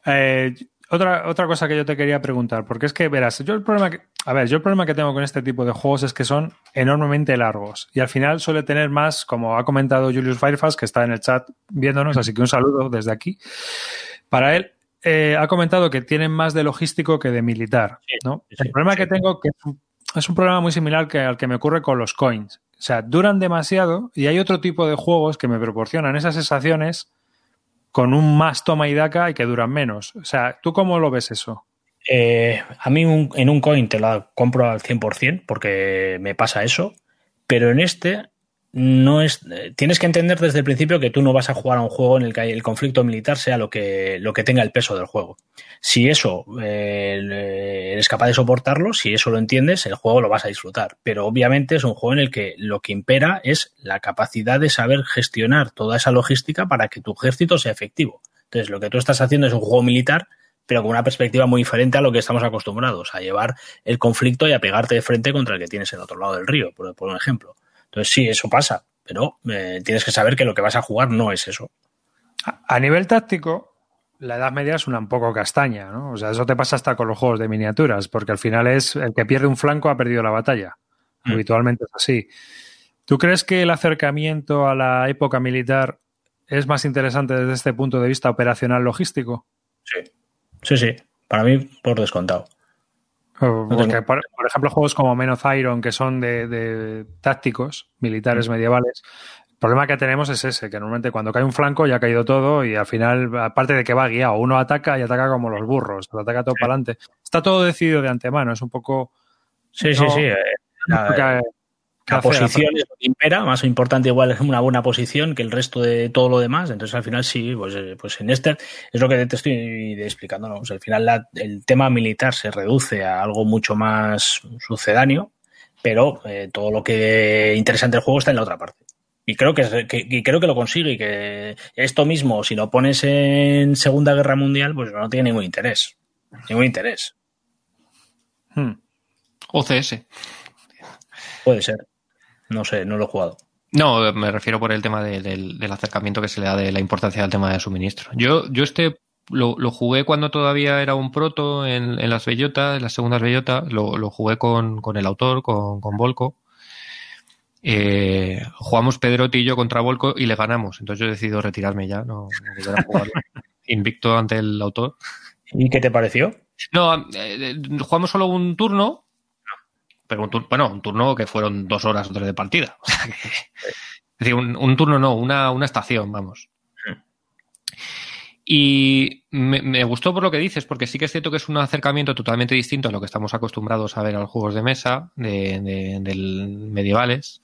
Eh, otra, otra cosa que yo te quería preguntar, porque es que, verás, yo el problema que, a ver, yo el problema que tengo con este tipo de juegos es que son enormemente largos y al final suele tener más, como ha comentado Julius Firefast, que está en el chat viéndonos, así que un saludo desde aquí. Para él, eh, ha comentado que tienen más de logístico que de militar, ¿no? el problema que tengo que es un problema muy similar que al que me ocurre con los coins. O sea, duran demasiado y hay otro tipo de juegos que me proporcionan esas sensaciones con un más toma y daca y que duran menos. O sea, ¿tú cómo lo ves eso? Eh, a mí en un coin te la compro al 100% porque me pasa eso, pero en este no es tienes que entender desde el principio que tú no vas a jugar a un juego en el que el conflicto militar sea lo que, lo que tenga el peso del juego. Si eso eh, eres capaz de soportarlo, si eso lo entiendes, el juego lo vas a disfrutar. Pero obviamente es un juego en el que lo que impera es la capacidad de saber gestionar toda esa logística para que tu ejército sea efectivo. Entonces, lo que tú estás haciendo es un juego militar, pero con una perspectiva muy diferente a lo que estamos acostumbrados, a llevar el conflicto y a pegarte de frente contra el que tienes en otro lado del río, por, por un ejemplo. Entonces sí, eso pasa, pero eh, tienes que saber que lo que vas a jugar no es eso. A nivel táctico, la Edad Media es una un poco castaña, ¿no? O sea, eso te pasa hasta con los juegos de miniaturas, porque al final es el que pierde un flanco ha perdido la batalla. Mm. Habitualmente es así. ¿Tú crees que el acercamiento a la época militar es más interesante desde este punto de vista operacional logístico? Sí, sí, sí. Para mí, por descontado. Porque, por, ejemplo, juegos como Men of Iron, que son de, tácticos militares mm. medievales, el problema que tenemos es ese, que normalmente cuando cae un flanco ya ha caído todo y al final, aparte de que va guiado, uno ataca y ataca como los burros, ataca todo para adelante. Está todo decidido de antemano, es un poco... Sí, sí, sí. Eh, la posición es lo que impera, más importante igual es una buena posición que el resto de todo lo demás. Entonces al final sí, pues, eh, pues en este es lo que te estoy explicando. ¿no? al final el tema militar se reduce a algo mucho más sucedáneo, pero eh, todo lo que interesante del juego está en la otra parte. Y creo que, que, creo que lo consigue y que esto mismo, si lo pones en Segunda Guerra Mundial, pues no tiene ningún interés. Ningún interés. Hmm. OCS. Puede ser. No sé, no lo he jugado. No, me refiero por el tema del, acercamiento que se le da de la importancia del tema de suministro. Yo, yo este lo, jugué cuando todavía era un proto en, las bellotas, en las segundas bellotas. Lo, jugué con, el autor, con, con Volco. Eh, jugamos Pedrotti y yo contra Volco y le ganamos. Entonces yo he decidido retirarme ya, no, volver a jugar invicto ante el autor. ¿Y qué te pareció? No, eh, eh, jugamos solo un turno pero un turno, bueno, un turno que fueron dos horas o tres de partida. es decir, un, turno no, una, una, estación, vamos. Y me, gustó por lo que dices, porque sí que es cierto que es un acercamiento totalmente distinto a lo que estamos acostumbrados a ver a los juegos de mesa de, de, medievales.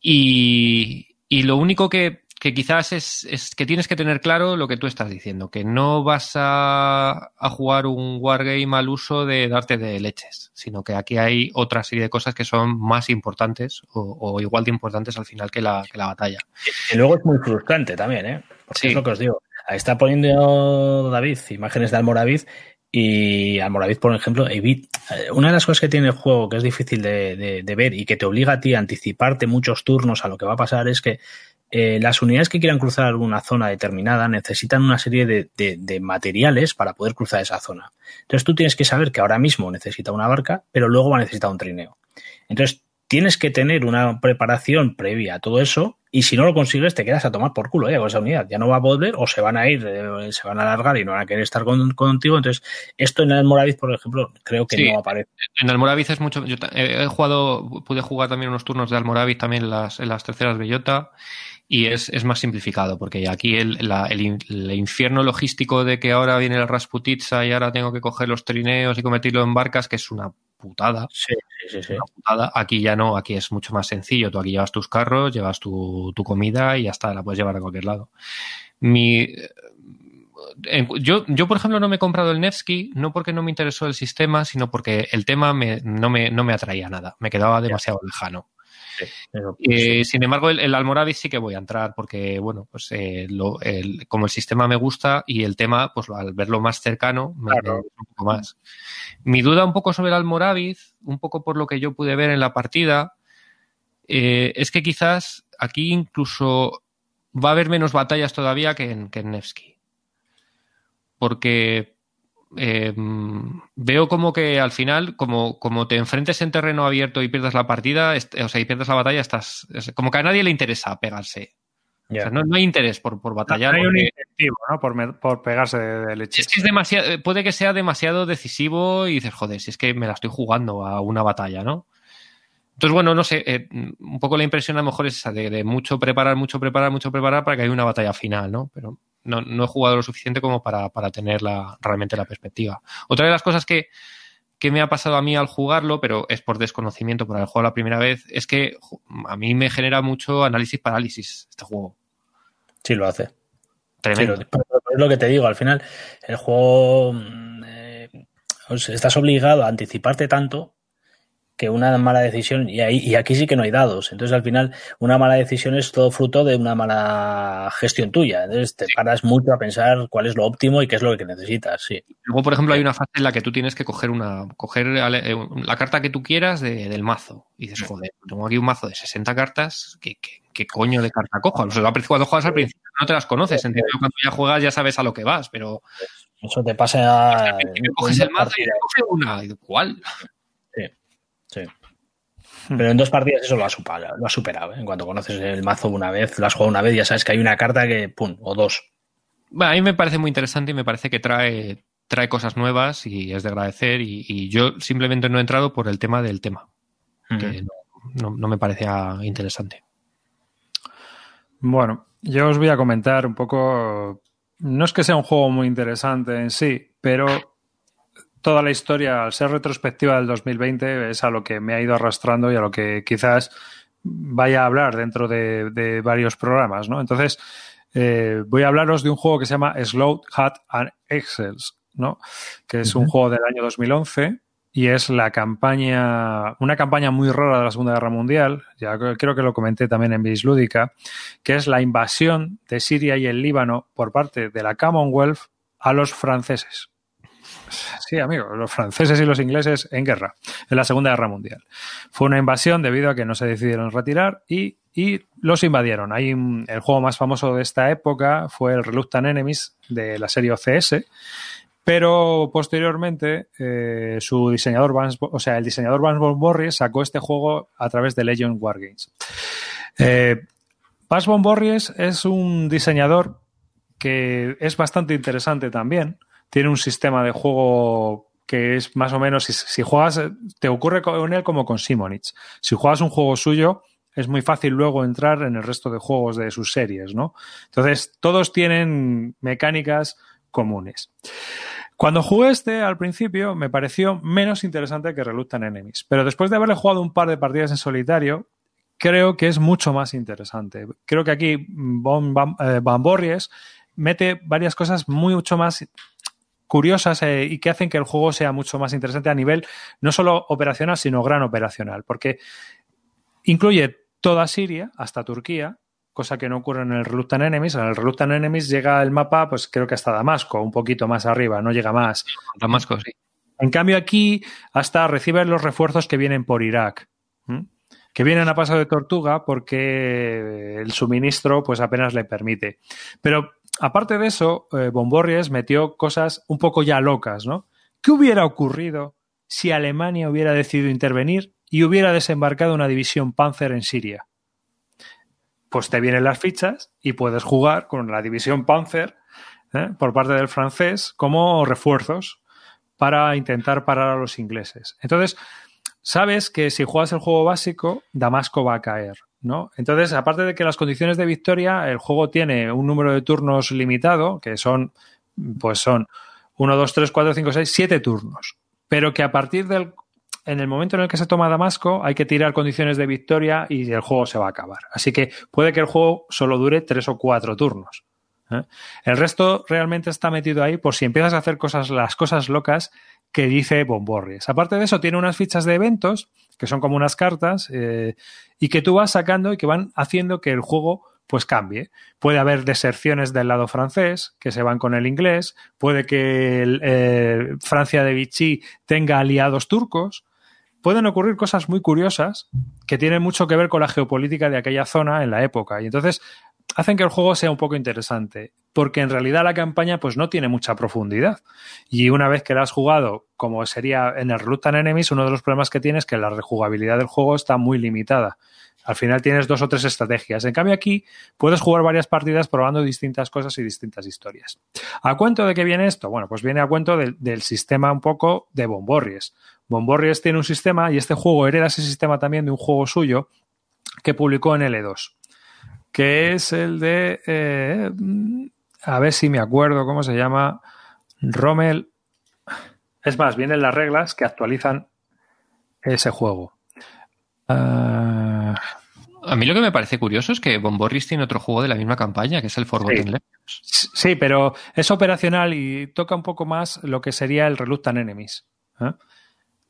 Y, y lo único que, que quizás es, es, que tienes que tener claro lo que tú estás diciendo, que no vas a, a, jugar un wargame al uso de darte de leches, sino que aquí hay otra serie de cosas que son más importantes o, igual de importantes al final que la, que la batalla. Y luego es muy frustrante también, ¿eh? Porque es lo que os digo. Ahí está poniendo David imágenes de Almoravid y Almoravid, por ejemplo, eh, una de las cosas que tiene el juego que es difícil de, de, de, ver y que te obliga a ti a anticiparte muchos turnos a lo que va a pasar es que eh, las unidades que quieran cruzar alguna zona determinada necesitan una serie de, materiales para poder cruzar esa zona. Entonces tú tienes que saber que ahora mismo necesita una barca, pero luego va a necesitar un trineo. Entonces tienes que tener una preparación previa a todo eso y si no lo consigues te quedas a tomar por culo ¿eh? con esa unidad. Ya no va a poder o se van a ir, eh, se van a alargar y no van a querer estar contigo. Entonces, esto en el Moraviz, por ejemplo, creo que no aparece. En el Moraviz es mucho... Yo he jugado, pude jugar también unos turnos de Almoraviz también en las, en las terceras bellota y es, es, más simplificado, porque aquí el, la, el, el, infierno logístico de que ahora viene el Rasputitsa y ahora tengo que coger los trineos y convertirlo en barcas, que es una putada. Sí, sí, sí. Una putada. Aquí ya no, aquí es mucho más sencillo. Tú aquí llevas tus carros, llevas tu, tu comida y ya está, la puedes llevar a cualquier lado. Mi, yo, yo, por ejemplo, no me he comprado el Nevsky, no porque no me interesó el sistema, sino porque el tema me, no, me, no me atraía nada. Me quedaba demasiado lejano. Sí, eh, sin embargo, el, el, sí que voy a entrar porque, bueno, pues eh, lo, el, como el sistema me gusta y el tema, pues al verlo más cercano, me, claro. un poco más. Mi duda un poco sobre el Almoravis, un poco por lo que yo pude ver en la partida, eh, es que quizás aquí incluso va a haber menos batallas todavía que en, que en Nevsky. Porque eh, veo como que al final, como, como te enfrentes en terreno abierto y pierdas la partida, o sea, y pierdes la batalla, estás. Como que a nadie le interesa pegarse. Yeah. O sea, no, no, hay interés por, por batallar. No hay porque... un incentivo, ¿no? Por, por pegarse de, de, leche. Es que es demasiado, puede que sea demasiado decisivo y dices, joder, si es que me la estoy jugando a una batalla, ¿no? Entonces, bueno, no sé, eh, un poco la impresión a lo mejor es esa de, de, mucho preparar, mucho preparar, mucho preparar para que haya una batalla final, ¿no? Pero no, no he jugado lo suficiente como para, para tener la, realmente la perspectiva. Otra de las cosas que, que me ha pasado a mí al jugarlo, pero es por desconocimiento, por haber jugado la primera vez, es que a mí me genera mucho análisis parálisis este juego. Sí, lo hace. Tremendo. Sí, es lo que te digo, al final el juego eh, estás obligado a anticiparte tanto que una mala decisión, y, ahí, y aquí sí que no hay dados, entonces al final una mala decisión es todo fruto de una mala gestión tuya, entonces te paras mucho a pensar cuál es lo óptimo y qué es lo que necesitas, sí. Luego, por ejemplo, hay una fase en la que tú tienes que coger una, coger la carta que tú quieras de, del mazo, y dices, joder, tengo aquí un mazo de 60 cartas, ¿qué, qué, qué coño de carta cojo? O sea, cuando juegas al principio no te las conoces, entiendo, cuando ya juegas ya sabes a lo que vas, pero... Eso te pasa... A... coges el mazo y te coges una, ¿cuál? Sí. Sí. Pero en dos partidas eso lo ha superado. Lo ha superado ¿eh? En cuanto conoces el mazo una vez, lo has jugado una vez, ya sabes que hay una carta que, pum, o dos. Bueno, a mí me parece muy interesante y me parece que trae, trae cosas nuevas y es de agradecer. Y, y yo simplemente no he entrado por el tema del tema, que no, no, no me parecía interesante. Bueno, yo os voy a comentar un poco. No es que sea un juego muy interesante en sí, pero toda la historia, al ser retrospectiva del 2020, es a lo que me ha ido arrastrando y a lo que quizás vaya a hablar dentro de, de varios programas, ¿no? Entonces, eh, voy a hablaros de un juego que se llama Slow Hat and Excels, ¿no? Que es uh -huh. un juego del año 2011 y es la campaña, una campaña muy rara de la Segunda Guerra Mundial, ya creo que lo comenté también en Bis Lúdica, que es la invasión de Siria y el Líbano por parte de la Commonwealth a los franceses. Sí, amigo, los franceses y los ingleses en guerra, en la Segunda Guerra Mundial. Fue una invasión debido a que no se decidieron retirar y, y los invadieron. Ahí el juego más famoso de esta época fue el Reluctant Enemies de la serie OCS, pero posteriormente eh, su diseñador, o sea, el diseñador Vance von Borries sacó este juego a través de Legend Wargames. Eh, Vance von Borries es un diseñador que es bastante interesante también tiene un sistema de juego que es más o menos, si, juegas, te ocurre con él como con Simonich. Si juegas un juego suyo, es muy fácil luego entrar en el resto de juegos de sus series, ¿no? Entonces, todos tienen mecánicas comunes. Cuando jugué este al principio me pareció menos interesante que Reluctant Enemies, pero después de haberle jugado un par de partidas en solitario, creo que es mucho más interesante. Creo que aquí eh, Van Borries mete varias cosas mucho más curiosas eh, y que hacen que el juego sea mucho más interesante a nivel no solo operacional, sino gran operacional, porque incluye toda Siria hasta Turquía, cosa que no ocurre en el Reluctant Enemies. En el Reluctant Enemies llega el mapa, pues creo que hasta Damasco, un poquito más arriba, no llega más. Damasco, sí. En cambio, aquí hasta reciben los refuerzos que vienen por Irak. ¿Mm? que vienen a paso de tortuga porque el suministro pues apenas le permite. Pero aparte de eso, eh, Bomborries metió cosas un poco ya locas, ¿no? ¿Qué hubiera ocurrido si Alemania hubiera decidido intervenir y hubiera desembarcado una división Panzer en Siria. Pues te vienen las fichas y puedes jugar con la división Panzer ¿eh? por parte del francés como refuerzos para intentar parar a los ingleses. Entonces, sabes que si juegas el juego básico, Damasco va a caer. ¿No? Entonces, aparte de que las condiciones de victoria, el juego tiene un número de turnos limitado, que son, pues son 1, 2, 3, 4, 5, 6, 7 turnos. Pero que a partir del en el momento en el que se toma Damasco hay que tirar condiciones de victoria y el juego se va a acabar. Así que puede que el juego solo dure tres o cuatro turnos. ¿Eh? El resto realmente está metido ahí por si empiezas a hacer cosas, las cosas locas que dice Bomborries. Aparte de eso, tiene unas fichas de eventos que son como unas cartas eh, y que tú vas sacando y que van haciendo que el juego pues cambie. Puede haber deserciones del lado francés que se van con el inglés, puede que eh, Francia de Vichy tenga aliados turcos, pueden ocurrir cosas muy curiosas que tienen mucho que ver con la geopolítica de aquella zona en la época. Y entonces hacen que el juego sea un poco interesante, porque en realidad la campaña pues no tiene mucha profundidad. Y una vez que la has jugado, como sería en el Reluctant Enemies, uno de los problemas que tienes es que la rejugabilidad del juego está muy limitada. Al final tienes dos o tres estrategias. En cambio aquí puedes jugar varias partidas probando distintas cosas y distintas historias. ¿A cuento de qué viene esto? Bueno, pues viene a cuento del sistema un poco de Bomborries. Bomborries tiene un sistema y este juego hereda ese sistema también de un juego suyo que publicó en L2, que es el de, eh, a ver si me acuerdo cómo se llama, Rommel. Es más, vienen las reglas que actualizan ese juego. Uh... A mí lo que me parece curioso es que Bomborris tiene otro juego de la misma campaña, que es el Forgotten sí. Legends. Sí, pero es operacional y toca un poco más lo que sería el Reluctant Enemies. ¿eh?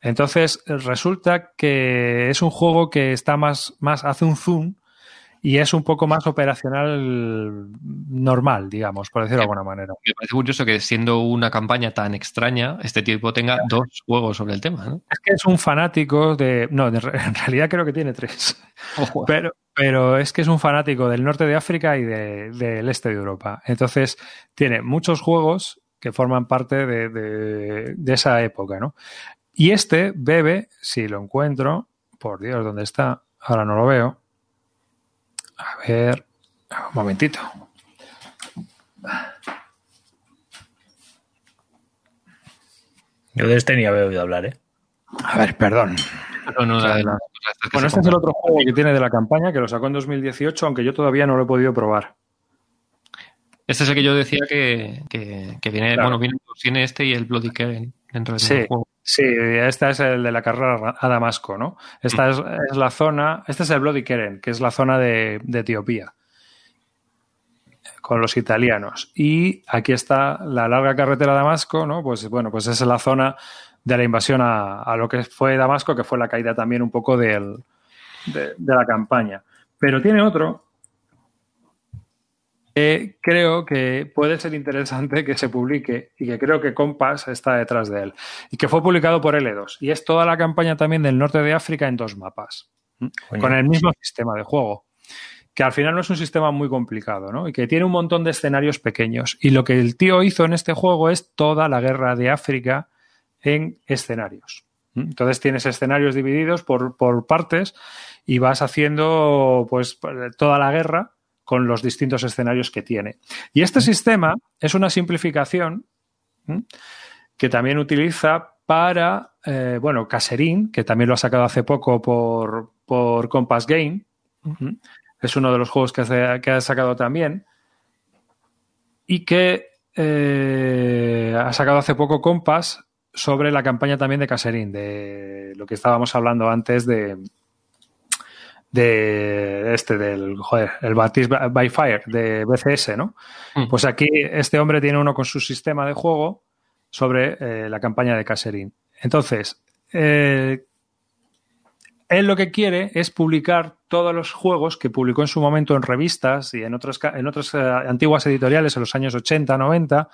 Entonces, resulta que es un juego que está más, más, hace un zoom y es un poco más operacional normal, digamos, por decirlo de alguna manera. Me parece curioso que siendo una campaña tan extraña, este tipo tenga dos juegos sobre el tema, ¿no? Es que es un fanático de... No, en realidad creo que tiene tres. Ojo. Pero, pero es que es un fanático del norte de África y de, del este de Europa. Entonces, tiene muchos juegos que forman parte de, de, de esa época, ¿no? Y este bebe, si lo encuentro, por Dios, ¿dónde está? Ahora no lo veo. A ver, un momentito. Yo de este ni había oído hablar, ¿eh? A ver, perdón. No, no, la de la- Bueno, este es el otro juego que tiene de la campaña, que lo sacó en 2018, aunque yo todavía no lo he podido probar. Este es el que yo decía que, que, que viene, Claro. bueno, viene, tiene este y el Bloody Karen dentro del Sí. juego. Sí, este es el de la carrera a Damasco, ¿no? Esta es, es la zona, este es el Bloody Keren, que es la zona de, de Etiopía, con los italianos. Y aquí está la larga carretera a Damasco, ¿no? Pues bueno, pues esa es la zona de la invasión a, a lo que fue Damasco, que fue la caída también un poco del, de, de la campaña. Pero tiene otro creo que puede ser interesante que se publique y que creo que Compass está detrás de él y que fue publicado por L2 y es toda la campaña también del norte de África en dos mapas con el mismo sistema de juego que al final no es un sistema muy complicado ¿no? y que tiene un montón de escenarios pequeños. Y lo que el tío hizo en este juego es toda la guerra de África en escenarios entonces tienes escenarios divididos por, por partes y vas haciendo pues toda la guerra con los distintos escenarios que tiene. Y este sistema es una simplificación que también utiliza para, eh, bueno, Caserín, que también lo ha sacado hace poco por, por Compass Game. Es uno de los juegos que, que ha sacado también. Y que eh, ha sacado hace poco Compass sobre la campaña también de Caserín, de lo que estábamos hablando antes de, de este del joder, el Baptiste by Fire de BCS, ¿no? Mm. Pues aquí este hombre tiene uno con su sistema de juego sobre eh, la campaña de Caserín. Entonces, eh, él lo que quiere es publicar todos los juegos que publicó en su momento en revistas y en otras, en otras eh, antiguas editoriales en los años 80, 90.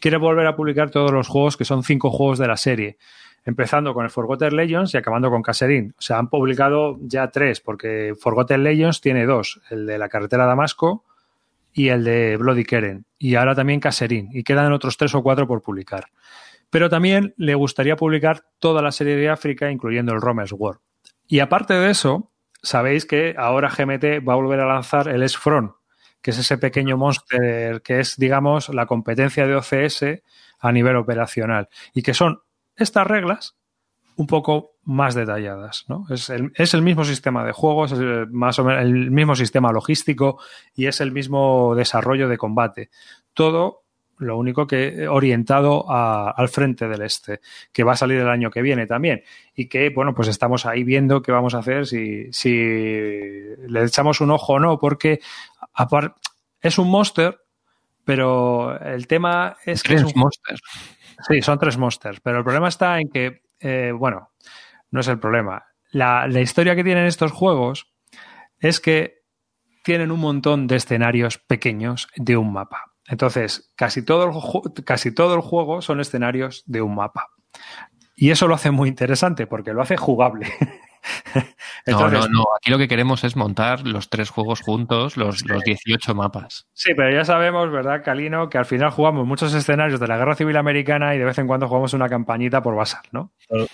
Quiere volver a publicar todos los juegos que son cinco juegos de la serie empezando con el Forgotten Legends y acabando con Caserín. O sea, han publicado ya tres, porque Forgotten Legends tiene dos, el de la carretera Damasco y el de Bloody Keren, y ahora también Caserín, y quedan otros tres o cuatro por publicar. Pero también le gustaría publicar toda la serie de África, incluyendo el Romer's War. Y aparte de eso, sabéis que ahora GMT va a volver a lanzar el S-Front, que es ese pequeño monster que es, digamos, la competencia de OCS a nivel operacional. Y que son estas reglas un poco más detalladas. ¿no? Es, el, es el mismo sistema de juegos, es el, más o menos el mismo sistema logístico y es el mismo desarrollo de combate. Todo lo único que orientado a, al frente del este, que va a salir el año que viene también. Y que, bueno, pues estamos ahí viendo qué vamos a hacer, si, si le echamos un ojo o no, porque es un monster, pero el tema es que. Es un, monsters. Sí, son tres monsters, pero el problema está en que, eh, bueno, no es el problema. La, la historia que tienen estos juegos es que tienen un montón de escenarios pequeños de un mapa. Entonces, casi todo, el, casi todo el juego son escenarios de un mapa. Y eso lo hace muy interesante porque lo hace jugable. Entonces, no, no, no. Aquí lo que queremos es montar los tres juegos juntos, los, sí. los 18 mapas. Sí, pero ya sabemos, ¿verdad, Calino? Que al final jugamos muchos escenarios de la Guerra Civil Americana y de vez en cuando jugamos una campañita por Basal, ¿no?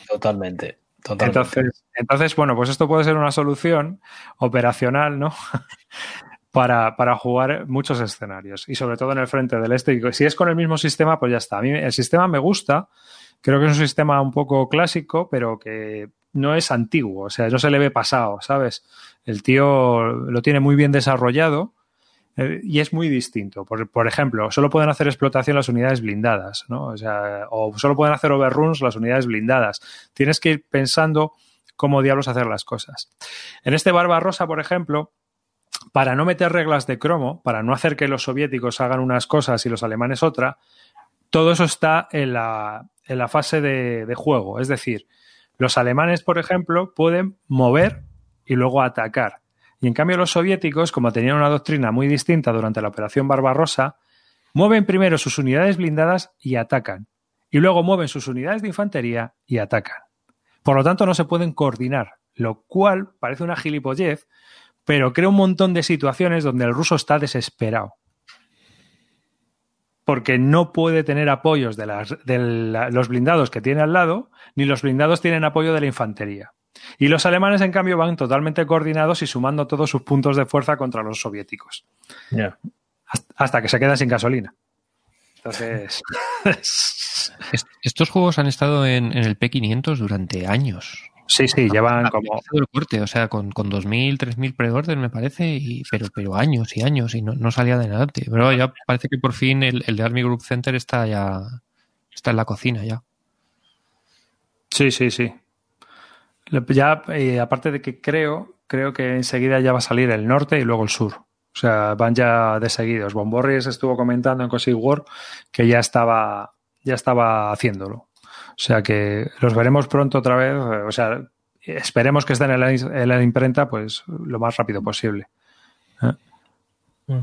Totalmente. Totalmente. Entonces, entonces, bueno, pues esto puede ser una solución operacional, ¿no? para, para, jugar muchos escenarios y sobre todo en el frente del este. Y si es con el mismo sistema, pues ya está. A mí el sistema me gusta. Creo que es un sistema un poco clásico, pero que no es antiguo. O sea, no se le ve pasado, ¿sabes? El tío lo tiene muy bien desarrollado eh, y es muy distinto. Por, por, ejemplo, solo pueden hacer explotación las unidades blindadas, ¿no? O sea, o solo pueden hacer overruns las unidades blindadas. Tienes que ir pensando cómo diablos hacer las cosas. En este Barbarossa, por ejemplo, para no meter reglas de cromo, para no hacer que los soviéticos hagan unas cosas y los alemanes otra, todo eso está en la, en la fase de, juego. Es decir, los alemanes, por ejemplo, pueden mover y luego atacar. Y en cambio los soviéticos, como tenían una doctrina muy distinta durante la Operación Barbarossa, mueven primero sus unidades blindadas y atacan. Y luego mueven sus unidades de infantería y atacan. Por lo tanto, no se pueden coordinar, lo cual parece una gilipollez, pero crea un montón de situaciones donde el ruso está desesperado. Porque no puede tener apoyos de, las, de la, los blindados que tiene al lado, ni los blindados tienen apoyo de la infantería. Y los alemanes, en cambio, van totalmente coordinados y sumando todos sus puntos de fuerza contra los soviéticos. Yeah. Hasta que se quedan sin gasolina. Entonces. Estos juegos han estado en, en el P500 durante años. Sí, sí, llevan como. El corte, o sea, con, con 2.000, 3.000 pre-orders, me parece, y, pero, pero años y años, y no, no salía de adelante. Pero ya parece que por fin el, el, de Army Group Center está ya. Está en la cocina ya. Sí, sí, sí. Ya, eh, aparte de que creo, creo que enseguida ya va a salir el norte y luego el sur. O sea, van ya de seguidos. Bomborris estuvo comentando en Cosig War que ya estaba, ya estaba haciéndolo. O sea que los veremos pronto otra vez. O sea, esperemos que estén en la, en la imprenta pues lo más rápido posible. ¿Eh?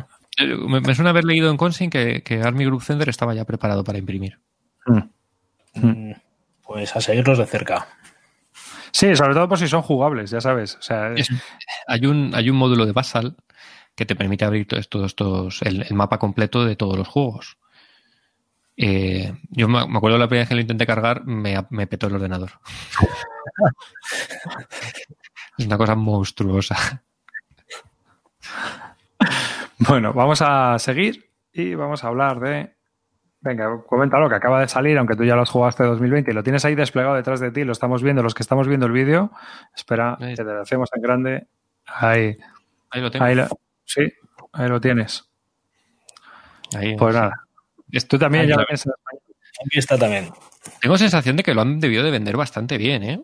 Me, me, suena haber leído en Consin que, que, Army Group Center estaba ya preparado para imprimir. Mm. Pues a seguirlos de cerca. Sí, sobre todo por si son jugables, ya sabes. O sea, es, hay, un, hay un módulo de Basal que te permite abrir todos estos, estos el, el, mapa completo de todos los juegos. Eh, yo me acuerdo la primera vez que lo intenté cargar, me, me petó el ordenador. es una cosa monstruosa. Bueno, vamos a seguir y vamos a hablar de. Venga, coméntalo que acaba de salir, aunque tú ya lo has jugado hasta 2020 y lo tienes ahí desplegado detrás de ti, lo estamos viendo, los que estamos viendo el vídeo. Espera, ahí. que te lo hacemos en grande. Ahí. Ahí lo tengo. Ahí sí, ahí lo tienes. Ahí, pues nada. Tú también Ahí ya lo lo ves en español. Aquí está también. Tengo sensación de que lo han debido de vender bastante bien, ¿eh?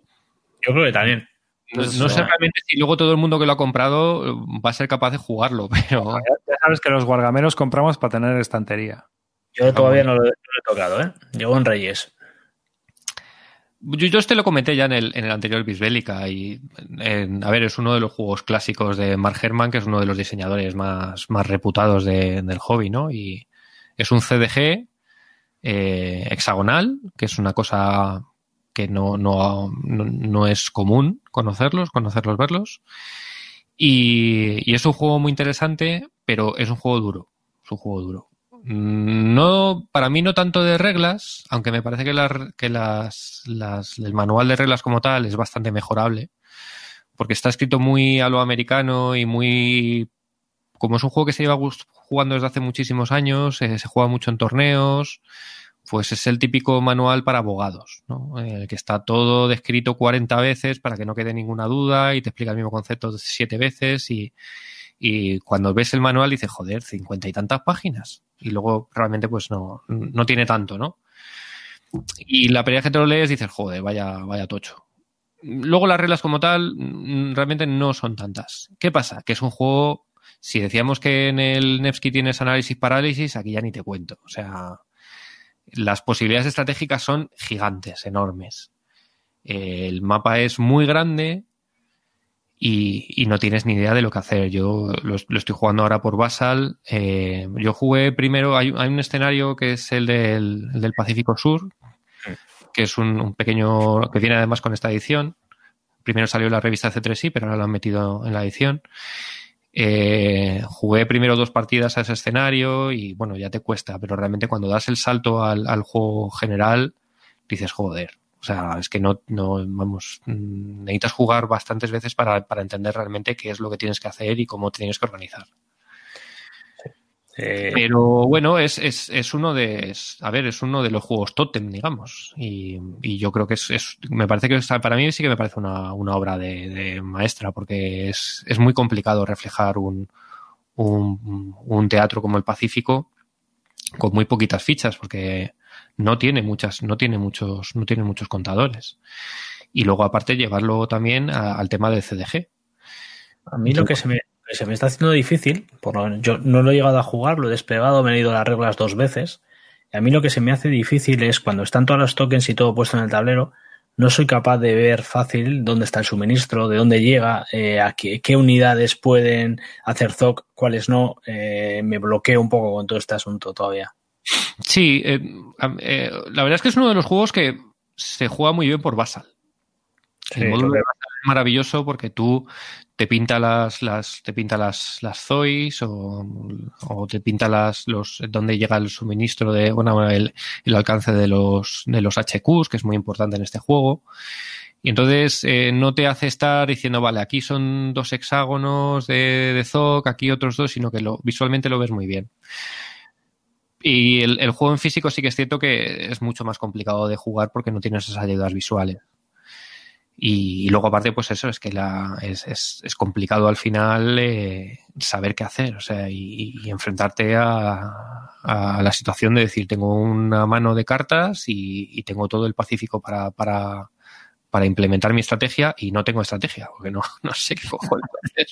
Yo creo que también. No, no, sé realmente si luego todo el mundo que lo ha comprado va a ser capaz de jugarlo, pero. Ya, sabes que los guargameros compramos para tener estantería. Yo todavía no lo, no lo he tocado, ¿eh? Llevo en Reyes. Yo, yo, este lo comenté ya en el, en el anterior Bisbélica y, en, a ver, es uno de los juegos clásicos de Mark Herman, que es uno de los diseñadores más, más reputados de, del hobby, ¿no? Y es un CDG eh, hexagonal, que es una cosa que no, no, no, no, es común conocerlos, conocerlos, verlos. Y, y, es un juego muy interesante, pero es un juego duro. Es un juego duro. No, para mí no tanto de reglas, aunque me parece que, que las, el manual de reglas como tal es bastante mejorable, porque está escrito muy a lo americano y muy... Como es un juego que se lleva jugando desde hace muchísimos años, eh, se juega mucho en torneos, pues es el típico manual para abogados, ¿no? el que está todo descrito 40 veces para que no quede ninguna duda y te explica el mismo concepto siete veces y, cuando ves el manual dices, joder, cincuenta y tantas páginas. Y luego realmente pues no, no tiene tanto, ¿no? Y la primera que te lo lees dices, joder, vaya, vaya tocho. Luego las reglas como tal mm, realmente no son tantas. ¿Qué pasa? Que es un juego, si decíamos que en el Nevsky tienes análisis parálisis, aquí ya ni te cuento. O sea, las posibilidades estratégicas son gigantes, enormes. El mapa es muy grande y, no tienes ni idea de lo que hacer. Yo lo, estoy jugando ahora por Basal. Eh, yo jugué primero, hay, un escenario que es el del, Pacífico Sur, que es un, pequeño, que viene además con esta edición. Primero salió la revista C3I, pero ahora lo han metido en la edición. Eh, jugué primero dos partidas a ese escenario y bueno, ya te cuesta, pero realmente cuando das el salto al, juego general, dices, joder, o sea, es que no, no, vamos, mm, necesitas jugar bastantes veces para, para entender realmente qué es lo que tienes que hacer y cómo tienes que organizar. Eh, Pero bueno, es, es, es, uno de, a ver, es uno de los juegos totem, digamos. Y, y yo creo que es, es, me parece que para mí sí que me parece una, una obra de, de, maestra, porque es, es muy complicado reflejar un, un, un teatro como el Pacífico con muy poquitas fichas, porque no tiene muchas, no tiene muchos, no tiene muchos contadores. Y luego, aparte, llevarlo también al tema de CDG. A mí lo que se me, se me está haciendo difícil, por yo no lo he llegado a jugar, lo he despegado, me he ido las reglas dos veces. Y a mí lo que se me hace difícil es cuando están todos los tokens y todo puesto en el tablero, no soy capaz de ver fácil dónde está el suministro, de dónde llega, eh, a qué, unidades pueden hacer ZOC, cuáles no. Eh, me bloqueo un poco con todo este asunto todavía. Sí, eh, la verdad es que es uno de los juegos que se juega muy bien por Basal. El módulo de es maravilloso porque tú te pinta las, las te pinta las, las Zois o, o, te pinta las los dónde llega el suministro de bueno el, el, alcance de los de los HQs que es muy importante en este juego. Y entonces eh, no te hace estar diciendo vale aquí son dos hexágonos de, de ZOC aquí otros dos sino que lo visualmente lo ves muy bien. Y el, el, juego en físico sí que es cierto que es mucho más complicado de jugar porque no tienes esas ayudas visuales. Y, y luego aparte, pues eso, es que la, es, es, es complicado al final eh, saber qué hacer, o sea, y, enfrentarte a, la situación de decir, tengo una mano de cartas y, tengo todo el Pacífico para, para implementar mi estrategia y no tengo estrategia, porque no, no sé qué cojones hacer.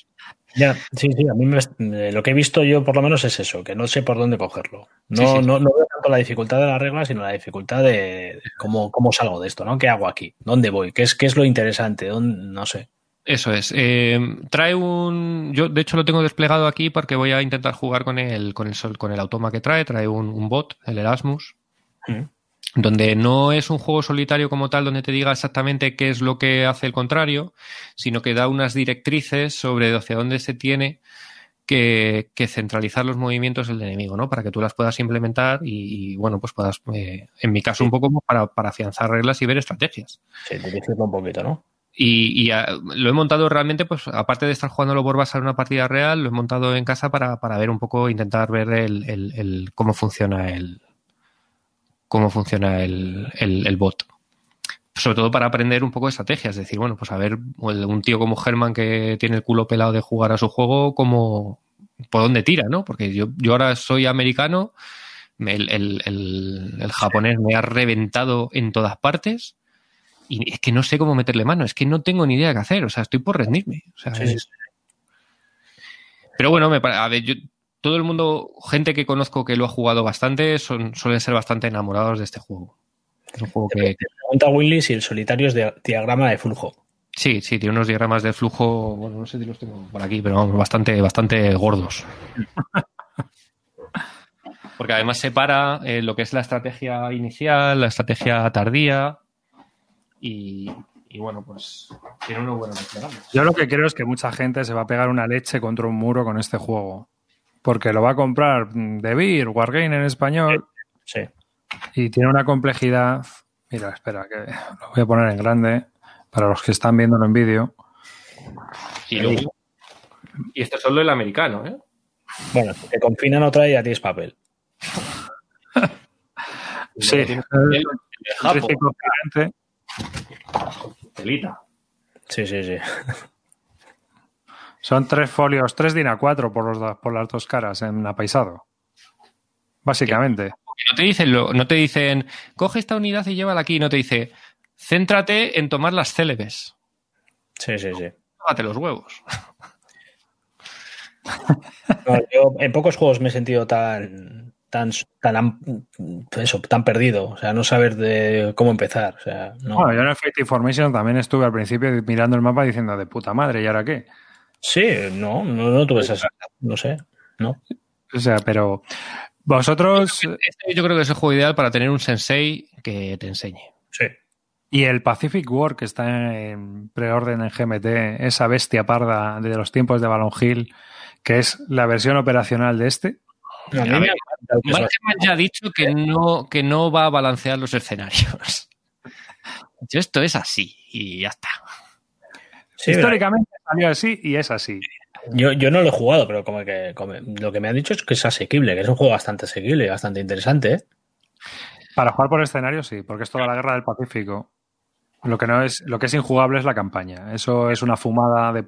Ya, sí, sí, a mí me, eh, lo que he visto yo por lo menos es eso, que no sé por dónde cogerlo. No, sí, sí. no, no veo tanto la dificultad de las reglas, sino la dificultad de cómo, cómo salgo de esto, ¿no? ¿Qué hago aquí? ¿Dónde voy? ¿Qué es, qué es lo interesante? ¿Dónde? No sé. Eso es. Eh, trae un. Yo, de hecho, lo tengo desplegado aquí porque voy a intentar jugar con el, con el, con el automa que trae. Trae un, un bot, el Erasmus. Mm donde no es un juego solitario como tal, donde te diga exactamente qué es lo que hace el contrario, sino que da unas directrices sobre hacia dónde se tiene que, que centralizar los movimientos del enemigo, ¿no? Para que tú las puedas implementar y, y bueno, pues puedas, eh, en mi caso, sí. un poco para, para afianzar reglas y ver estrategias. Sí, dirigirlo un poquito, ¿no? Y, y a, lo he montado realmente, pues aparte de estar jugándolo por base en una partida real, lo he montado en casa para, para ver un poco, intentar ver el, el, el cómo funciona el, cómo funciona el, el, el, bot. Sobre todo para aprender un poco de estrategias. Es decir, bueno, pues a ver, un tío como Germán que tiene el culo pelado de jugar a su juego, como por dónde tira, ¿no? Porque yo, yo ahora soy americano, el, el, el, el japonés me ha reventado en todas partes y es que no sé cómo meterle mano, es que no tengo ni idea de qué hacer, o sea, estoy por rendirme. O sea, sí, es... Pero bueno, me, a ver, yo todo el mundo, gente que conozco que lo ha jugado bastante, son, suelen ser bastante enamorados de este juego. Es un juego que... Te pregunta Winley si el solitario es de diagrama de flujo. Sí, sí, tiene unos diagramas de flujo, bueno, no sé si los tengo por aquí, pero vamos, bastante, bastante gordos. Porque además separa eh, lo que es la estrategia inicial, la estrategia tardía y, y bueno, pues tiene unos buenos desplegables. Yo lo que creo es que mucha gente se va a pegar una leche contra un muro con este juego porque lo va a comprar De Beer, Wargame en español. Sí. Y tiene una complejidad. Mira, espera, que lo voy a poner en grande para los que están viéndolo en vídeo. Y, luego- y esto es solo el americano, ¿eh? Bueno, si te confinan otra y ya tienes papel. Sí, el- telita. Sí, sí, sí. Son tres folios, tres DIN A4 por, los, dos- por las dos caras en apaisado. Básicamente. No te dicen, lo- no te dicen, coge esta unidad y llévala aquí. No te dice, céntrate en tomar las célebes. Sí, sí, sí. Tómate los huevos. No, yo en pocos juegos me he sentido tan tan tan eso, tan perdido, o sea, no saber de cómo empezar, o sea, no. Bueno, yo en el Fate Information también estuve al principio mirando el mapa diciendo de puta madre, ¿y ahora qué? Sí, no, no, no tuve esa no sé, no. O sea, pero vosotros Este yo creo que es el juego ideal para tener un sensei que te enseñe. Sí. y el Pacific War que está en preorden en GMT, esa bestia parda de los tiempos de Balon Hill, que es la versión operacional de este. A mí me ya ha dicho que no, que no va a balancear los escenarios. Yo esto es así y ya está. Sí, Históricamente salió así y es así. Yo, yo no lo he jugado, pero como que como lo que me han dicho es que es asequible, que es un juego bastante asequible y bastante interesante, ¿eh? Para jugar por escenario sí, porque es toda la guerra del Pacífico. Lo que no es, lo que es injugable es la campaña. Eso es una fumada de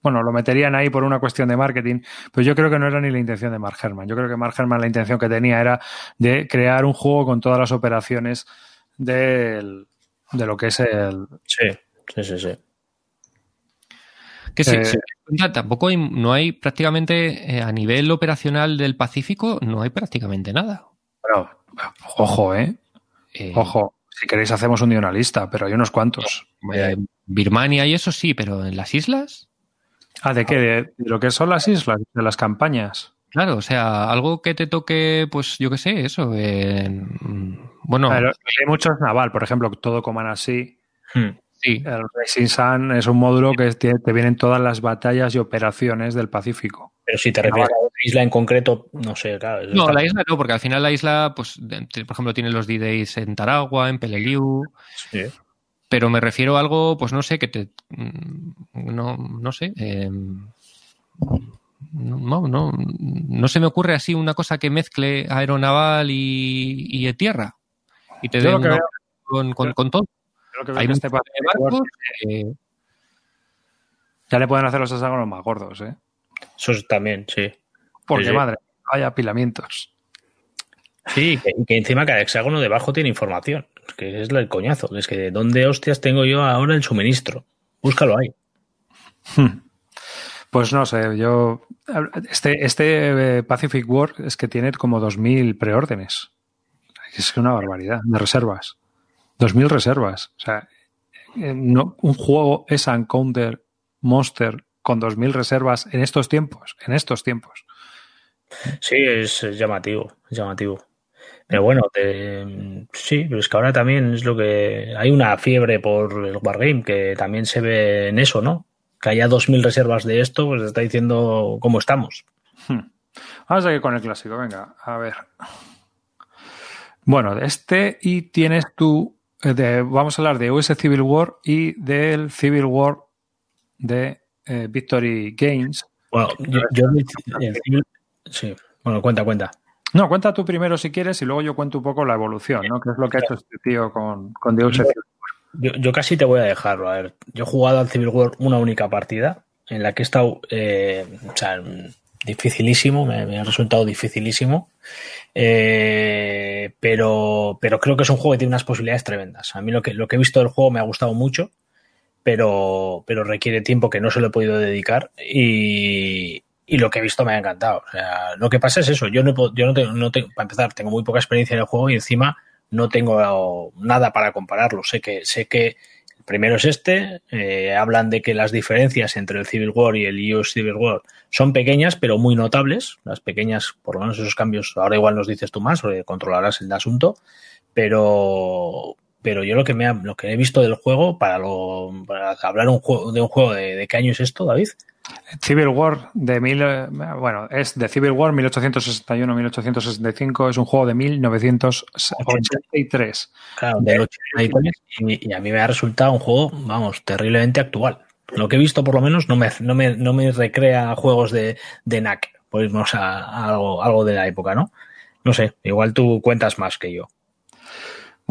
bueno, lo meterían ahí por una cuestión de marketing, pero yo creo que no era ni la intención de Mark Herman. Yo creo que Mark Herman la intención que tenía era de crear un juego con todas las operaciones del- de lo que es el. Sí, sí, sí, sí. Que sí, Eh, sí. tampoco hay, no hay prácticamente eh, a nivel operacional del Pacífico, no hay prácticamente nada. Pero, ojo, eh. Eh, Ojo. Si queréis hacemos un día una lista, pero hay unos cuantos. eh, Birmania y eso sí, pero en las islas, Ah, ¿de qué? De, de lo que son las islas, de las campañas. claro, o sea, algo que te toque, pues yo qué sé, eso. eh, mm, bueno, hay muchos naval, por ejemplo, todo Command así. Hmm. Sí, El Racing Sun es un módulo que te vienen todas las batallas y operaciones del Pacífico. Pero si te refieres a una isla en concreto, no sé, claro. No, la isla no, porque al final la isla, pues, por ejemplo, tiene los D-Days en Taragua, en Peleliu, Sí. pero me refiero a algo, pues no sé, que te. mm, No, no sé. eh, no, no, no se me ocurre así una cosa que mezcle aeronaval y, tierra. Y te dé lo que una- veo- con, con- con todo. Creo que, Hay que este de barcos, eh, ya le pueden hacer los hexágonos más gordos, ¿eh? Eso es también, sí. Porque Sí, sí. madre, hay apilamientos. Sí, que, encima cada hexágono debajo tiene información. Que es el coñazo. Es que, ¿dónde hostias tengo yo ahora el suministro? Búscalo ahí. Pues no sé, yo. Este, este eh, Pacific War es que tiene como 2.000 preórdenes. Es una barbaridad de reservas. 2.000 reservas. O sea, eh, no, un juego es Encounter Monster con 2.000 reservas en estos tiempos. En estos tiempos. Sí, es, llamativo, llamativo. Pero bueno, te- sí, pero es que ahora también es lo que... Hay una fiebre por el Wargame que también se ve en eso, ¿no? Que haya 2.000 reservas de esto, pues está diciendo cómo estamos. Hmm. Vamos a ir con el clásico, venga, a ver. Bueno, de este y tienes tú, de- vamos a hablar de US Civil War y del Civil War de eh, Victory Games. Bueno, yo... yo- sí, bueno, cuenta, cuenta. No, cuenta tú primero si quieres y luego yo cuento un poco la evolución, ¿no? Que es lo que ha hecho este tío con, con The US Civil Yo, yo casi te voy a dejarlo. A ver, yo he jugado al Civil War una única partida en la que he estado, eh, o sea, dificilísimo, me, ha resultado dificilísimo. Eh, pero, pero creo que es un juego que tiene unas posibilidades tremendas. A mí lo que, lo que he visto del juego me ha gustado mucho, pero, pero requiere tiempo que no se lo he podido dedicar y, y lo que he visto me ha encantado. O sea, lo que pasa es eso, yo no, yo no tengo, no tengo, para empezar, tengo muy poca experiencia en el juego y encima no tengo nada para compararlo. Sé que, sé que primero es este, eh, hablan de que las diferencias entre el Civil War y el US Civil War son pequeñas, pero muy notables. Las pequeñas, por lo menos esos cambios, ahora igual nos dices tú más, porque controlarás el asunto, pero, pero yo lo que, me ha- lo que he visto del juego, para, lo, para hablar un juego, de un juego de, de qué año es esto, David. Civil War de mil, eh, bueno, es de Civil War 1861-1865, es un juego de 1983. Claro, del 83, y, y a mí me ha resultado un juego, vamos, terriblemente actual. Lo que he visto, por lo menos, no me, no me, no me recrea juegos de, de NAC. Pues no a, algo, algo de la época, ¿no? No sé, igual tú cuentas más que yo.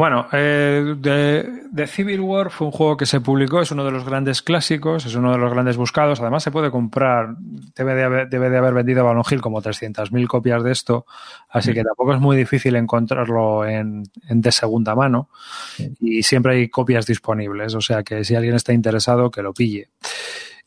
Bueno, eh, de, Civil War fue un juego que se publicó, es uno de los grandes clásicos, es uno de los grandes buscados. Además, se puede comprar, debe de haber, debe de haber vendido Balon Hill como 300.000 copias de esto, así que tampoco es muy difícil encontrarlo en, de segunda mano y siempre hay copias disponibles, o sea que si alguien está interesado, que lo pille.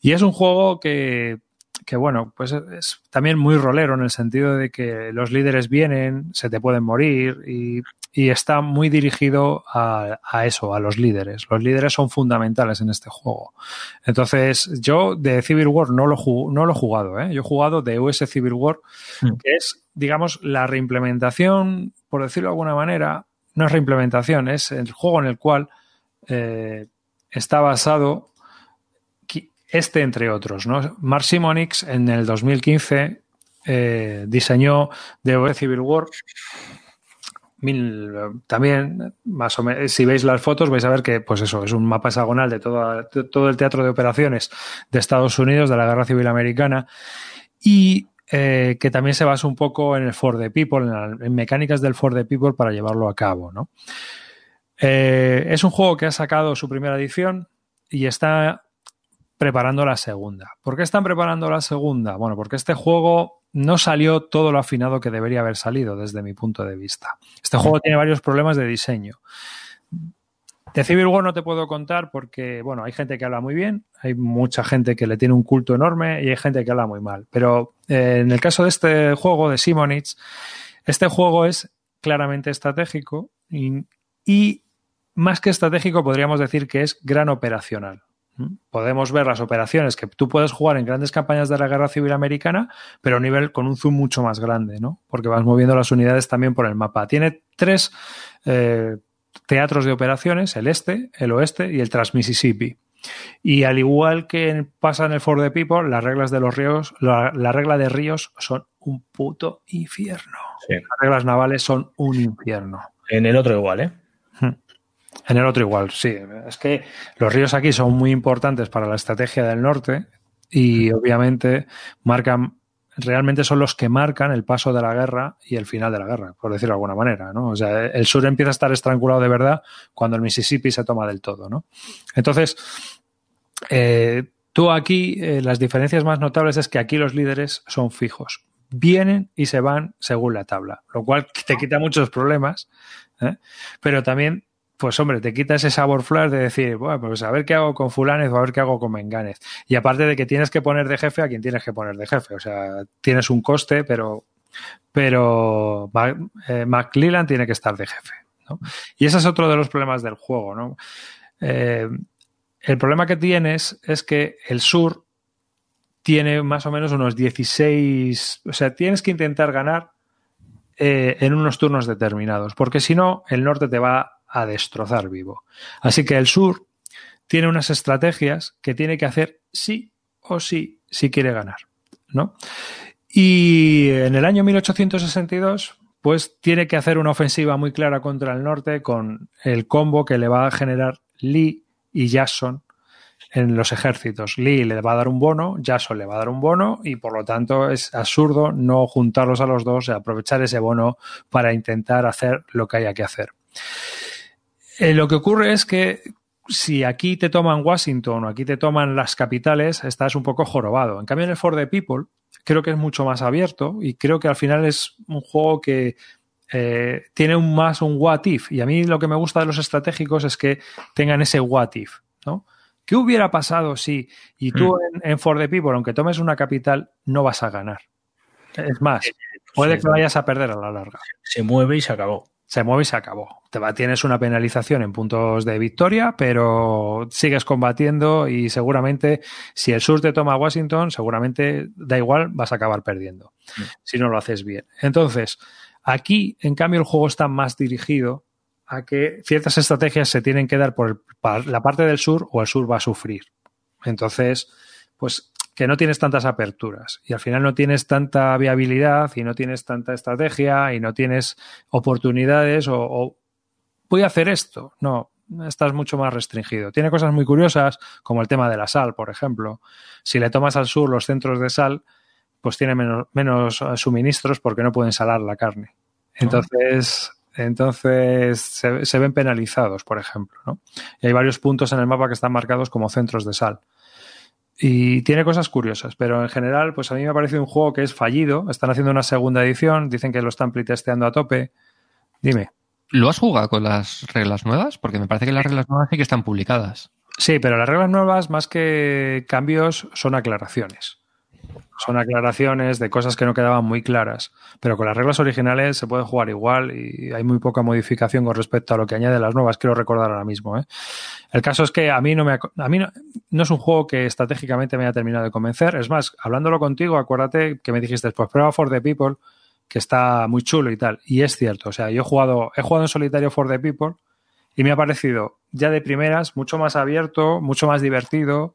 Y es un juego que, que bueno, pues es también muy rolero en el sentido de que los líderes vienen, se te pueden morir y y está muy dirigido a, eso, a los líderes. Los líderes son fundamentales en este juego. Entonces, yo de Civil War no lo, no lo he jugado, ¿eh? yo he jugado de US Civil War, mm. que es, digamos, la reimplementación, por decirlo de alguna manera, no es reimplementación, es el juego en el cual eh, está basado este entre otros. ¿no? Mark Simonix en el 2015 eh, diseñó de US Civil War también, más o menos, si veis las fotos, vais a ver que, pues eso, es un mapa hexagonal de todo, todo el teatro de operaciones de Estados Unidos, de la Guerra Civil Americana, y eh, que también se basa un poco en el For the People, en, mecánicas del For the People para llevarlo a cabo, ¿no? Eh, es un juego que ha sacado su primera edición y está preparando la segunda. ¿Por qué están preparando la segunda? Bueno, porque este juego no salió todo lo afinado que debería haber salido desde mi punto de vista. Este juego tiene varios problemas de diseño. De Civil War no te puedo contar porque, bueno, hay gente que habla muy bien, hay mucha gente que le tiene un culto enorme y hay gente que habla muy mal. Pero eh, en el caso de este juego de Simonitz, este juego es claramente estratégico y más que estratégico podríamos decir que es gran operacional. Podemos ver las operaciones que tú puedes jugar en grandes campañas de la Guerra Civil Americana, pero a un nivel con un zoom mucho más grande, ¿no? Porque vas moviendo las unidades también por el mapa. Tiene tres eh, teatros de operaciones, el este, el oeste y el Trans-Mississippi. Y al igual que pasa en el For the People, las reglas de los ríos, la, regla de ríos son un puto infierno. Las reglas navales son un infierno. En el otro igual, ¿eh? En el otro igual, sí. Es que los ríos aquí son muy importantes para la estrategia del norte y obviamente marcan, realmente son los que marcan el paso de la guerra y el final de la guerra, por decirlo de alguna manera, ¿no? O sea, el sur empieza a estar estrangulado de verdad cuando el Mississippi se toma del todo, ¿no? Entonces, eh, tú aquí, eh, las diferencias más notables es que aquí los líderes son fijos. Vienen y se van según la tabla, lo cual te quita muchos problemas, ¿eh? pero también pues hombre, te quita ese sabor flash de decir, bueno, pues a ver qué hago con fulanes o a ver qué hago con menganes. Y aparte de que tienes que poner de jefe a quien tienes que poner de jefe. O sea, tienes un coste, pero, pero eh, tiene que estar de jefe. Y ese es otro de los problemas del juego, ¿no? Eh, el problema que tienes es que el sur tiene más o menos unos 16, o sea, tienes que intentar ganar eh, en unos turnos determinados, porque si no, el norte te va a destrozar vivo. Así que el sur tiene unas estrategias que tiene que hacer sí o sí si quiere ganar, ¿no? Y en el año 1862, pues tiene que hacer una ofensiva muy clara contra el norte con el combo que le va a generar Lee y Jackson en los ejércitos. Lee le va a dar un bono, Jackson le va a dar un bono y por lo tanto es absurdo no juntarlos a los dos y aprovechar ese bono para intentar hacer lo que haya que hacer. Eh, lo que ocurre es que si aquí te toman Washington o aquí te toman las capitales, estás un poco jorobado. En cambio, en el For the People creo que es mucho más abierto y creo que al final es un juego que eh, tiene un más un what if. Y a mí lo que me gusta de los estratégicos es que tengan ese what if, ¿no? ¿Qué hubiera pasado si, y tú hmm. en, For the People, aunque tomes una capital, no vas a ganar? Es más, puede que vayas a perder a la larga. Se mueve y se acabó se mueve y se acabó. Te va, tienes una penalización en puntos de victoria, pero sigues combatiendo y seguramente si el sur te toma Washington, seguramente da igual, vas a acabar perdiendo mm. si no lo haces bien. Entonces, aquí, en cambio, el juego está más dirigido a que ciertas estrategias se tienen que dar por la parte del sur o el sur va a sufrir. Entonces, pues que no tienes tantas aperturas y al final no tienes tanta viabilidad y no tienes tanta estrategia y no tienes oportunidades o, voy a hacer esto. No, estás mucho más restringido. Tiene cosas muy curiosas, como el tema de la sal, por ejemplo. Si le tomas al sur los centros de sal, pues tiene menos, menos suministros porque no pueden salar la carne. Entonces, entonces se, se, ven penalizados, por ejemplo. ¿no? Y hay varios puntos en el mapa que están marcados como centros de sal. Y tiene cosas curiosas, pero en general, pues a mí me ha parecido un juego que es fallido. Están haciendo una segunda edición, dicen que lo están playtesteando a tope. Dime. ¿Lo has jugado con las reglas nuevas? Porque me parece que las reglas nuevas sí que están publicadas. Sí, pero las reglas nuevas, más que cambios, son aclaraciones. Son aclaraciones de cosas que no quedaban muy claras. Pero con las reglas originales se puede jugar igual y hay muy poca modificación con respecto a lo que añade las nuevas, quiero recordar ahora mismo. ¿eh? El caso es que a mí no me a mí no, no, es un juego que estratégicamente me haya terminado de convencer. Es más, hablándolo contigo, acuérdate que me dijiste, pues prueba For the People, que está muy chulo y tal. Y es cierto, o sea, yo he jugado, he jugado en solitario For the People y me ha parecido ya de primeras mucho más abierto, mucho más divertido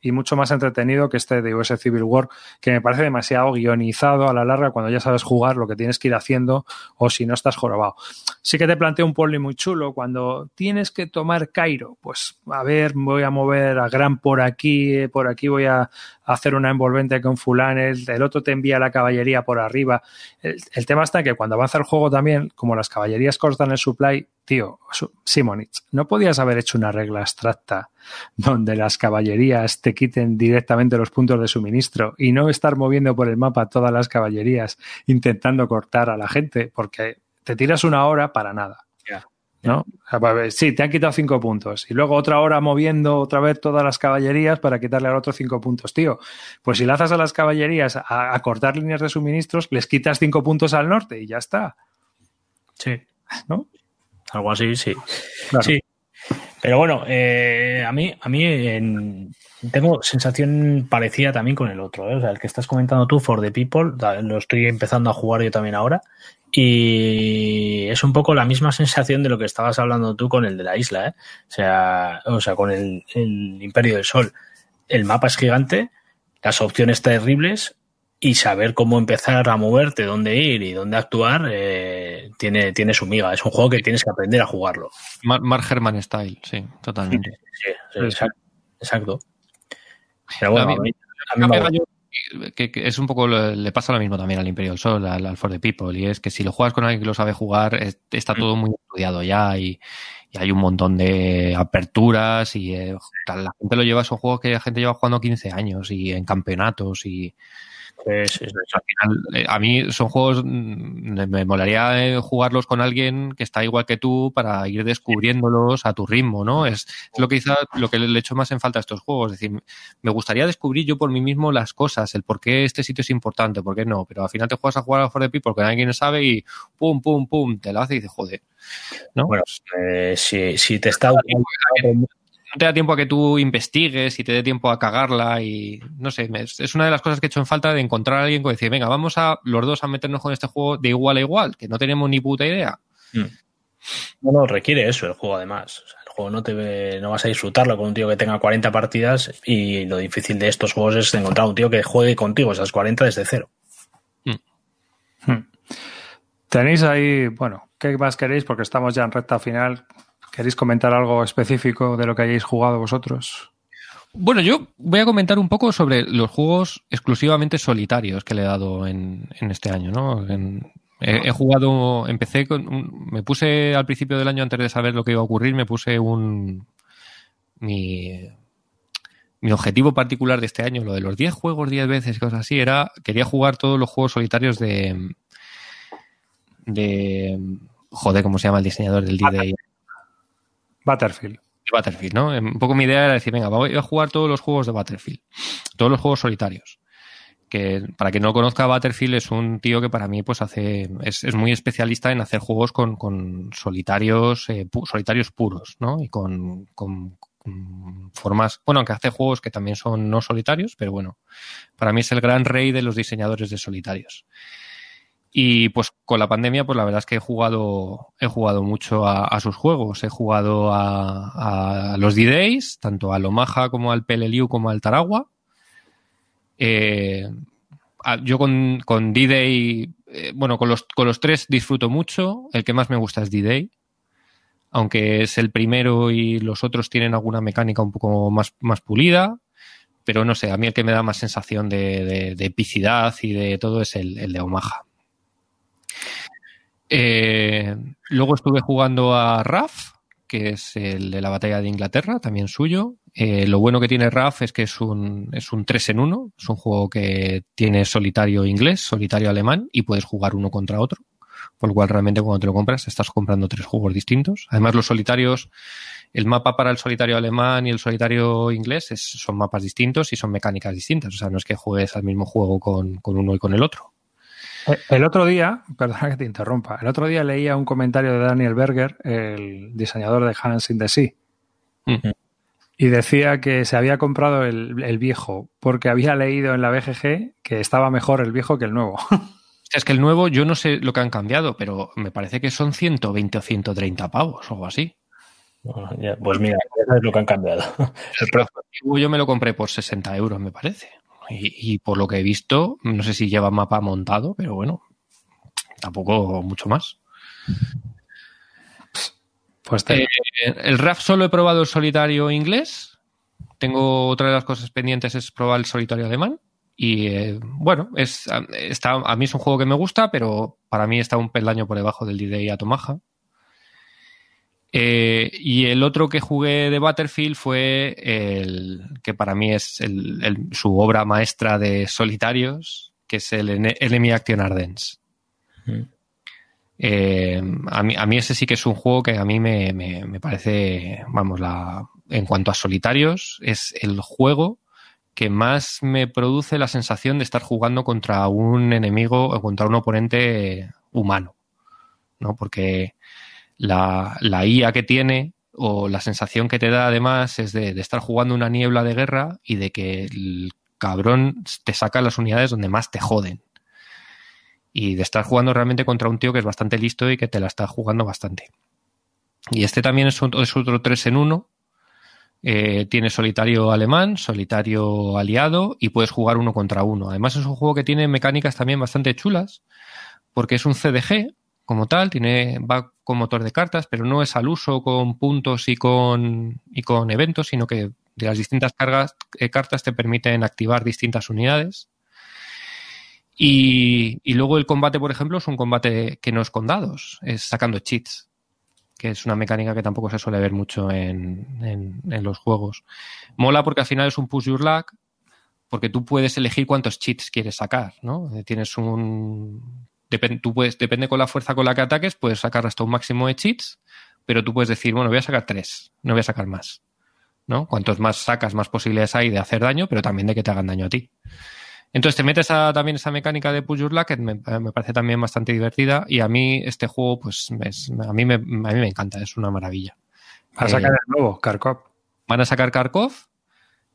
y mucho más entretenido que este de US Civil War, que me parece demasiado guionizado a la larga cuando ya sabes jugar lo que tienes que ir haciendo o si no estás jorobado. Sí que te planteo un poli muy chulo cuando tienes que tomar Cairo, pues a ver, voy a mover a Gran por aquí, por aquí voy a hacer una envolvente con fulanes, el otro te envía la caballería por arriba. El, tema está que cuando avanza el juego también, como las caballerías cortan el supply, tío, Simonich, ¿no podías haber hecho una regla abstracta donde las caballerías te quiten directamente los puntos de suministro y no estar moviendo por el mapa todas las caballerías intentando cortar a la gente? Porque te tiras una hora para nada. ¿no? Sí, te han quitado cinco puntos. Y luego otra hora moviendo otra vez todas las caballerías para quitarle al otro cinco puntos. Tío, pues si lanzas a las caballerías a, a, cortar líneas de suministros, les quitas cinco puntos al norte y ya está. Sí. ¿No? Algo así, sí. Claro. Sí. Pero bueno, eh, a mí, a mí en, tengo sensación parecida también con el otro. ¿eh? O sea, el que estás comentando tú, For the People, lo estoy empezando a jugar yo también ahora. Y es un poco la misma sensación de lo que estabas hablando tú con el de la isla, ¿eh? O sea, o sea con el, el Imperio del Sol. El mapa es gigante, las opciones terribles y saber cómo empezar a moverte, dónde ir y dónde actuar, eh, tiene, tiene su miga. Es un juego que tienes que aprender a jugarlo. Mar, Mar Herman Style, sí, totalmente. Sí, sí, exacto. exacto. Pero bueno, a mí, a mí, a mí me... que, que, es un poco le pasa lo mismo también al Imperio del Sol, al, al For the People, y es que si lo juegas con alguien que lo sabe jugar, es, está todo muy estudiado ya y, y, hay un montón de aperturas y eh, la gente lo lleva, son juegos que la gente lleva jugando 15 años y en campeonatos y sí, sí. Al final, a mí son juegos, me molaría jugarlos con alguien que está igual que tú para ir descubriéndolos a tu ritmo, ¿no? Es, es lo que quizá lo que le echo más en falta a estos juegos. Es decir, me gustaría descubrir yo por mí mismo las cosas, el por qué este sitio es importante, por qué no, pero al final te juegas a jugar a For the People porque alguien sabe y pum, pum, pum, te lo hace y dices, joder. ¿no? Bueno, eh, si, si te está no te da tiempo a que tú investigues y te dé tiempo a cagarla y no sé, es una de las cosas que he hecho en falta de encontrar a alguien que decir, venga, vamos a los dos a meternos con este juego de igual a igual, que no tenemos ni puta idea. Mm. No, no, requiere eso el juego además. O sea, el juego no te no vas a disfrutarlo con un tío que tenga 40 partidas y lo difícil de estos juegos es encontrar un tío que juegue contigo esas 40 desde cero. Mm. Tenéis ahí, bueno, ¿qué más queréis? Porque estamos ya en recta final. ¿Queréis comentar algo específico de lo que hayáis jugado vosotros? Bueno, yo voy a comentar un poco sobre los juegos exclusivamente solitarios que le he dado en, en este año, ¿no? He, jugado, empecé con, me puse al principio del año antes de saber lo que iba a ocurrir, me puse un, mi, mi objetivo particular de este año, lo de los 10 juegos 10 veces y cosas así, era, quería jugar todos los juegos solitarios de, de, joder, ¿cómo se llama el diseñador del D-Day? Battlefield. Battlefield, ¿no? Un poco mi idea era decir, venga, voy a jugar todos los juegos de Battlefield, todos los juegos solitarios. Que para quien no conozca Battlefield es un tío que para mí pues hace es, es muy especialista en hacer juegos con, con solitarios eh, solitarios puros, ¿no? Y con, con, formas, bueno, aunque hace juegos que también son no solitarios, pero bueno, para mí es el gran rey de los diseñadores de solitarios. Y pues con la pandemia, pues la verdad es que he jugado, he jugado mucho a, sus juegos. He jugado a, los D-Days, tanto al Omaha como al Peleliu como al Taragua. Eh, yo con, con D-Day, eh, bueno, con los, con los tres disfruto mucho. El que más me gusta es D-Day. aunque es el primero y los otros tienen alguna mecánica un poco más, más pulida. Pero no sé, a mí el que me da más sensación de, epicidad y de todo es el, de Omaha. Eh, luego estuve jugando a RAF, que es el de la batalla de Inglaterra, también suyo. Eh, lo bueno que tiene RAF es que es un, es un 3 en 1, es un juego que tiene solitario inglés, solitario alemán y puedes jugar uno contra otro. Por lo cual realmente cuando te lo compras estás comprando tres juegos distintos. Además los solitarios, el mapa para el solitario alemán y el solitario inglés son mapas distintos y son mecánicas distintas. O sea, no es que juegues al mismo juego con, uno y con el otro. Eh, el otro día, perdona que te interrumpa, el otro día leía un comentario de Daniel Berger, el diseñador de Hans in the Sea, y decía que se había comprado el, el, viejo porque había leído en la BGG que estaba mejor el viejo que el nuevo. Es que el nuevo, yo no sé lo que han cambiado, pero me parece que son 120 o 130 pavos o algo así. pues mira, eso es lo que han cambiado. El yo me lo compré por 60 euros, me parece. Y, por lo que he visto, no sé si lleva mapa montado, pero bueno, tampoco mucho más. Pues eh, el RAF solo he probado el solitario inglés. Tengo otra de las cosas pendientes es probar el solitario alemán. Y eh, bueno, es, está, a mí es un juego que me gusta, pero para mí está un peldaño por debajo del D-Day Atomaja. Eh, y el otro que jugué de Battlefield fue el que para mí es su obra maestra de solitarios, que es el Enemy Action Ardens. Eh, a, mí, a, mí, ese sí que es un juego que a mí me, me parece, vamos, la, en cuanto a solitarios, es el juego que más me produce la sensación de estar jugando contra un enemigo o contra un oponente humano, ¿no? Porque la, IA que tiene o la sensación que te da además es de, estar jugando una niebla de guerra y de que el cabrón te saca las unidades donde más te joden. Y de estar jugando realmente contra un tío que es bastante listo y que te la está jugando bastante. Y este también es, es otro 3 en 1, eh, tiene solitario alemán, solitario aliado y puedes jugar uno contra uno. Además es un juego que tiene mecánicas también bastante chulas porque es un CDG como tal, tiene, va con motor de cartas, pero no es al uso con puntos y con, y con eventos, sino que de las distintas cargas, eh, cartas te permiten activar distintas unidades. Y, y luego el combate, por ejemplo, es un combate que no es con dados, es sacando cheats que es una mecánica que tampoco se suele ver mucho en, los juegos. Mola porque al final es un push your luck, porque tú puedes elegir cuántos cheats quieres sacar, ¿no? Tienes un... tú puedes, depende con la fuerza con la que ataques, puedes sacar hasta un máximo de cheats, pero tú puedes decir, bueno, voy a sacar tres, no voy a sacar más, ¿no? Cuantos más sacas, más posibilidades hay de hacer daño, pero también de que te hagan daño a ti. Entonces te metes a, también esa mecánica de push your luck, que me, parece también bastante divertida. Y a mí este juego, pues a, mí me, a mí me encanta, es una maravilla. Van a sacar eh, el nuevo, Kharkov. Van a sacar Kharkov,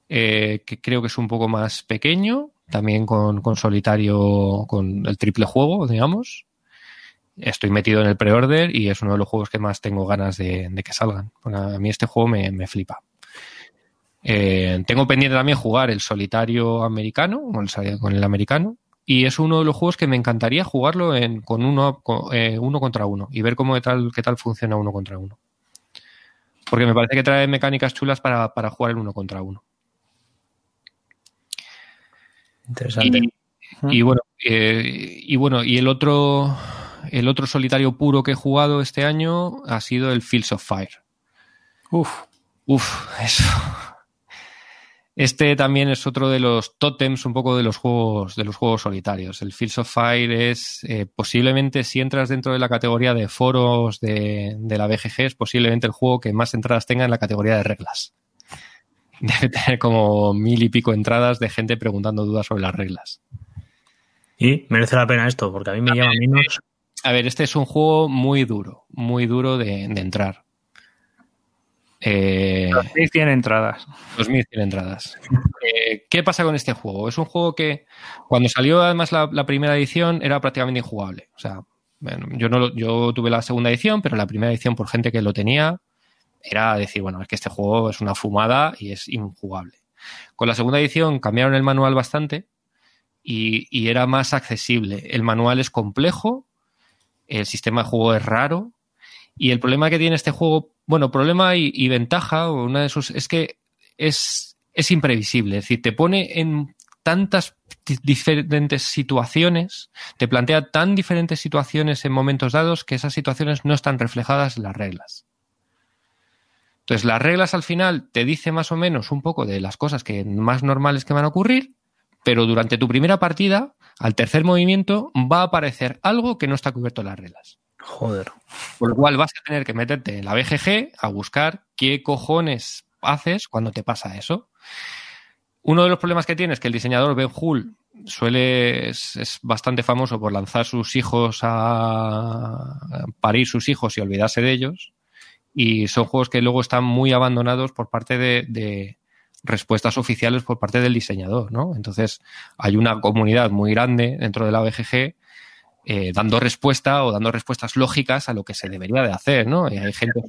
eh, que creo que es un poco más pequeño, también con, con, solitario, con el triple juego, digamos. Estoy metido en el pre-order y es uno de los juegos que más tengo ganas de, que salgan. a mí este juego me, me flipa. Eh, tengo pendiente también jugar el solitario americano, con el americano, y es uno de los juegos que me encantaría jugarlo en, con uno, eh, uno contra uno y ver cómo tal, qué tal funciona uno contra uno. Porque me parece que trae mecánicas chulas para, jugar el uno contra uno. Interesante. Y, bueno, eh, y bueno, y el otro, el otro solitario puro que he jugado este año ha sido el Fields of Fire. Uf. Uf, eso. Este también es otro de los tótems un poco de los juegos, de los juegos solitarios. El Fields of Fire es eh, posiblemente, si entras dentro de la categoría de foros de, la BGG, es posiblemente el juego que más entradas tenga en la categoría de reglas. Debe tener como mil y pico entradas de gente preguntando dudas sobre las reglas. Y merece la pena esto, porque a mí me llama menos. A ver, este es un juego muy duro, muy duro de entrar. Eh, 2100 entradas. 2100 entradas. Eh, ¿Qué pasa con este juego? Es un juego que cuando salió además la, primera edición era prácticamente injugable. O sea, yo, no, yo tuve la segunda edición, pero la primera edición por gente que lo tenía era decir, bueno, es que este juego es una fumada y es injugable. Con la segunda edición cambiaron el manual bastante y, era más accesible. El manual es complejo, el sistema de juego es raro Y el problema que tiene este juego, bueno, problema y, y ventaja, una de sus, es que es, es imprevisible. Es decir, te pone en tantas diferentes situaciones, te plantea tan diferentes situaciones en momentos dados que esas situaciones no están reflejadas en las reglas. Entonces, las reglas al final te dice más o menos un poco de las cosas que más normales que van a ocurrir, pero durante tu primera partida, al tercer movimiento, va a aparecer algo que no está cubierto en las reglas. Joder. Por lo cual vas a tener que meterte en la BGG a buscar qué cojones haces cuando te pasa eso. Uno de los problemas que tiene es que el diseñador Ben Hull suele es, es, bastante famoso por lanzar sus hijos a parir sus hijos y olvidarse de ellos. Y son juegos que luego están muy abandonados por parte de, de respuestas oficiales por parte del diseñador, ¿no? Entonces hay una comunidad muy grande dentro de la BGG eh, dando respuesta o dando respuestas lógicas a lo que se debería de hacer, ¿no? Y hay gente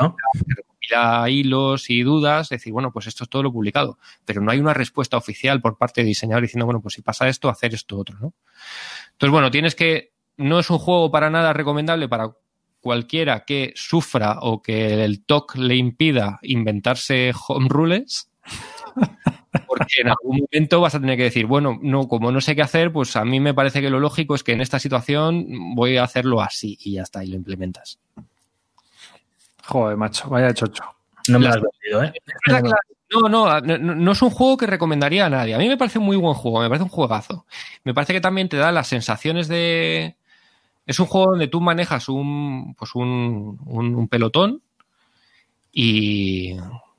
¿no? que recopila hilos y dudas, decir, bueno, pues esto es todo lo publicado, pero no hay una respuesta oficial por parte de diseñador diciendo, bueno, pues si pasa esto, hacer esto otro, ¿no? Entonces, bueno, tienes que, no es un juego para nada recomendable para cualquiera que sufra o que el TOC le impida inventarse home rules, porque en algún momento vas a tener que decir, bueno, no, como no sé qué hacer, pues a mí me parece que lo lógico es que en esta situación voy a hacerlo así y ya está, y lo implementas. Joder, macho, vaya chocho. No me lo has vendido, ¿eh? No, no, no, no, es un juego que recomendaría a nadie. A mí me parece un muy buen juego, me parece un juegazo. Me parece que también te da las sensaciones de. Es un juego donde tú manejas un, pues un, un, pelotón y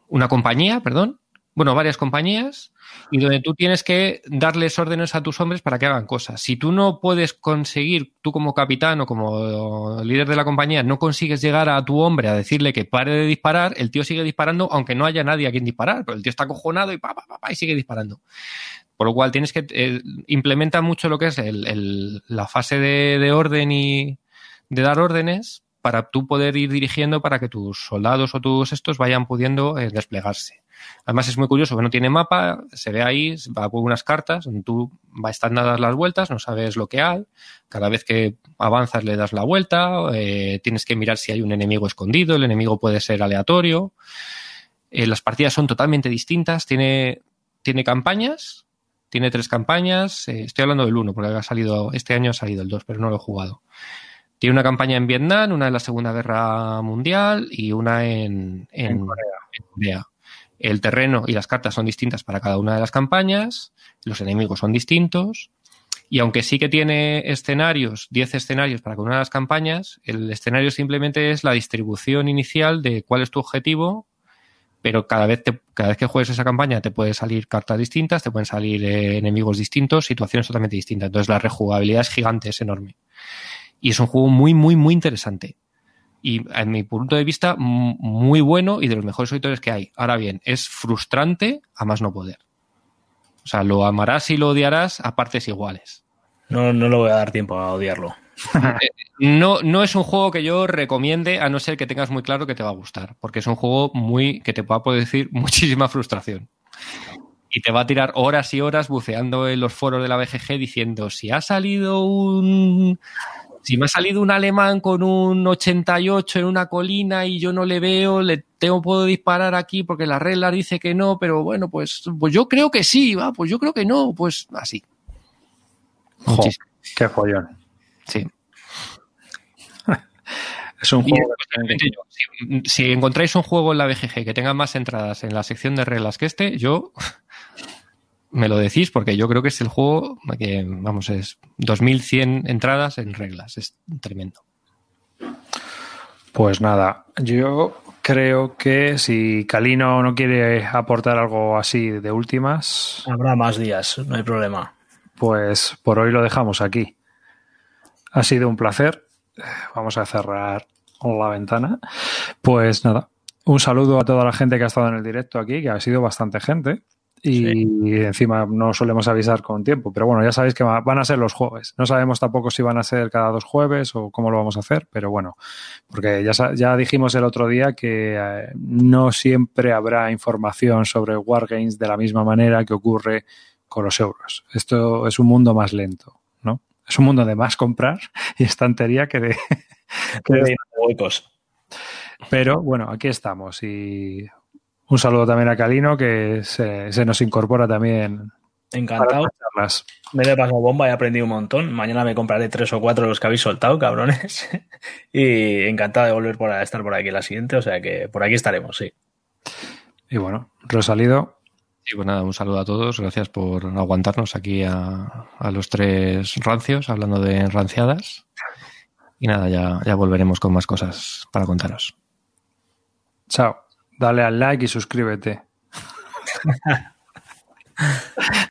una compañía, perdón, bueno, varias compañías y donde tú tienes que darles órdenes a tus hombres para que hagan cosas. Si tú no puedes conseguir, tú como capitán o como líder de la compañía, no consigues llegar a tu hombre a decirle que pare de disparar, el tío sigue disparando aunque no haya nadie a quien disparar, pero el tío está acojonado y pa, pa, pa, pa y sigue disparando. Por lo cual tienes que eh, implementa mucho lo que es la fase de, de orden y de dar órdenes para tú poder ir dirigiendo para que tus soldados o tus estos vayan pudiendo eh, desplegarse. Además es muy curioso que no tiene mapa, se ve ahí, va por unas cartas tú vas están dadas las vueltas, no sabes lo que hay, cada vez que avanzas le das la vuelta, eh, tienes que mirar si hay un enemigo escondido, el enemigo puede ser aleatorio. Eh, las partidas son totalmente distintas, tiene, tiene campañas, tiene tres campañas, eh, estoy hablando del uno porque ha salido, este año ha salido el 2, pero no lo he jugado. Tiene una campaña en Vietnam, una en la Segunda Guerra Mundial y una en, en, en Corea. En Corea. El terreno y las cartas son distintas para cada una de las campañas, los enemigos son distintos, y aunque sí que tiene escenarios, 10 escenarios para cada una de las campañas, el escenario simplemente es la distribución inicial de cuál es tu objetivo, pero cada vez, te, cada vez que juegues esa campaña te pueden salir cartas distintas, te pueden salir eh, enemigos distintos, situaciones totalmente distintas. Entonces la rejugabilidad es gigante, es enorme. Y es un juego muy, muy, muy interesante y en mi punto de vista muy bueno y de los mejores editores que hay. Ahora bien, es frustrante a más no poder. O sea, lo amarás y lo odiarás a partes iguales. No, no le voy a dar tiempo a odiarlo. No, no es un juego que yo recomiende a no ser que tengas muy claro que te va a gustar, porque es un juego muy que te va a producir muchísima frustración. Y te va a tirar horas y horas buceando en los foros de la BGG diciendo si ha salido un si me ha salido un alemán con un 88 en una colina y yo no le veo, le tengo puedo disparar aquí porque la regla dice que no, pero bueno, pues, pues yo creo que sí, va, pues yo creo que no, pues así. Jo, qué follón. Sí. es un juego. Si, si, encontráis un juego en la BGG que tenga más entradas en la sección de reglas que este, yo me lo decís porque yo creo que es el juego que, vamos, es 2100 entradas en reglas. Es tremendo. Pues nada, yo creo que si Calino no quiere aportar algo así de últimas. Habrá más días, no hay problema. Pues por hoy lo dejamos aquí. Ha sido un placer. Vamos a cerrar la ventana. Pues nada, un saludo a toda la gente que ha estado en el directo aquí, que ha sido bastante gente. Y sí. encima no solemos avisar con tiempo, pero bueno, ya sabéis que van a ser los jueves. No sabemos tampoco si van a ser cada dos jueves o cómo lo vamos a hacer, pero bueno, porque ya, ya dijimos el otro día que eh, no siempre habrá información sobre Wargames de la misma manera que ocurre con los euros. Esto es un mundo más lento. Es un mundo de más comprar y estantería que de, que de, huecos. Pero bueno, aquí estamos y un saludo también a Calino que se, se nos incorpora también. Encantado. Me he pasado bomba y he aprendido un montón. Mañana me compraré tres o cuatro de los que habéis soltado, cabrones. y encantado de volver por a estar por aquí la siguiente. O sea que por aquí estaremos, sí. Y bueno, Rosalido. Sí, pues nada, un saludo a todos. Gracias por aguantarnos aquí a, a los tres rancios hablando de ranciadas. Y nada, ya, ya volveremos con más cosas para contaros. Chao. Dale al like y suscríbete.